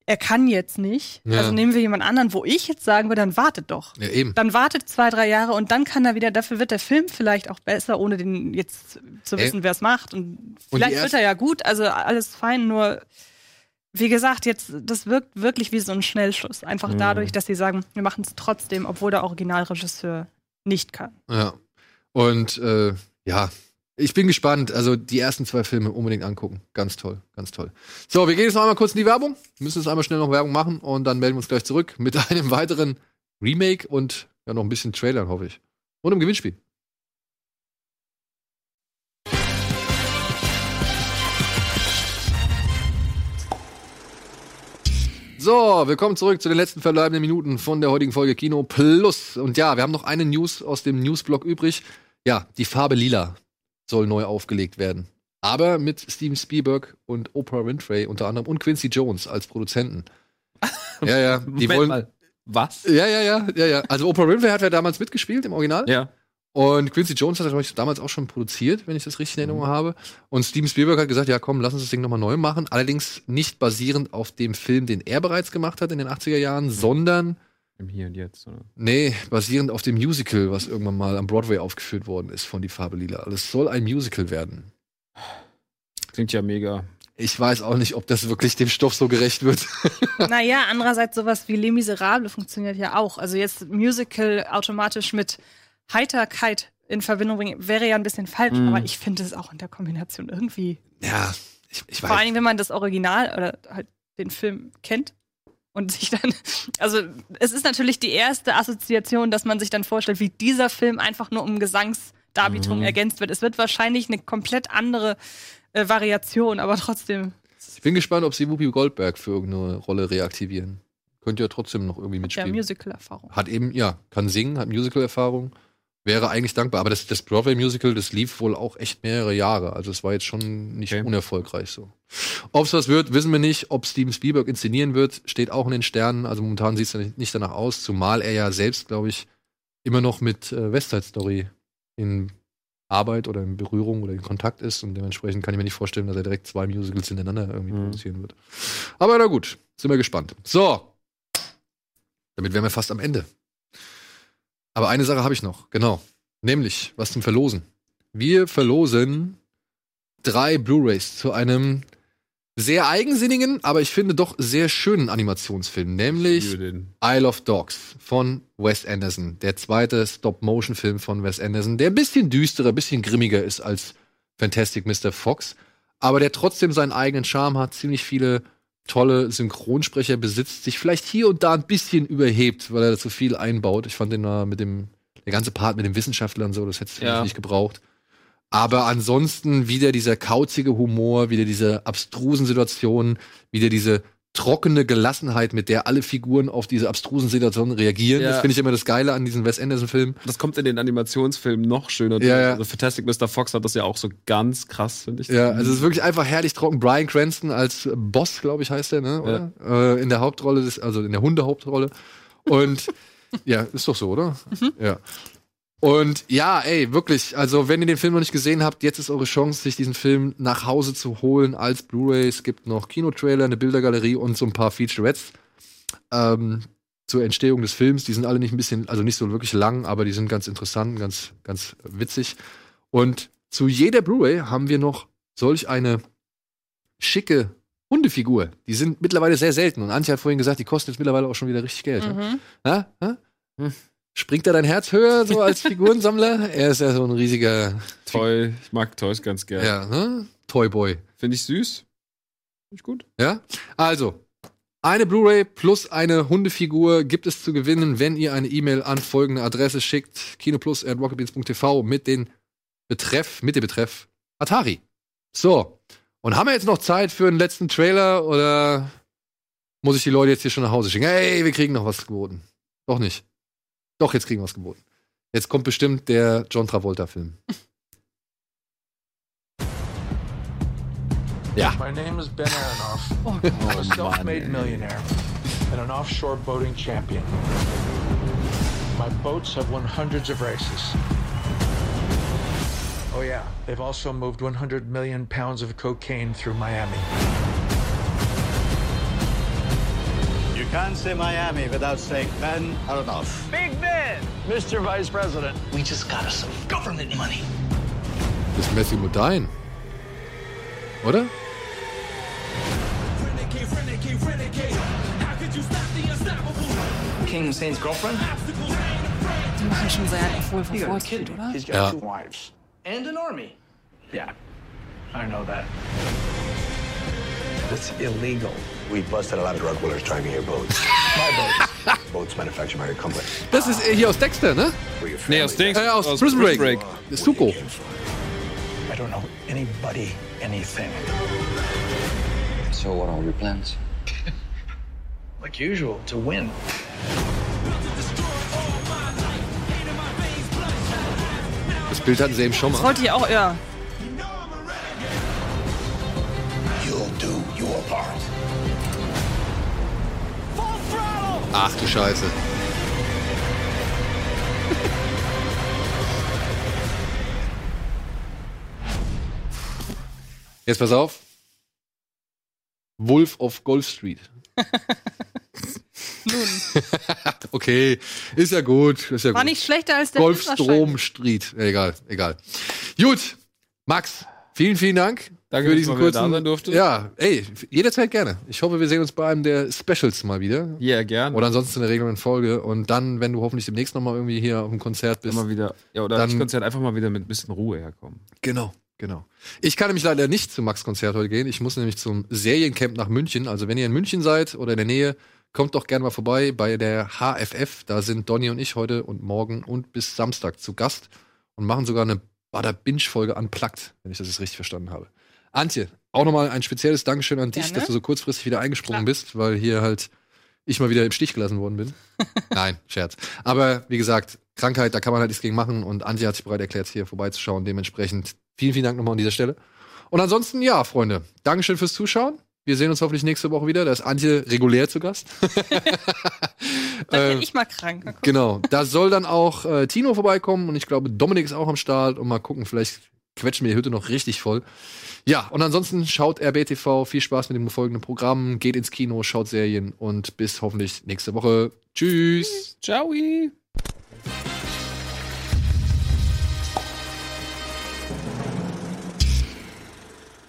er kann jetzt nicht. Ja. Also nehmen wir jemand anderen, wo ich jetzt sagen würde, dann wartet doch. Ja, eben. Dann wartet zwei, drei Jahre und dann kann er wieder, dafür wird der Film vielleicht auch besser, ohne den jetzt zu wissen, wer es macht. Und Und vielleicht die wird er ja gut, also alles fein, nur wie gesagt, jetzt, das wirkt wirklich wie so ein Schnellschuss. Einfach Mhm. dadurch, dass sie sagen, wir machen es trotzdem, obwohl der Originalregisseur nicht kann. Ja. Und äh, ja, ich bin gespannt. Also die ersten zwei Filme unbedingt angucken. Ganz toll, ganz toll. So, wir gehen jetzt noch einmal kurz in die Werbung. Müssen jetzt einmal schnell noch Werbung machen und dann melden wir uns gleich zurück mit einem weiteren Remake und ja noch ein bisschen Trailern, hoffe ich. Und einem Gewinnspiel. So, willkommen zurück zu den letzten verbleibenden Minuten von der heutigen Folge Kino Plus. Und ja, wir haben noch eine News aus dem Newsblog übrig. Ja, die Farbe Lila soll neu aufgelegt werden. Aber mit Steven Spielberg und Oprah Winfrey unter anderem und Quincy Jones als Produzenten. Ja, ja, die Moment wollen. mal. Was? Ja, ja, ja, ja, ja. Also Oprah Winfrey hat ja damals mitgespielt im Original. Ja. Und Quincy Jones hat das, damals auch schon produziert, wenn ich das richtig in Erinnerung habe. Und Steven Spielberg hat gesagt, ja komm, lass uns das Ding nochmal neu machen. Allerdings nicht basierend auf dem Film, den er bereits gemacht hat in den 80er Jahren, sondern, Im Hier und Jetzt. Oder? nee, basierend auf dem Musical, was irgendwann mal am Broadway aufgeführt worden ist von Die Farbe Lila. Also es soll ein Musical werden. Klingt ja mega. Ich weiß auch nicht, ob das wirklich dem Stoff so gerecht wird. naja, andererseits sowas wie Les Miserables funktioniert ja auch. Also jetzt Musical automatisch mit Heiterkeit in Verbindung bringen, wäre ja ein bisschen falsch, Mhm. aber ich finde es auch in der Kombination irgendwie. Ja, ich, ich Vor weiß. allen Dingen, wenn man das Original oder halt den Film kennt und sich dann, also es ist natürlich die erste Assoziation, dass man sich dann vorstellt, wie dieser Film einfach nur um Gesangsdarbietung Mhm. ergänzt wird. Es wird wahrscheinlich eine komplett andere äh, Variation, aber trotzdem. Ich bin gespannt, ob sie Whoopi Goldberg für irgendeine Rolle reaktivieren. Könnte ja trotzdem noch irgendwie Ja, mitspielen. Musical-Erfahrung. hat eben, ja, kann singen, hat Musical-Erfahrung, wäre eigentlich dankbar. Aber das, das Broadway-Musical, das lief wohl auch echt mehrere Jahre. Also es war jetzt schon nicht unerfolgreich so. Ob es was wird, wissen wir nicht. Ob Steven Spielberg inszenieren wird, steht auch in den Sternen. Also momentan sieht es nicht, danach aus, zumal er ja selbst, glaube ich, immer noch mit äh, West Side Story in Arbeit oder in Berührung oder in Kontakt ist und dementsprechend kann ich mir nicht vorstellen, dass er direkt zwei Musicals hintereinander irgendwie produzieren wird. Aber na gut, sind wir gespannt. So, damit wären wir fast am Ende. Aber eine Sache habe ich noch, genau. Nämlich, was zum Verlosen. Wir verlosen drei Blu-Rays zu einem sehr eigensinnigen, aber ich finde doch sehr schönen Animationsfilm, nämlich Isle of Dogs von Wes Anderson. Der zweite Stop-Motion-Film von Wes Anderson, der ein bisschen düsterer, ein bisschen grimmiger ist als Fantastic Mr. Fox, aber der trotzdem seinen eigenen Charme hat, ziemlich viele tolle Synchronsprecher besitzt, sich vielleicht hier und da ein bisschen überhebt, weil er zu viel einbaut. Ich fand den da mit dem, der ganze Part mit den Wissenschaftlern so, das hätte Ja. mich nicht gebraucht. Aber ansonsten wieder dieser kauzige Humor, wieder diese abstrusen Situationen, wieder diese trockene Gelassenheit, mit der alle Figuren auf diese abstrusen Situationen reagieren. Ja. Das finde ich immer das Geile an diesen Wes Anderson-Filmen. Das kommt in den Animationsfilmen noch schöner. Ja, ja. Also Fantastic Mr. Fox hat das ja auch so ganz krass, finde ich. Ja, also es ist wirklich einfach herrlich trocken. Brian Cranston als Boss, glaube ich, heißt er, ne? Oder? Äh, in der Hauptrolle, des, also in der Hundehauptrolle. Und ja, ist doch so, oder? Ja. Und ja, ey, wirklich, also wenn ihr den Film noch nicht gesehen habt, jetzt ist eure Chance, sich diesen Film nach Hause zu holen als Blu-ray. Es gibt noch Kinotrailer, eine Bildergalerie und so ein paar Featurettes ähm, zur Entstehung des Films. Die sind alle nicht ein bisschen, also nicht so wirklich lang, aber die sind ganz interessant, ganz, ganz witzig. Und zu jeder Blu-ray haben wir noch solch eine schicke Hundefigur. Die sind mittlerweile sehr selten. Und Antje hat vorhin gesagt, die kosten jetzt mittlerweile auch schon wieder richtig Geld. ne? Mhm. Ja? Ja? Springt da dein Herz höher, so als Figurensammler? er ist ja so ein riesiger Toy, ich mag Toys ganz gerne. ja, ne? Toyboy. Finde ich süß. Finde ich gut. Ja? Also, eine Blu-ray plus eine Hundefigur gibt es zu gewinnen, wenn ihr eine E-Mail an folgende Adresse schickt: kinoplus.rocketbeans.tv mit den Betreff, mit dem Betreff Atari. So. Und haben wir jetzt noch Zeit für einen letzten Trailer oder muss ich die Leute jetzt hier schon nach Hause schicken? Hey, wir kriegen noch was geboten. Doch nicht. Doch, jetzt kriegen wir was geboten. Jetzt kommt bestimmt der John Travolta-Film. Ja. My name is Ben Aronoff. I'm a self-made millionaire and an offshore boating champion. My boats have won hundreds of races. Oh yeah, they've also moved 100 million pounds of cocaine through Miami. You can't say Miami without saying Ben Aronoff. Big Ben, Mr. Vice President. We just got us some government money. Das ist Matthew Modine. Oder? King Hussein's girlfriend? Die machen schon sehr wohl You von got Wall a Street, kid. oder? He's got Ja. two wives. And an army. Yeah, I know that. It's illegal. We busted a lot of drug dealers driving your boats. My boats. boats manufactured by your company. Das ist äh, hier aus Dexter, ne? Nee, aus Dings. Äh, aus, Prison Break. Das ist Suko. I don't know anybody anything. So what are your plans? Like usual, to win. Das Bild hatten sie eben schon Das mal. wollte ich auch, ja. You'll do your part. Ach du Scheiße. Jetzt pass auf. Wolf of Golf Street. Nun, Okay, ist ja gut. Ist ja war gut. nicht schlechter als der Golfstrom. Street. Egal, egal. Gut, Max, vielen, vielen Dank Danke, für diesen mal kurzen. da sein durfte. Ja, ey, jederzeit gerne. Ich hoffe, wir sehen uns bei einem der Specials mal wieder. Ja, gerne. Oder ansonsten in der regelnden Folge. Und dann, wenn du hoffentlich demnächst noch mal irgendwie hier auf dem Konzert bist. Immer wieder. Ja, oder Dann- das Konzert einfach mal wieder mit ein bisschen Ruhe herkommen. Genau, genau. Ich kann nämlich leider nicht zum Max-Konzert heute gehen. Ich muss nämlich zum Seriencamp nach München. Also wenn ihr in München seid oder in der Nähe, kommt doch gerne mal vorbei bei der HFF. Da sind Donny und ich heute und morgen und bis Samstag zu Gast und machen sogar eine Bada Binge-Folge unplugged, wenn ich das jetzt richtig verstanden habe. Antje, auch nochmal ein spezielles Dankeschön an dich, Gerne. dass du so kurzfristig wieder eingesprungen bist, weil hier halt ich mal wieder im Stich gelassen worden bin. Nein, Scherz. Aber wie gesagt, Krankheit, da kann man halt nichts gegen machen und Antje hat sich bereit erklärt, hier vorbeizuschauen. Dementsprechend vielen, vielen Dank nochmal an dieser Stelle. Und ansonsten, ja, Freunde, Dankeschön fürs Zuschauen. Wir sehen uns hoffentlich nächste Woche wieder. Da ist Antje regulär zu Gast. Dann Äh, bin ich mal krank. Mal. Genau, da soll dann auch äh, Tino vorbeikommen und ich glaube, Dominik ist auch am Start und mal gucken, vielleicht quetschen wir die Hütte noch richtig voll. Ja, und ansonsten schaut RBTV, viel Spaß mit dem folgenden Programm, geht ins Kino, schaut Serien und bis hoffentlich nächste Woche. Tschüss. Ciao.